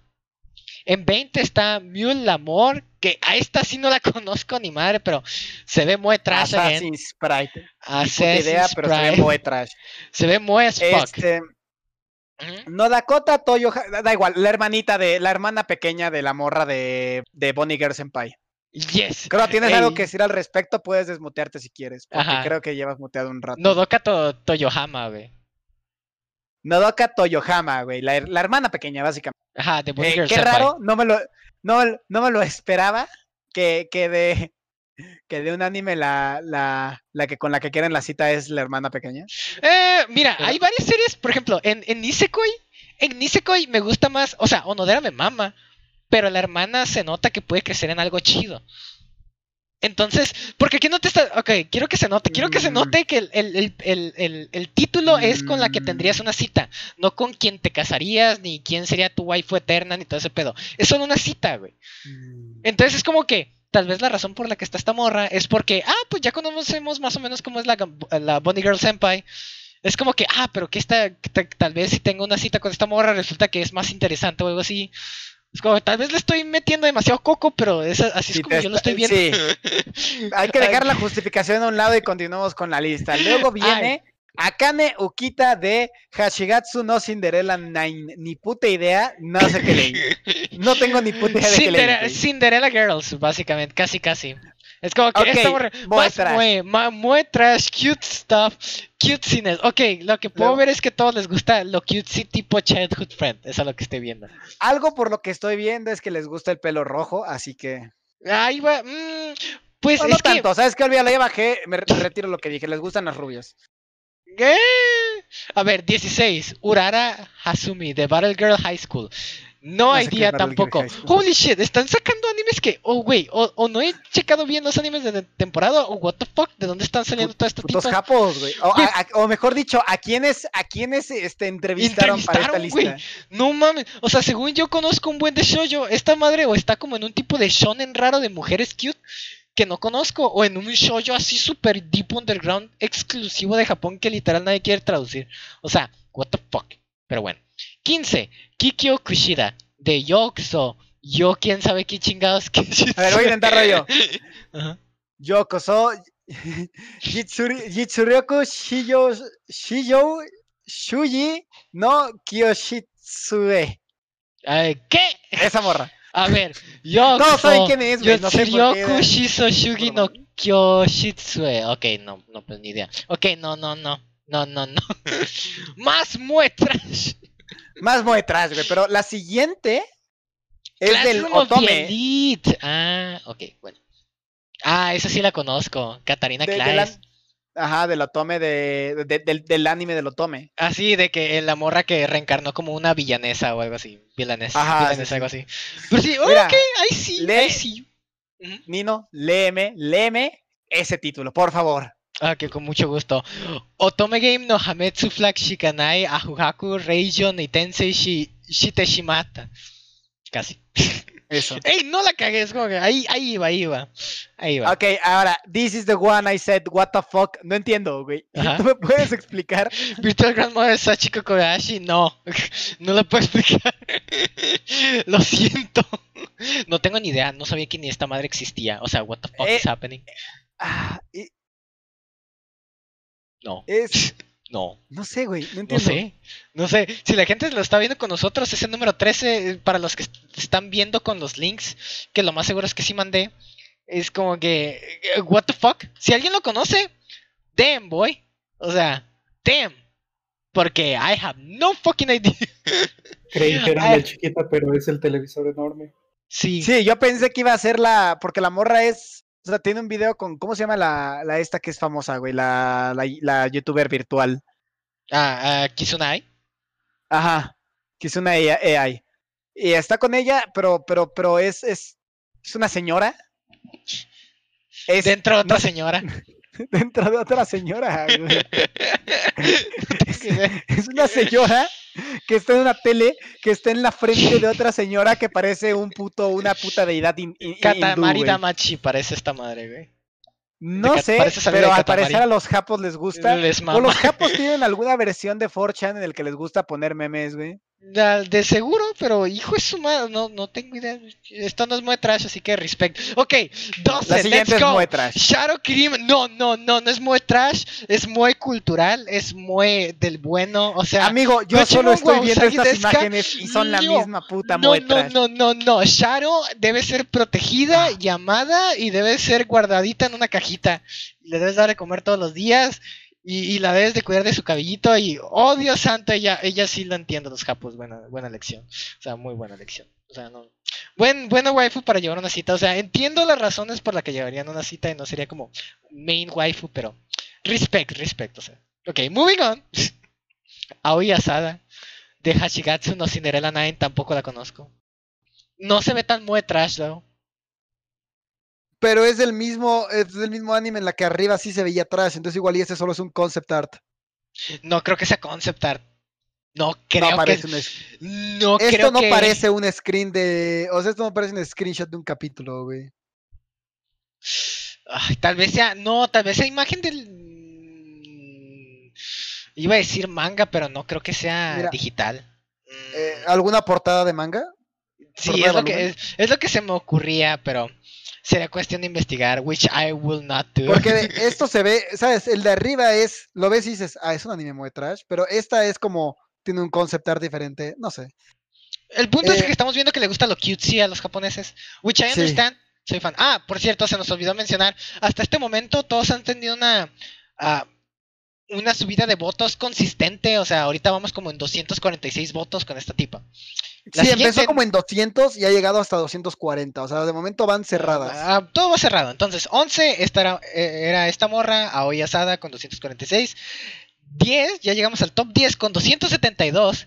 En 20 está Mule Lamor, que a esta sí no la [LAUGHS] conozco ni madre, pero se ve muy trash. Assassin's Sprite. Assassin's idea, pero se ve muy trash. Se ve muy as fuck. Este, Ujú. no, Dakota Toyo, da igual, la hermanita de, la hermana pequeña de la morra de, de Bonnie Girl Senpai. Yes. Creo que tienes algo que decir al respecto, puedes desmutearte si quieres, porque Ajá. creo que llevas muteado un rato. Nodoka to- Toyohama, güey. Nodoka Toyohama, güey, la, la hermana pequeña, básicamente. Ajá, de Eh, qué raro, no me lo, no, no me lo esperaba que, que de que de un anime la, la, la que con la que quieren la cita es la hermana pequeña. Eh, mira, Pero- hay varias series, por ejemplo, en, en Nisekoi, en Nisekoi me gusta más, o sea, Onodera me mama, pero la hermana se nota que puede crecer en algo chido. Entonces, porque aquí no te está, ok, quiero que se note, quiero que se Mm. note que el, el- el- el- título es con la que Mm. tendrías una cita, no con quien te casarías, ni quién sería tu waifu eterna, ni todo ese pedo. Es solo una cita, güey. Entonces es como que tal vez la razón por la que está esta morra es porque, ah, pues ya conocemos más o menos cómo es la, la Bonnie Girl Senpai. Es como que, ah, pero que esta, tal vez si tengo una cita con esta morra resulta que es más interesante o algo así. Es como, tal vez le estoy metiendo demasiado coco, pero es, así es Sí, como yo lo estoy viendo. sí. [LAUGHS] Hay que dejar la justificación a un lado y continuamos con la lista. Luego viene Akane Ukita de Hashigatsu no Cinderella Nine. Ni puta idea, no sé qué leí. No tengo ni puta idea de [LAUGHS] qué leí. Cinderella Girls, básicamente, casi casi. Es como que Ok, esta morra, muy más trash. mue, ma- muy trash, cute stuff, cutesiness. Ok, lo que puedo Luego- ver es que a todos les gusta lo cutesy tipo childhood friend. Eso es lo que estoy viendo. Algo por lo que estoy viendo es que les gusta el pelo rojo, así que. Ahí va. mm, pues No, no es que. tanto, ¿sabes qué? Olvídalo, ya bajé, me re- retiro lo que dije, les gustan las rubias. ¿Qué? A ver, 16. Urara Hasumi de Battle Girl High School. No, Battle Girl tampoco. Holy shit, están sacando animes que, oh, güey, o, o no he checado bien los animes de temporada, o what the fuck, ¿de dónde están saliendo todas estas tipas? japos, güey. O, mejor dicho, ¿a quiénes, a quiénes este, entrevistaron, para esta lista? No mames, o sea, según yo conozco un buen de shoujo, esta madre o está como en un tipo de shonen raro de mujeres cute que no conozco, o en un shoujo así super deep underground exclusivo de Japón que literal nadie quiere traducir. O sea, what the fuck. Pero bueno. 15. Kikyo Kushida de Yokuso. Yo quién sabe qué chingados que A ver, voy a intentarlo yo. [LAUGHS] Ajá. Yokoso, [LAUGHS] Jitsuri, Jitsuryoku Shiyo, Shiyo, Shuji no Kiyoshitsue. Ay, ¿Qué? Esa morra. A ver, Yokuso. [LAUGHS] Todos saben quién es, güey, no sé por qué Shiso Shugi no. Kyoshitsue. Ok, no, no, pues ni idea. Ok, no, no, no. No, no, no. Más muestras. Más muestras, güey. Pero la siguiente es del Classroom the Otome. Ah, ok, bueno. Ah, esa sí la conozco. Katarina de- de Claes. la- ajá, del Otome de, de- del, del anime del Otome. Así de que la morra que reencarnó como una villanesa o algo así. Villanesa, Ajá, sí, villanesa, sí. algo así. Pero sí, oh, Mira, ok, ahí sí, lee- ahí sí. Nino, léeme, léeme ese título, por favor. Ah, que con mucho gusto. Otome Game no Hametsu Flag Shikanai Ahuhaku Reijo ni Tensei shi, Shite Shimata. Casi. Eso. [LAUGHS] ¡Ey! No la cagué, es como que ahí, ahí iba, ahí iba. Ahí iba. Ok, ahora, this is the one I said, what the fuck. No entiendo, güey. ¿Tú me puedes explicar? [LAUGHS] Virtual Grandmother Sachiko Kobayashi, no. [LAUGHS] No lo puedo explicar. Lo siento. No tengo ni idea, no sabía que ni esta madre existía. O sea, what the fuck Eh, is happening? Ah, y- No, es, [LAUGHS] no. no sé, güey, no No entiendo. sé, no sé. Si la gente lo está viendo con nosotros, ese número 13, eh, para los que est- están viendo con los links, que lo más seguro es que sí mandé, es como que, eh, what the fuck. Si alguien lo conoce, damn, boy. O sea, damn. Porque I have no fucking idea. [LAUGHS] Creí que era Ah. la chiquita, pero es el televisor enorme. Sí. Sí, yo pensé que iba a ser la. Porque la morra es. O sea, tiene un video con. ¿Cómo se llama la, la esta que es famosa, güey? La, la, la youtuber virtual. Ah, ah, Kizunai. Ajá. Una AI. Y está con ella, pero, pero, pero es, es, es una señora. Es Dentro de otra no señora. [LAUGHS] [LAUGHS] dentro de otra señora, güey. [LAUGHS] Es una señora que está en una tele, que está en la frente de otra señora que parece un puto, una puta deidad in- in- hindú, Katamari. Damachi parece esta madre, güey. No sé, pero al parecer a los japos les gusta. Les O los japos tienen alguna versión de 4chan en el que les gusta poner memes, güey. De seguro, pero hijo es su madre, no, no tengo idea. Esto no es muy trash, así que respect. Ok, 12, La siguiente let's es muy trash. Shadow Cream, no, no, no, no es muy trash, es muy cultural, es muy del bueno, o sea... Amigo, yo solo estoy viendo estas imágenes y son la No, misma puta no, no, muestra. no, no, no, Shadow debe ser protegida, Ah. llamada y debe ser guardadita en una cajita. Le debes dar de comer todos los días y, la debes de cuidar de su cabellito y, oh Dios santo, ella, ella sí lo entiende los japos, buena, buena lección. O sea, muy buena lección. O sea, no. Buen, buena waifu para llevar una cita. O sea, entiendo las razones por las que llevarían una cita y no sería como main waifu, pero respect, respect. O sea. Ok, moving on. [LAUGHS] Aoi Asada de Hashigatsu no Cinderella 9 tampoco la conozco. No se ve tan muy trash, though. Pero es del mismo, es del mismo anime en la que arriba sí se veía atrás, entonces igual y ese solo es un concept art. No creo que sea concept art. No creo no parece que. un No Esto creo no que- parece un screen de. O sea, esto no parece un screenshot de un capítulo, güey. Ay, tal vez sea. No, tal vez sea imagen del. mm, Iba a decir manga, pero no creo que sea Mira, digital. Eh, Mm, ¿Alguna portada de manga? sí, es lo, que, es lo que se me ocurría, pero sería cuestión de investigar, which I will not do. Porque de- [LAUGHS] esto se ve, ¿sabes? El de arriba es, lo ves y dices, ah, es un anime muy trash, pero esta es como, tiene un concept art diferente, no sé. El punto es eh, que estamos viendo que le gusta lo cutesy a los japoneses, which I Sí. understand. Soy fan. Ah, por cierto, se nos olvidó mencionar, hasta este momento todos han tenido una ah, una subida de votos consistente, o sea, ahorita vamos como en 246 votos con esta tipa. La sí, siguiente- empezó como en 200 y ha llegado hasta 240, o sea, de momento van cerradas. Ah, todo va cerrado. Entonces, 11 esta era, eh, era esta morra, Aoi Asada con 246. 10, ya llegamos al top 10 con 272.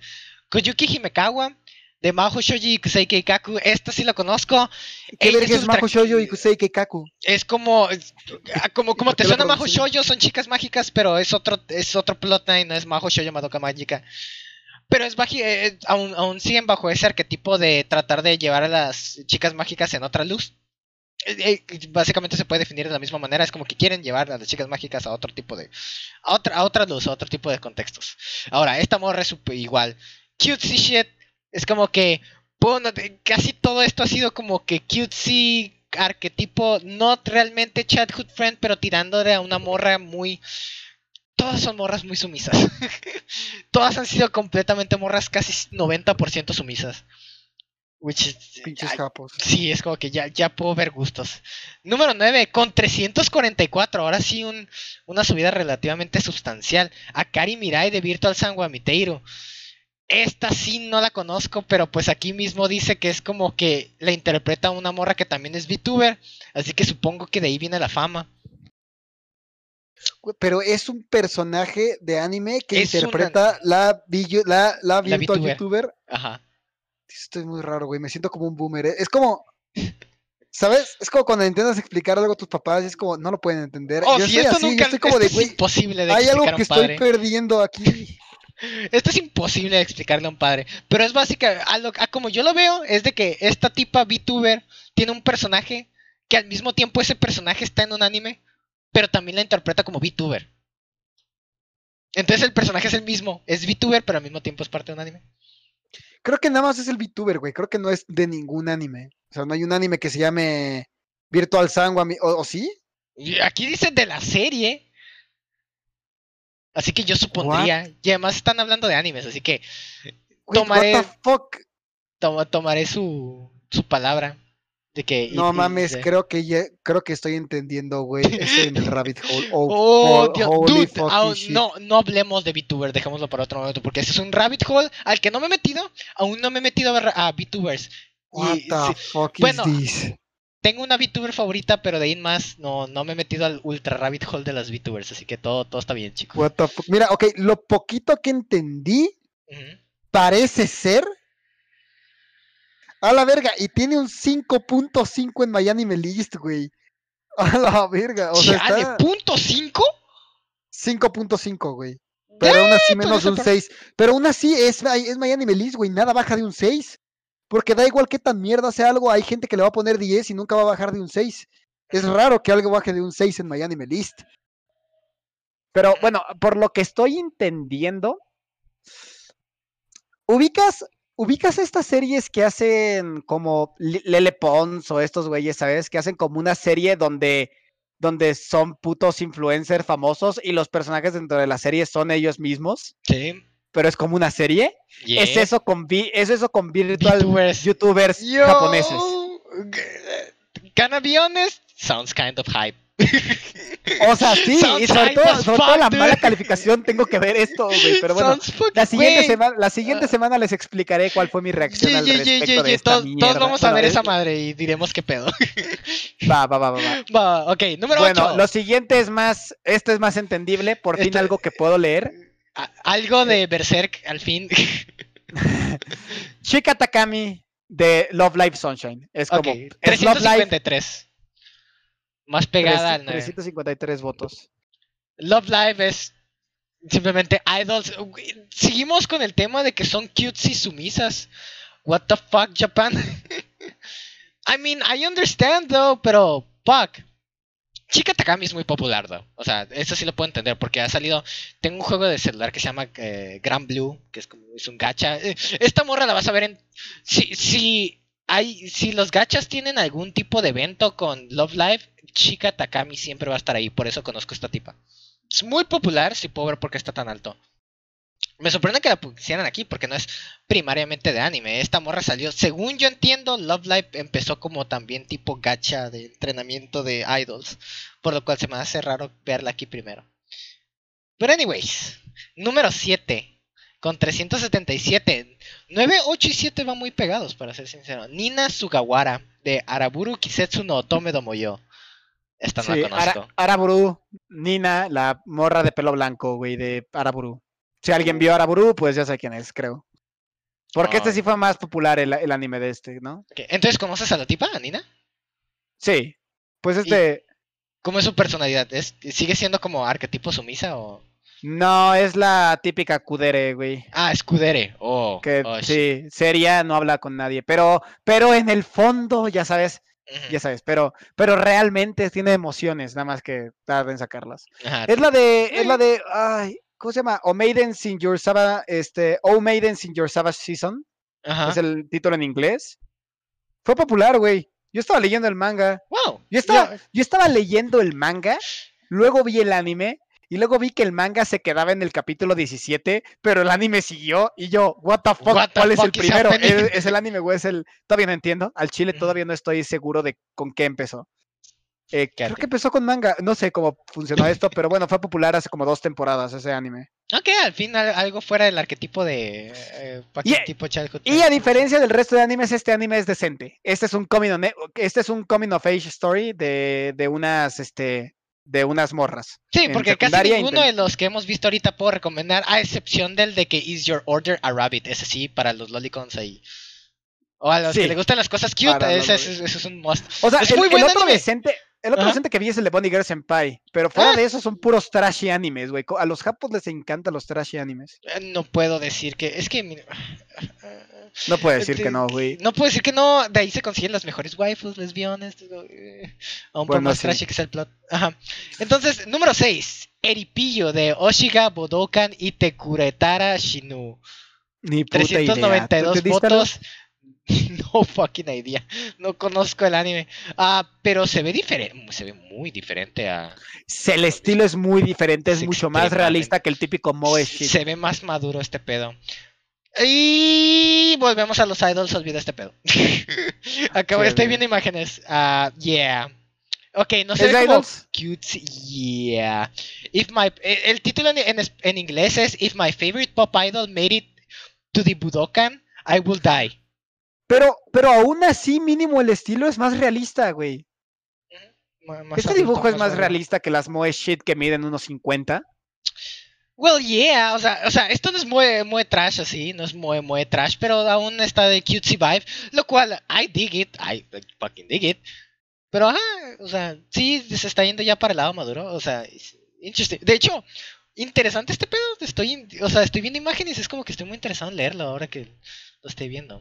Koyuki Himekawa de Maho Shoji Kusei Keikaku. Esta sí la conozco. ¿Qué Ella verga es ultra- Maho Shoujo y Kusei Keikaku? Es como, es- ah, como, como ¿Por te suena Maho? Shoujo, son chicas mágicas, pero es otro, es otro plotline, no es Maho Shoujo Madoka Mágica. Pero es baji- eh, aún, aún siguen bajo ese arquetipo de tratar de llevar a las chicas mágicas en otra luz. Eh, eh, básicamente se puede definir de la misma manera, es como que quieren llevar a las chicas mágicas a otro tipo de... a otra, a otra luz, a otro tipo de contextos. Ahora, esta morra es igual. Cutesy shit, es como que... bueno, casi todo esto ha sido como que cutesy arquetipo, no realmente childhood friend, pero tirándole a una morra muy... Todas son morras muy sumisas. [LAUGHS] Todas han sido completamente morras casi 90% sumisas. Which is- Pinches ay, capos. Sí, es como que ya, ya puedo ver gustos. Número 9, con 344. Ahora sí, un- una subida relativamente sustancial. Akari Mirai de Virtual Sanguamiteiro. Esta sí no la conozco, pero pues aquí mismo dice que es como que la interpreta una morra que también es VTuber. Así que supongo que de ahí viene la fama. Pero es un personaje de anime que Es interpreta la, la, la La virtual youtuber. Ajá. Esto es muy raro, güey. Me siento como un boomer. ¿eh? Es como. ¿Sabes? Es como cuando intentas explicar algo a tus papás y es como, no lo pueden entender. Oh, yo si soy esto así, yo nunca estoy como esto de, es imposible de hay algo que estoy perdiendo aquí. [LAUGHS] Esto es imposible de explicarle a un padre. Pero es básica, a, lo- a como yo lo veo, es de que esta tipa VTuber tiene un personaje que al mismo tiempo ese personaje está en un anime, pero también la interpreta como VTuber. Entonces el personaje es el mismo, es VTuber, pero al mismo tiempo es parte de un anime. Creo que nada más es el VTuber, güey. Creo que no es de ningún anime. O sea, no hay un anime que se llame Virtual Sanguami. ¿O, o sí? Y aquí dice de la serie. Así que yo supondría. Y además están hablando de animes, así que Tomaré- What the fuck? to- tomaré su, su palabra. De que No it mames, creo que ya, creo que estoy entendiendo, güey. [LAUGHS] Estoy en el rabbit hole. Oh, Oh, Dios, holy dude, no, no hablemos de VTuber, dejémoslo para otro momento, porque ese es un rabbit hole al que no me he metido, aún no me he metido a, a VTubers. What Y the sí, fuck bueno, is this? tengo una VTuber favorita, pero de ahí en más no, no me he metido al ultra rabbit hole de las VTubers, así que todo, todo está bien, chicos. What the fuck? Mira, ok, lo poquito que entendí parece ser. A la verga, y tiene un 5.5 en Miami List, güey. A la verga, o sea, Chale, está ¿punto 5? 5.5, güey. Pero aún así menos de un parece 6. Pero aún así es, es Miami List, güey, nada baja de un 6. Porque da igual qué tan mierda sea algo, hay gente que le va a poner 10 y nunca va a bajar de un 6. Es raro que algo baje de un 6 en Miami List. Pero bueno, por lo que estoy entendiendo, ubicas, ubicas estas series que hacen como Lele Pons o estos güeyes, ¿sabes? Que hacen como una serie donde, donde son putos influencers famosos y los personajes dentro de la serie son ellos mismos, Sí. pero es como una serie. Es eso con vi- es eso con virtual VTubers. youtubers Yo- japoneses. Can I be honest? Sounds kind of hype. O sea, [LAUGHS] sí, y sobre todo, sobre la mala calificación tengo que ver esto, güey. Pero bueno, la siguiente, semana, la siguiente Ah. semana les explicaré cuál fue mi reacción al ye, ye, respecto de esta Todos, mierda. todos vamos a ver es- esa madre y diremos qué pedo. [LAUGHS] Va, va, va, va, va. Va, ok, número Bueno, 8. lo siguiente es más, este es más entendible, por fin algo que puedo leer. Algo de Berserk, al fin. [LAUGHS] Chika Takami de Love Live Sunshine. Es como, ok, es Love Live, 353. Más pegada al 9. 353 votos. Love Live es simplemente idols. Seguimos con el tema de que son cutes y sumisas. What the fuck, Japan? [LAUGHS] I mean, I understand though, pero fuck. Chica Takami es muy popular, though. O sea, eso sí lo puedo entender porque ha salido. Tengo un juego de celular que se llama eh, Grand Blue, que es como es un gacha. Eh, Esta morra la vas a ver en. Si, si hay, si los gachas tienen algún tipo de evento con Love Live, Chica Takami siempre va a estar ahí. Por eso conozco esta tipa. Es muy popular, si puedo ver por está tan alto. Me sorprende que la pusieran aquí porque no es primariamente de anime. Esta morra salió, según yo entiendo, Love Live empezó como también tipo gacha de entrenamiento de idols. Por lo cual se me hace raro verla aquí primero. Pero anyways, número 7. Con 377. 9, 8 y 7 van muy pegados, para ser sincero. Nina Sugawara, de Araburu Kisetsu no Otome Domoyo. Esta no Sí, la conozco. Ara- Araburu, Nina, la morra de pelo blanco, güey, de Araburu. Si alguien vio Araburu, pues ya sé quién es, creo. Porque este Ah. sí fue más popular el, el anime de este, ¿no? Ok, Entonces, ¿conoces a la tipa, a Nina? Sí. Pues este. ¿Cómo es su personalidad? ¿Es, ¿Sigue siendo como arquetipo sumisa o...? No, es la típica Kudere, güey. Ah, escudere. Oh, Que oh, shit. sí, seria, no habla con nadie. Pero, pero en el fondo, ya sabes, ya sabes, pero, pero realmente tiene emociones, nada más que tarda en sacarlas. ajá. Es la de, es la de, ay, ¿cómo se llama? O Maidens in Your Savage, este, O Maidens in Your Savage Season, Ajá. es el título en inglés. Fue popular, güey. Yo estaba leyendo el manga. Wow. Yo estaba, yo estaba leyendo el manga, luego vi el anime, y luego vi que el manga se quedaba en el capítulo 17, pero el anime siguió, y yo, what the fuck, What the ¿cuál es el primero? ¿Es, el anime o es el...? Todavía no entiendo, al chile todavía no estoy seguro de con qué empezó. Eh, creo que empezó con manga, no sé cómo funcionó esto, pero bueno, fue popular hace como dos temporadas ese anime. Ok, al fin al- algo fuera del arquetipo de... Eh, Y- tipo childhood Y a diferencia del resto de animes, este anime es decente. Este es un coming, on- este es un coming of age story de, de unas, este, de unas morras. Sí, porque casi ninguno de los que hemos visto ahorita puedo recomendar, a excepción del de que Is Your Order a Rabbit. Ese sí, para los lolicons ahí. O a los Sí, que les gustan las cosas cute, ese, ese- ese es un must. O sea, Es el, muy el buen otro anime. decente, el otro Ajá. decente que vi es el de Bonnie Girl Senpai, pero fuera Ah. de eso son puros trashy animes, güey. A los japos les encantan los trashy animes. Eh, No puedo decir que... Es que... mira, No puedo decir Este, que no, güey. No puedo decir que no, de ahí se consiguen las mejores waifus, lesbiones, eh, aún por más sí. trashy que sea el plot. Ajá. Entonces, número 6, Eripillo de Oshiga Bodokan y Tekuretara Shinu. Ni puta idea. ¿Tú 392 entendiste algo? votos. [LAUGHS] No fucking idea. No conozco el anime. Ah, pero se ve diferente, se ve muy diferente a Se- El estilo es muy diferente, es Es mucho más realista que el típico Moe se ve más maduro este pedo. Y volvemos a los idols, olvida este pedo. [LAUGHS] Acabo, Qué estoy viendo imágenes. Ah, yeah. Ok, no sé ¿Es cómo cute. Yeah. If my eh, el título en, en inglés es If my favorite pop idol made it to the Budokan, I will die. Pero, pero aún así, mínimo el estilo es más realista, güey. Más Este adulto, dibujo es más realista que las Moe Shit que miden unos 50. Well, yeah, o sea, o sea, esto no es muy, muy trash así, no es muy, muy trash, pero aún está de cutesy vibe, lo cual, I dig it, I fucking dig it. Pero, ajá, o sea, sí, se está yendo ya para el lado maduro, o sea, es interesting. De hecho, interesante este pedo, estoy, o sea, estoy viendo imágenes, es como que estoy muy interesado en leerlo ahora que lo estoy viendo.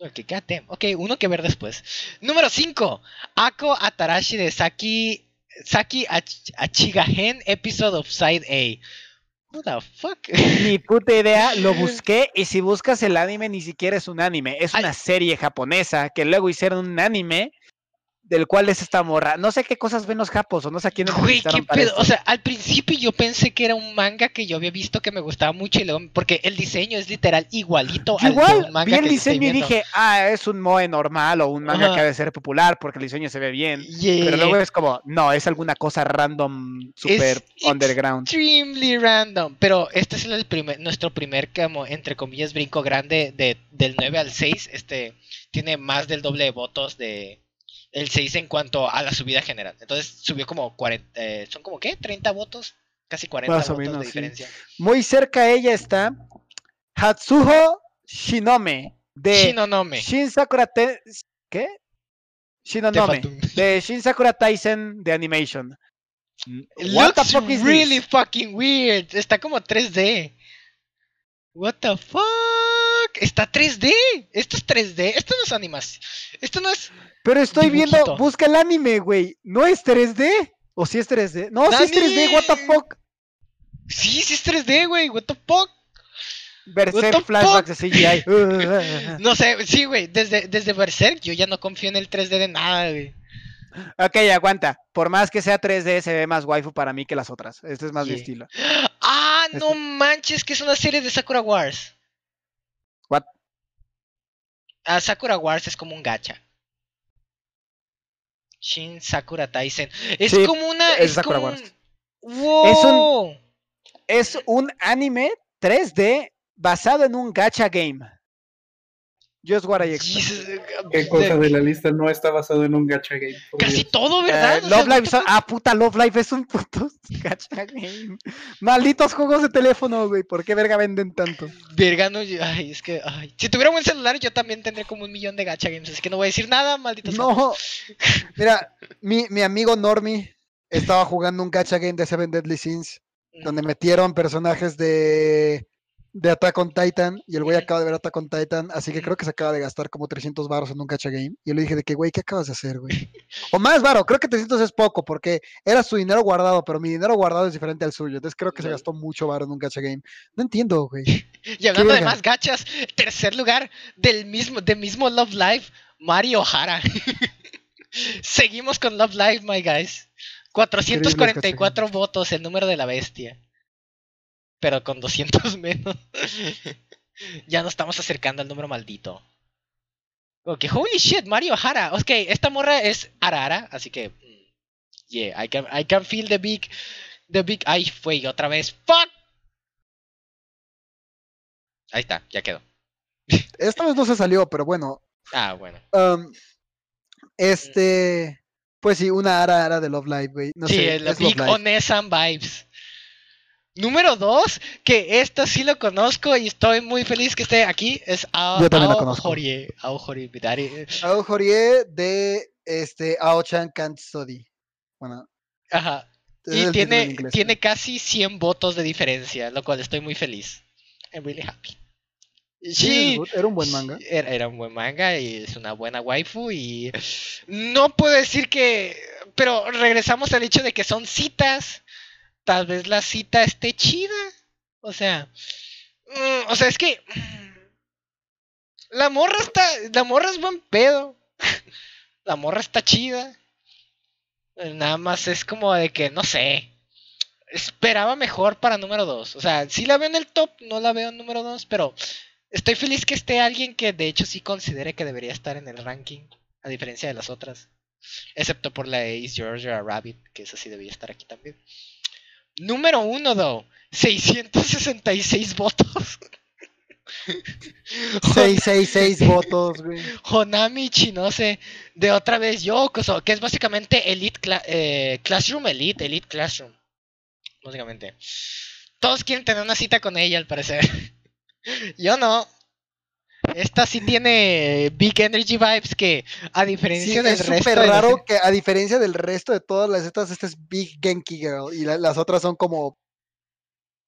Ok, goddamn. Ok, uno que ver después. Número 5. Ako Atarashi de Saki, Saki Ach- Achigahen Episode of Side A. What the fuck? Ni puta idea, lo [LAUGHS] busqué y si buscas el anime ni siquiera es un anime, es Ay. una serie japonesa que luego hicieron un anime del cual es esta morra. No sé qué cosas ven los japos o no sé a quién Güey, qué pedo. O sea, al principio yo pensé que era un manga que yo había visto que me gustaba mucho y luego, porque el diseño es literal igualito al de un manga vi el que diseño y dije, ah, es un moe normal o un manga Ajá. que ha de ser popular porque el diseño se ve bien. Yeah. Pero luego es como, no, es alguna cosa random, super Es underground. Extremely random. Pero este es el primer, nuestro primer, como, entre comillas, brinco grande de, del 9 al 6. Este tiene más del doble de votos de el 6 en cuanto a la subida general. Entonces subió como 40, eh, son como qué, 30 votos, casi 40 Más votos menos, de sí. diferencia. Muy cerca a ella está Hatsuho Shinome de Shinonome. Shin Sakura Te- ¿Qué? Shinonome. De Shin Sakura Taisen de Animation. What the Looks fuck is really this? fucking weird. Está como 3D. What the fuck? Está 3D. Esto es 3D. Esto no es animación. Esto no es. Pero estoy viendo, busca el anime, güey. ¿No es 3D? ¿O si es 3D? No, si es 3D, what the fuck. Sí, sí es 3D, güey. What the fuck? Berserk flashbacks de CGI. [LAUGHS] [LAUGHS] No sé, sí, güey. Desde, desde Berserk yo ya no confío en el 3D de nada, güey. ok, aguanta. Por más que sea 3D, se ve más waifu para mí que las otras. Este es más mi Yeah. estilo. [GASPS] Ah, no Este- manches, que es una serie de Sakura Wars. What? Ah, Sakura Wars es como un gacha. Shin Sakura Taisen. Es Sí, como una. es Es, Sakura como Wars. un- ¡Wow! Es un anime 3D basado en un gacha game. Just what I expect. Jesus, ¿Qué cosa de- la lista no está basado en un gacha game? Casi Dios. todo, ¿verdad? Eh, O sea, Love Live, ah, puta, Love Live es un puto [LAUGHS] gacha game. Malditos juegos de teléfono, güey. ¿Por qué verga venden tanto? Verga, no, yo- ay, es que, ay. Si tuviera un buen celular, yo también tendría como un millón de gacha games, así que no voy a decir nada, maldito sea. No. Mira, mi, mi amigo Normie estaba jugando un gacha game de Seven Deadly Sins donde metieron personajes de, de Attack on Titan y el güey acaba de ver Attack on Titan, así que creo que se acaba de gastar como 300 baros en un gacha game. Y yo le dije de que, güey, ¿qué acabas de hacer, güey? [LAUGHS] O más varo, creo que 300 es poco porque era su dinero guardado, pero mi dinero guardado es diferente al suyo. Entonces creo que se gastó mucho varo en un gacha game. No entiendo, güey. [LAUGHS] Y hablando de más gachas, tercer lugar del mismo, del mismo Love Live, Mario Hara. [LAUGHS] Seguimos con Love Live, my guys. 444 votos, el número de la bestia. Pero con 200 [LAUGHS] menos. ya nos estamos acercando al número maldito. Ok, holy shit, Mario Hara. Ok, esta morra es Arara, así que. mm, Yeah, I can, I can feel the big. The big. Ay, fue otra vez. ¡Fuck! Ahí está, ya quedó. Esta vez no se salió, pero bueno. Ah, bueno. um, este. Pues sí, una ara ara de Love Live, güey. No sí, sé, el es Big. Onesan Vibes. Número 2, que esta sí lo conozco y estoy muy feliz que esté aquí, es Ao, Yo también la Ao conozco. Horie, Ao Horie Bidari. Ao Horie de este Ao-chan Can't Study. Bueno, Ajá. Y tiene, inglés, tiene casi 100 votos de diferencia, lo cual estoy muy feliz. I'm really happy. Sí, era un buen manga. Era, era un buen manga y es una buena waifu y no puedo decir que... Pero regresamos al hecho de que son citas. Tal vez la cita esté chida. O sea... mm, o sea, es que... mm, La morra está... La morra es buen pedo. [LAUGHS] La morra está chida. Eh, Nada más es como de que, no sé. esperaba mejor para número 2. O sea, sí la veo en el top, no la veo en número 2, pero estoy feliz que esté alguien que de hecho sí considere que debería estar en el ranking, a diferencia de las otras. Excepto por la de Georgia Rabbit, que esa sí debía estar aquí también. Número 1, though. 666 votos. [LAUGHS] 666 votos, güey. Honami Chinose de otra vez Yokoso, que es básicamente Elite Cla- eh, Classroom Elite, Elite Classroom. Básicamente. Todos quieren tener una cita con ella, al parecer. [LAUGHS] Yo no. Esta sí tiene Big Energy Vibes que, a Sí, diferencia del es resto súper de las- raro que a diferencia del resto de todas las estas, esta es Big Genki Girl y la- las otras son como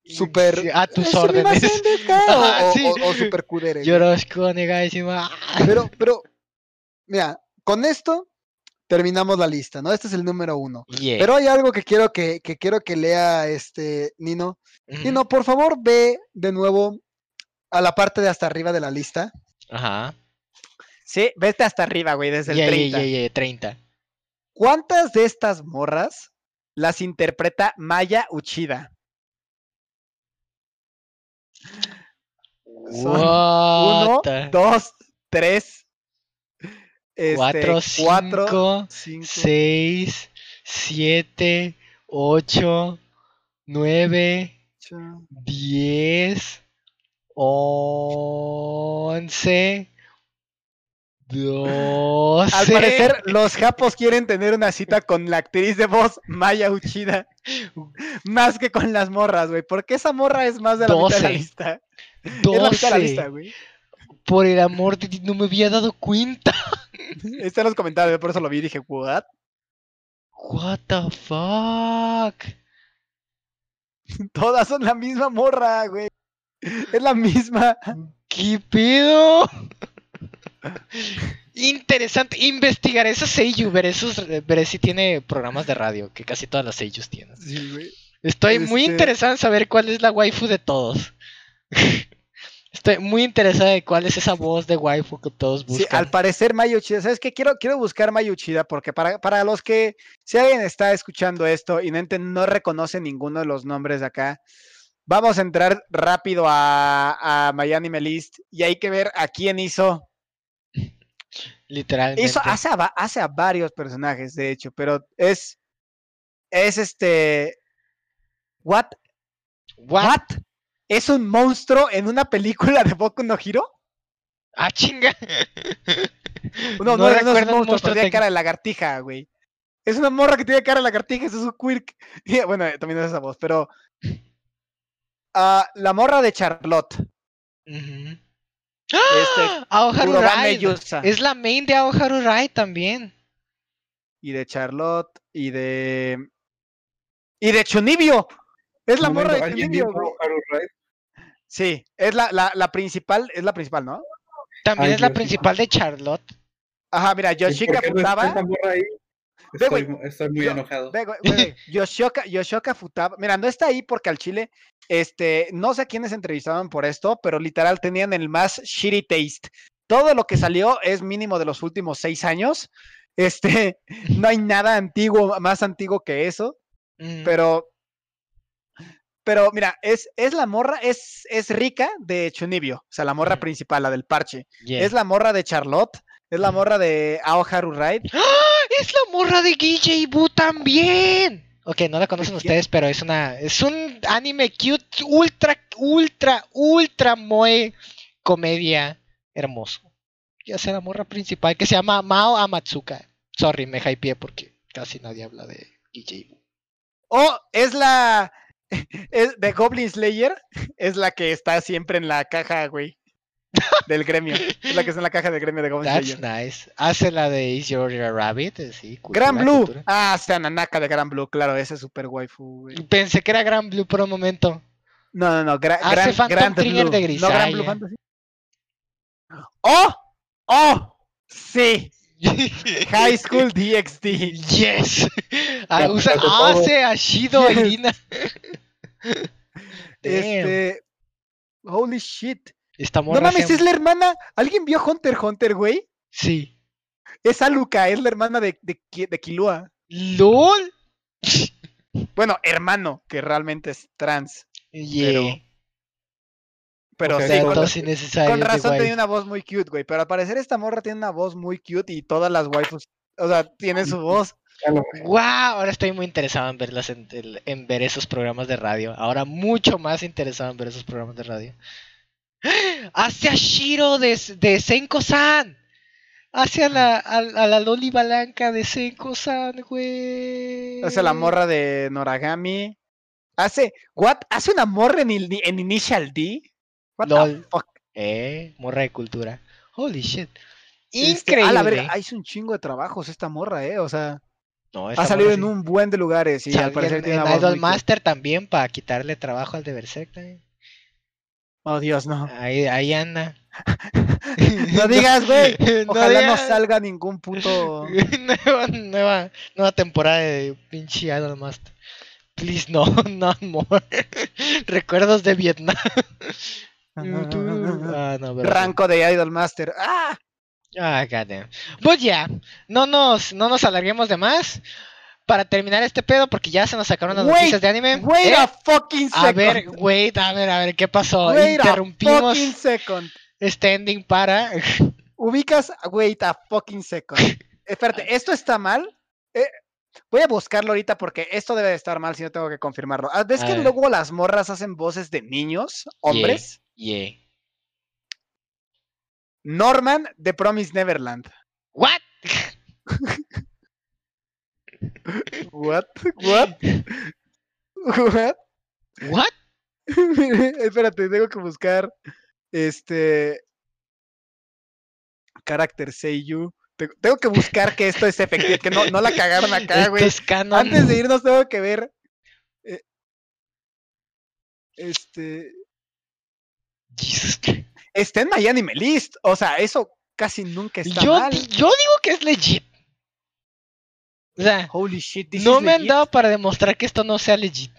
super Sí, a tus "Eh, órdenes. sumimasen desu", [LAUGHS] Ajá, o, sí. o- o super kudere. Yoroshiku. Pero, pero, mira, con esto terminamos la lista, ¿no? Este es el número uno. Yeah. Pero hay algo que quiero que, que quiero que lea este Nino. Nino, por favor, ve de nuevo a la parte de hasta arriba de la lista. Ajá. Sí, vete hasta arriba, güey, desde Yeah, el yeah, 30. yeah, yeah, 30. ¿Cuántas de estas morras las interpreta Maya Uchida? Son Uno, dos, tres, este, Cuatro, cuatro, cinco, cinco. 6, 7, 8, 9, ocho. 10, 11, 12. [LAUGHS] Al parecer, los japos quieren tener una cita con la actriz de voz Maya Uchida. Más que con las morras, güey. Porque esa morra es más de la mitad de la 12. lista. Es la mitad de la lista, 12. güey. Por el amor de Dios, no me había dado cuenta. [LAUGHS] Está en los comentarios, por eso lo vi y dije, ¿what? What the fuck. [LAUGHS] Todas son la misma morra, güey. [LAUGHS] Es la misma. ¿Qué pedo? Interesante. Investigaré esos Seiyu, veré, sus, veré si tiene programas de radio, que casi todas las Seiyus tienen. Sí, güey. Estoy muy Este- interesado en saber cuál es la waifu de todos. [LAUGHS] Estoy muy interesado en cuál es esa voz de waifu que todos Sí, buscan. al parecer Maya Uchida, ¿sabes qué? Quiero, quiero buscar Maya Uchida porque para, para los que, si alguien está escuchando esto y no, no reconoce ninguno de los nombres de acá, vamos a entrar rápido a, a My Anime List y hay que ver a quién hizo. Literalmente. Hizo, hace, a, hace a varios personajes, de hecho, pero es, es este, what? What? What? ¿Es un monstruo en una película de Boku no Hero? Ah, chinga. [LAUGHS] No, no, no, es un monstruo, tiene tec- cara de lagartija, güey. Es una morra que tiene cara de lagartija, eso es un quirk. Y, [LAUGHS] bueno, también es esa voz, pero. La morra de Charlotte. Este, ¡Ah! Aoharu Ride. Yusa. Es la main de Aoharu Ride también. Y de Charlotte. Y de. Y de Chunibyo. Es la morra de ¿Alguien Chunibyo, vio güey. Haru Ride? Sí, es la, la, la principal, es la principal, ¿no? También Ay, es la Dios principal de Charlotte. Ajá, mira, ¿Y por Yoshika qué Estoy, muy yo- enojado. Ve, [LAUGHS] Yoshioka, Yoshioka Futaba. Mira, no está ahí porque al Chile, este, no sé quiénes entrevistaban por esto, pero literal tenían el más shitty taste. Todo lo que salió es mínimo de los últimos seis años. Este, no hay nada antiguo, más antiguo que eso, Ujú. pero. Pero mira, es, es la morra, es, es rica de Chunibyo, o sea, la morra Ujú. principal, la del parche. Yeah. Es la morra de Charlotte, es la morra de Aoharu Ride. ¡Ah! Es la morra de Guille Boo también. Ok, no la conocen ustedes, pero es una. Es un anime cute, ultra, ultra, ultra moe comedia hermoso. Ya sea la morra principal que se llama Mao Amatsuka. Sorry, me hypeé porque casi nadie habla de Guille Boo. O es la [LAUGHS] es de Goblin Slayer, es la que está siempre en la caja, güey. Del gremio. Es la que está en la caja del gremio de Goblin That's Slayer. nice. Hace la de Is Your Rabbit, eh, sí. cultura, Gran Blue. cultura. Ah, sea Nanaka de Gran Blue, claro, ese es super waifu, güey. Pensé que era Gran Blue por un momento. No, no, no, gra- Hace Phantom Grand Trigger Blue. de No, Gran Blue Grisaya. Fantasy. ¡Oh! ¡Oh! Sí, [LAUGHS] High School DxD. Yes. [LAUGHS] Ah, usa, hace a Shido. Irina. Este. Holy shit. Esta No morra mames, se- es la hermana. ¿Alguien vio Hunter Hunter, güey? Sí. Es Aluka, es la hermana de, de, de Killua. LOL. Bueno, hermano, que realmente es trans. Yeah. Pero Ok, sí, con, razón tenía una voz muy cute, güey. Pero al parecer esta morra tiene una voz muy cute y todas las waifus, o sea, tiene su voz. ¡Wow! Ahora estoy muy interesado en verlas en ver esos programas de radio. Ahora mucho más interesado en ver esos programas de radio. ¡Hacia Shiro de, de Senko-san! Hacia la, a, a la Loli Balanca de Senko-san, güey. Hace la morra de Noragami. Hace, what? Hace una morra en, Initial D. What the fuck? Eh, morra de cultura. Holy shit. Este, Increíble. a la verga, hizo un chingo de trabajos esta morra, eh. O sea, No, ha salido en sí. un buen de lugares y al parecer en, tiene en Idol. Master también para quitarle trabajo al de Berserk también. Oh, Dios, no. Ahí, ahí anda. [LAUGHS] No digas, güey. [LAUGHS] No Ojalá no salga ningún puto. [LAUGHS] nueva, nueva, nueva temporada de pinche Idol Master. Please no, not more. Recuerdos de Vietnam. ah, no, pero. Ranco de Idol Master. ¡Ah! Ah, goddamn. Pues ya, no nos, no nos alarguemos de más. Para terminar este pedo, porque ya se nos sacaron las Wait, noticias de anime. Wait ¿Eh? a fucking second. A ver, wait, a ver, a ver, ¿qué pasó? Wait a Interrumpimos fucking second. este ending para. [LAUGHS] Ubicas, wait a fucking second. Espérate, [LAUGHS] ¿esto está mal? Eh, voy a buscarlo ahorita porque esto debe de estar mal si no tengo que confirmarlo. Ah, ¿Ves A que ver. luego las morras hacen voces de niños, hombres? Yeah. Norman de Promise Neverland. What? [LAUGHS] What? What? What? What? [LAUGHS] Espérate, tengo que buscar este carácter Seiyu. Tengo, que buscar que esto es efectivo, que no, no la cagaron acá, güey. es. Antes de irnos tengo que ver. eh, este. Jesus. Está en Anime List. O sea, eso casi nunca está Yo, mal. yo digo que es legit. O sea, Holy shit, this no is me han dado para demostrar que esto no sea legit.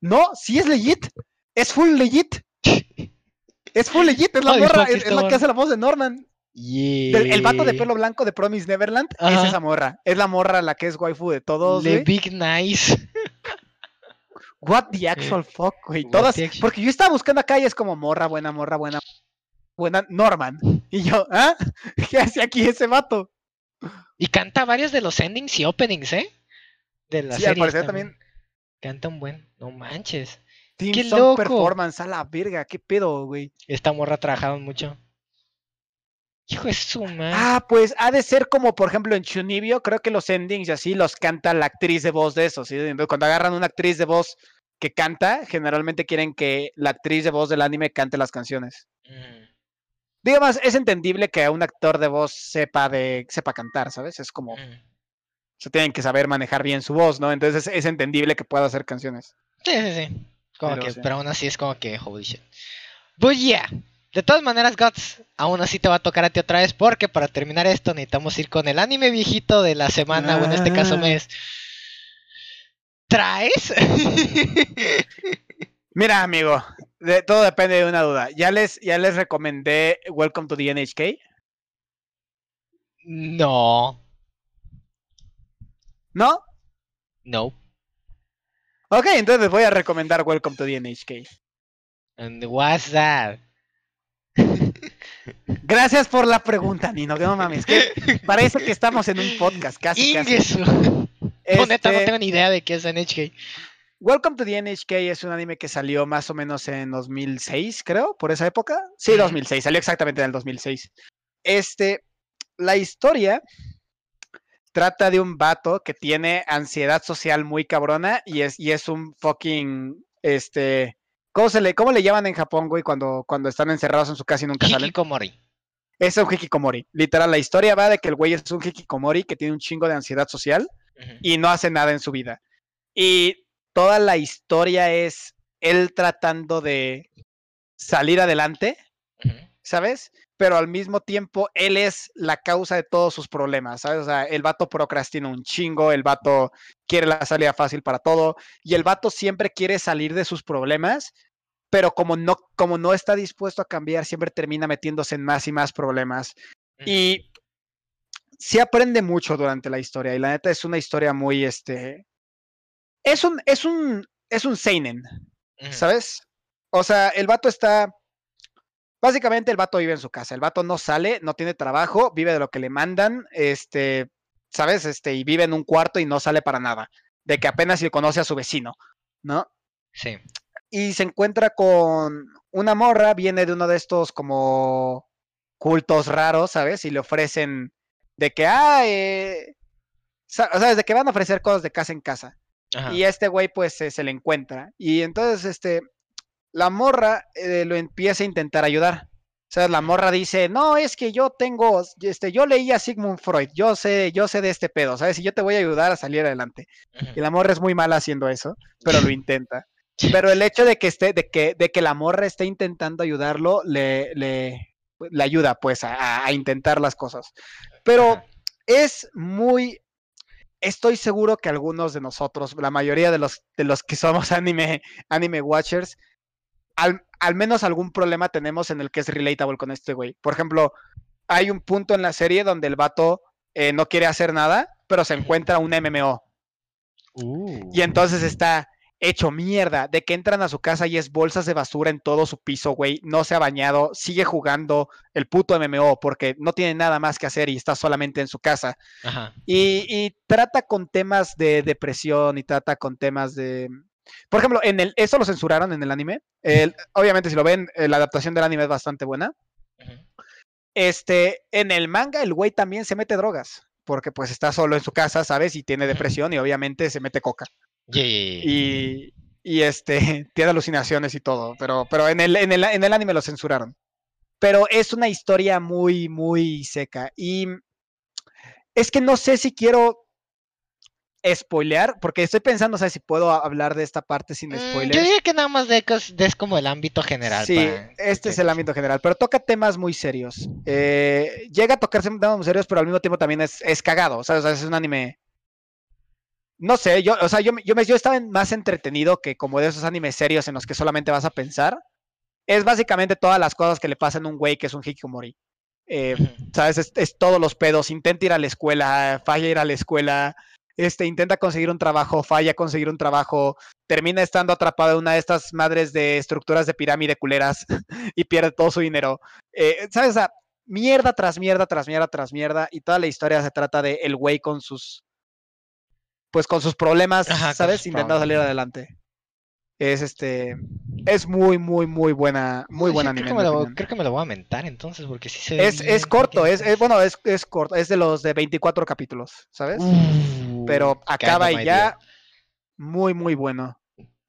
No, sí es legit. Es full legit. Es full legit. Es la [LAUGHS] morra. Es, la que hace la voz de Norman. Del- el vato de pelo blanco de Promise Neverland es esa morra. Es la morra la que es waifu de todos. Güey. Big Nice. What the actual fuck, güey. Todas. the Porque yo estaba buscando acá y es como morra, buena, morra, buena. Buena, Norman. Y yo, ¿ah? [LAUGHS] ¿Qué hace aquí ese vato? Y canta varios de los endings y openings, ¿eh? De la Sí, al parecer también. Canta un buen. No manches. Team ¡Qué Song loco! Performance, a la verga, qué pedo, güey. Esta morra ha trabajado mucho. Hijo de su madre. Ah, pues ha de ser como, por ejemplo, en Chunibyo, creo que los endings y así los canta la actriz de voz de esos. ¿sí? Entonces, cuando agarran una actriz de voz que canta, generalmente quieren que la actriz de voz del anime cante las canciones. Mm. Digamos, es entendible que un actor de voz sepa de sepa cantar, ¿sabes? Es como, Mm. se tienen que saber manejar bien su voz, ¿no? Entonces es entendible que pueda hacer canciones. Sí, sí, sí. Como Pero que, sí. pero aún así es como que holy shit. But yeah. De todas maneras, Guts, aún así te va a tocar a ti otra vez porque para terminar esto necesitamos ir con el anime viejito de la semana, o en este caso Ah. mes. ¿Traes? [LAUGHS] Mira, amigo, de- todo depende de una duda. Ya les, ya les recomendé Welcome to the NHK, no. ¿no? No. Ok, entonces les voy a recomendar Welcome to the NHK. And what's that? [LAUGHS] Gracias por la pregunta, Nino, que no mames, que parece que estamos en un podcast, casi, casi. Ingesu. [LAUGHS] No, neta, no Este, tengo ni idea de qué es NHK. Welcome to the NHK es un anime que salió más o menos en 2006, creo, por esa época. Sí, Ujú. 2006, salió exactamente en el 2006. Este, la historia trata de un vato que tiene ansiedad social muy cabrona y es, y es un fucking, este, ¿cómo, se le, ¿cómo le llaman en Japón, güey, cuando, cuando están encerrados en su casa y nunca salen? Hikikomori. Es un hikikomori. Literal, la historia va de que el güey es un hikikomori que tiene un chingo de ansiedad social y no hace nada en su vida. Y toda la historia es él tratando de salir adelante. ¿sabes? Pero al mismo tiempo él es la causa de todos sus problemas, ¿sabes? O sea, el vato procrastina un chingo, el vato quiere la salida fácil para todo y el vato siempre quiere salir de sus problemas, pero como no, como no está dispuesto a cambiar, siempre termina metiéndose en más y más problemas. Y sí aprende mucho durante la historia. Y la neta es una historia muy, este. Es un, es un, es un seinen. ¿sabes? O sea, el vato está. Básicamente el vato vive en su casa. El vato no sale, no tiene trabajo, vive de lo que le mandan, este, ¿sabes? Este, y vive en un cuarto y no sale para nada. De que apenas si conoce a su vecino, ¿no? Sí. y se encuentra con una morra, viene de uno de estos como cultos raros, ¿sabes? Y le ofrecen de que, ah, eh, sa- ¿sabes? De que van a ofrecer cosas de casa en casa. Ajá. Y este güey pues se le encuentra. Y entonces, este, la morra eh, lo empieza a intentar ayudar. O sea, la morra dice, no, es que yo tengo, este, yo leí a Sigmund Freud, yo sé, yo sé de este pedo, ¿sabes? Y yo te voy a ayudar a salir adelante. Y la morra es muy mala haciendo eso, pero lo [LAUGHS] intenta. Pero el hecho de que esté, de que, de que la morra esté intentando ayudarlo, le, le, le ayuda pues a, a intentar las cosas. Pero Ajá. es muy. Estoy seguro que algunos de nosotros, la mayoría de los, de los que somos [LAUGHS] anime, anime watchers, al, al menos algún problema tenemos en el que es relatable con este güey. Por ejemplo, hay un punto en la serie donde el vato eh, no quiere hacer nada, pero se encuentra un MMO. Uh. Y entonces está hecho mierda de que entran a su casa y es bolsas de basura en todo su piso, güey. No se ha bañado, sigue jugando el puto MMO porque no tiene nada más que hacer y está solamente en su casa. Ajá. Y, y trata con temas de depresión y trata con temas de... Por ejemplo, en el, eso lo censuraron en el anime. El- obviamente, si lo ven, eh, la adaptación del anime es bastante buena. Este, en el manga, el güey también se mete drogas. Porque pues está solo en su casa, ¿sabes? Y tiene depresión y obviamente se mete coca. Yeah. Y, y, este, [LAUGHS] tiene alucinaciones y todo. Pero, pero en, el, en, el, en el anime lo censuraron. Pero es una historia muy, muy seca. Y es que no sé si quiero spoilear, porque estoy pensando, ¿sabes? Si puedo hablar de esta parte sin Mm, spoilers. yo diría que nada más de des como el ámbito general. Sí, para- este es el ámbito general, pero toca temas muy serios. Eh, llega a tocar temas muy serios, pero al mismo tiempo también es, es cagado, ¿sabes? O sea, es un anime. No sé, yo, o sea, yo, me- yo, me- yo estaba más entretenido que como de esos animes serios en los que solamente vas a pensar. Es básicamente todas las cosas que le pasan a un güey que es un hikikomori. Eh. ¿sabes? Es, es todos los pedos. Intenta ir a la escuela, falla ir a la escuela, este, intenta conseguir un trabajo, falla conseguir un trabajo, termina estando atrapado en una de estas madres de estructuras de pirámide culeras [LAUGHS] y pierde todo su dinero. Eh, ¿Sabes? O sea, mierda tras mierda, tras mierda, tras mierda. Y toda la historia se trata de el güey con sus. Pues con sus problemas, Ajá, ¿sabes? Intentando salir adelante. Es este. Es muy, muy, muy buena. Muy buena creo anime. que me lo- opinión. creo que me lo voy a mentar entonces, porque sí se ve Es, bien es corto, es, es- bueno, es, es corto, es de los de 24 capítulos, ¿sabes? Uh, Pero acaba kinda y ya muy, muy bueno.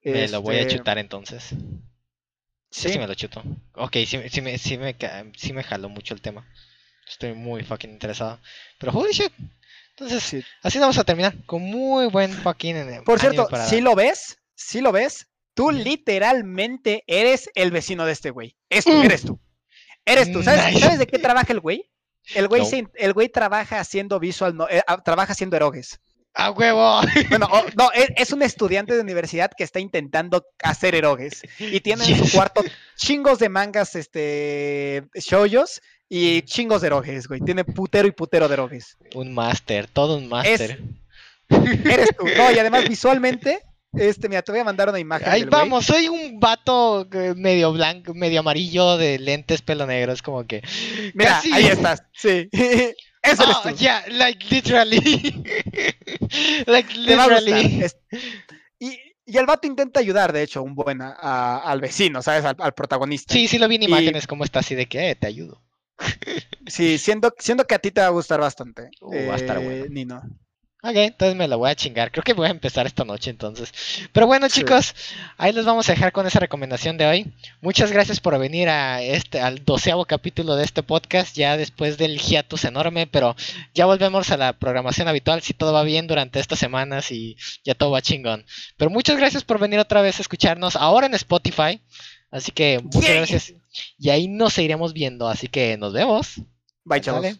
Me lo voy a Este, chutar entonces. Sí, Sí, sí me lo chuto. Ok, sí, sí, me, sí, me, sí me jaló mucho el tema. Estoy muy fucking interesado. Pero holy shit. Entonces, sí. así vamos a terminar. Con muy buen fucking Por cierto, para si lo ves, si lo ves, tú literalmente eres el vecino de este güey. Es tú, eres tú. Eres tú. ¿Sabes, Nice. ¿sabes de qué trabaja el güey? El güey, No. se- el güey trabaja haciendo visual, no- eh, ah, trabaja haciendo erogues. ¡A huevo! [LAUGHS] Bueno, o- no, es, es un estudiante de universidad que está intentando hacer erogues. Y tiene en su cuarto chingos de mangas, este, shoujos y chingos de erogues, güey. Tiene putero y putero de erogues. Un máster, todo un máster. Eres tú. No, y además visualmente, este, mira, te voy a mandar una imagen. Ahí güey. vamos, soy un vato eh, medio blanco, medio amarillo de lentes pelo negro. Es como que. Mira, casi- ahí estás. Sí. [LAUGHS] Eso eres Oh, tú. yeah, like literally. [LAUGHS] like literally. Es- Y, y el vato intenta ayudar, de hecho, un buen a- a- al vecino, ¿sabes? Al, al protagonista. Sí, sí lo vi en Y- imágenes, como está así de que eh, te ayudo. Sí, siento, siento que a ti te va a gustar bastante. Uh, va a estar eh, bueno. Nino. Ok, entonces me lo voy a chingar. Creo que voy a empezar esta noche entonces. Pero bueno, Sí. chicos, ahí los vamos a dejar con esa recomendación de hoy. Muchas gracias por venir a este, al doceavo capítulo de este podcast, ya después del hiatus enorme, pero ya volvemos a la programación habitual si todo va bien durante estas semanas y ya todo va chingón. Pero muchas gracias por venir otra vez a escucharnos ahora en Spotify. Así que muchas gracias. Y ahí nos seguiremos viendo. Así que nos vemos. Bye, chavos. Dale.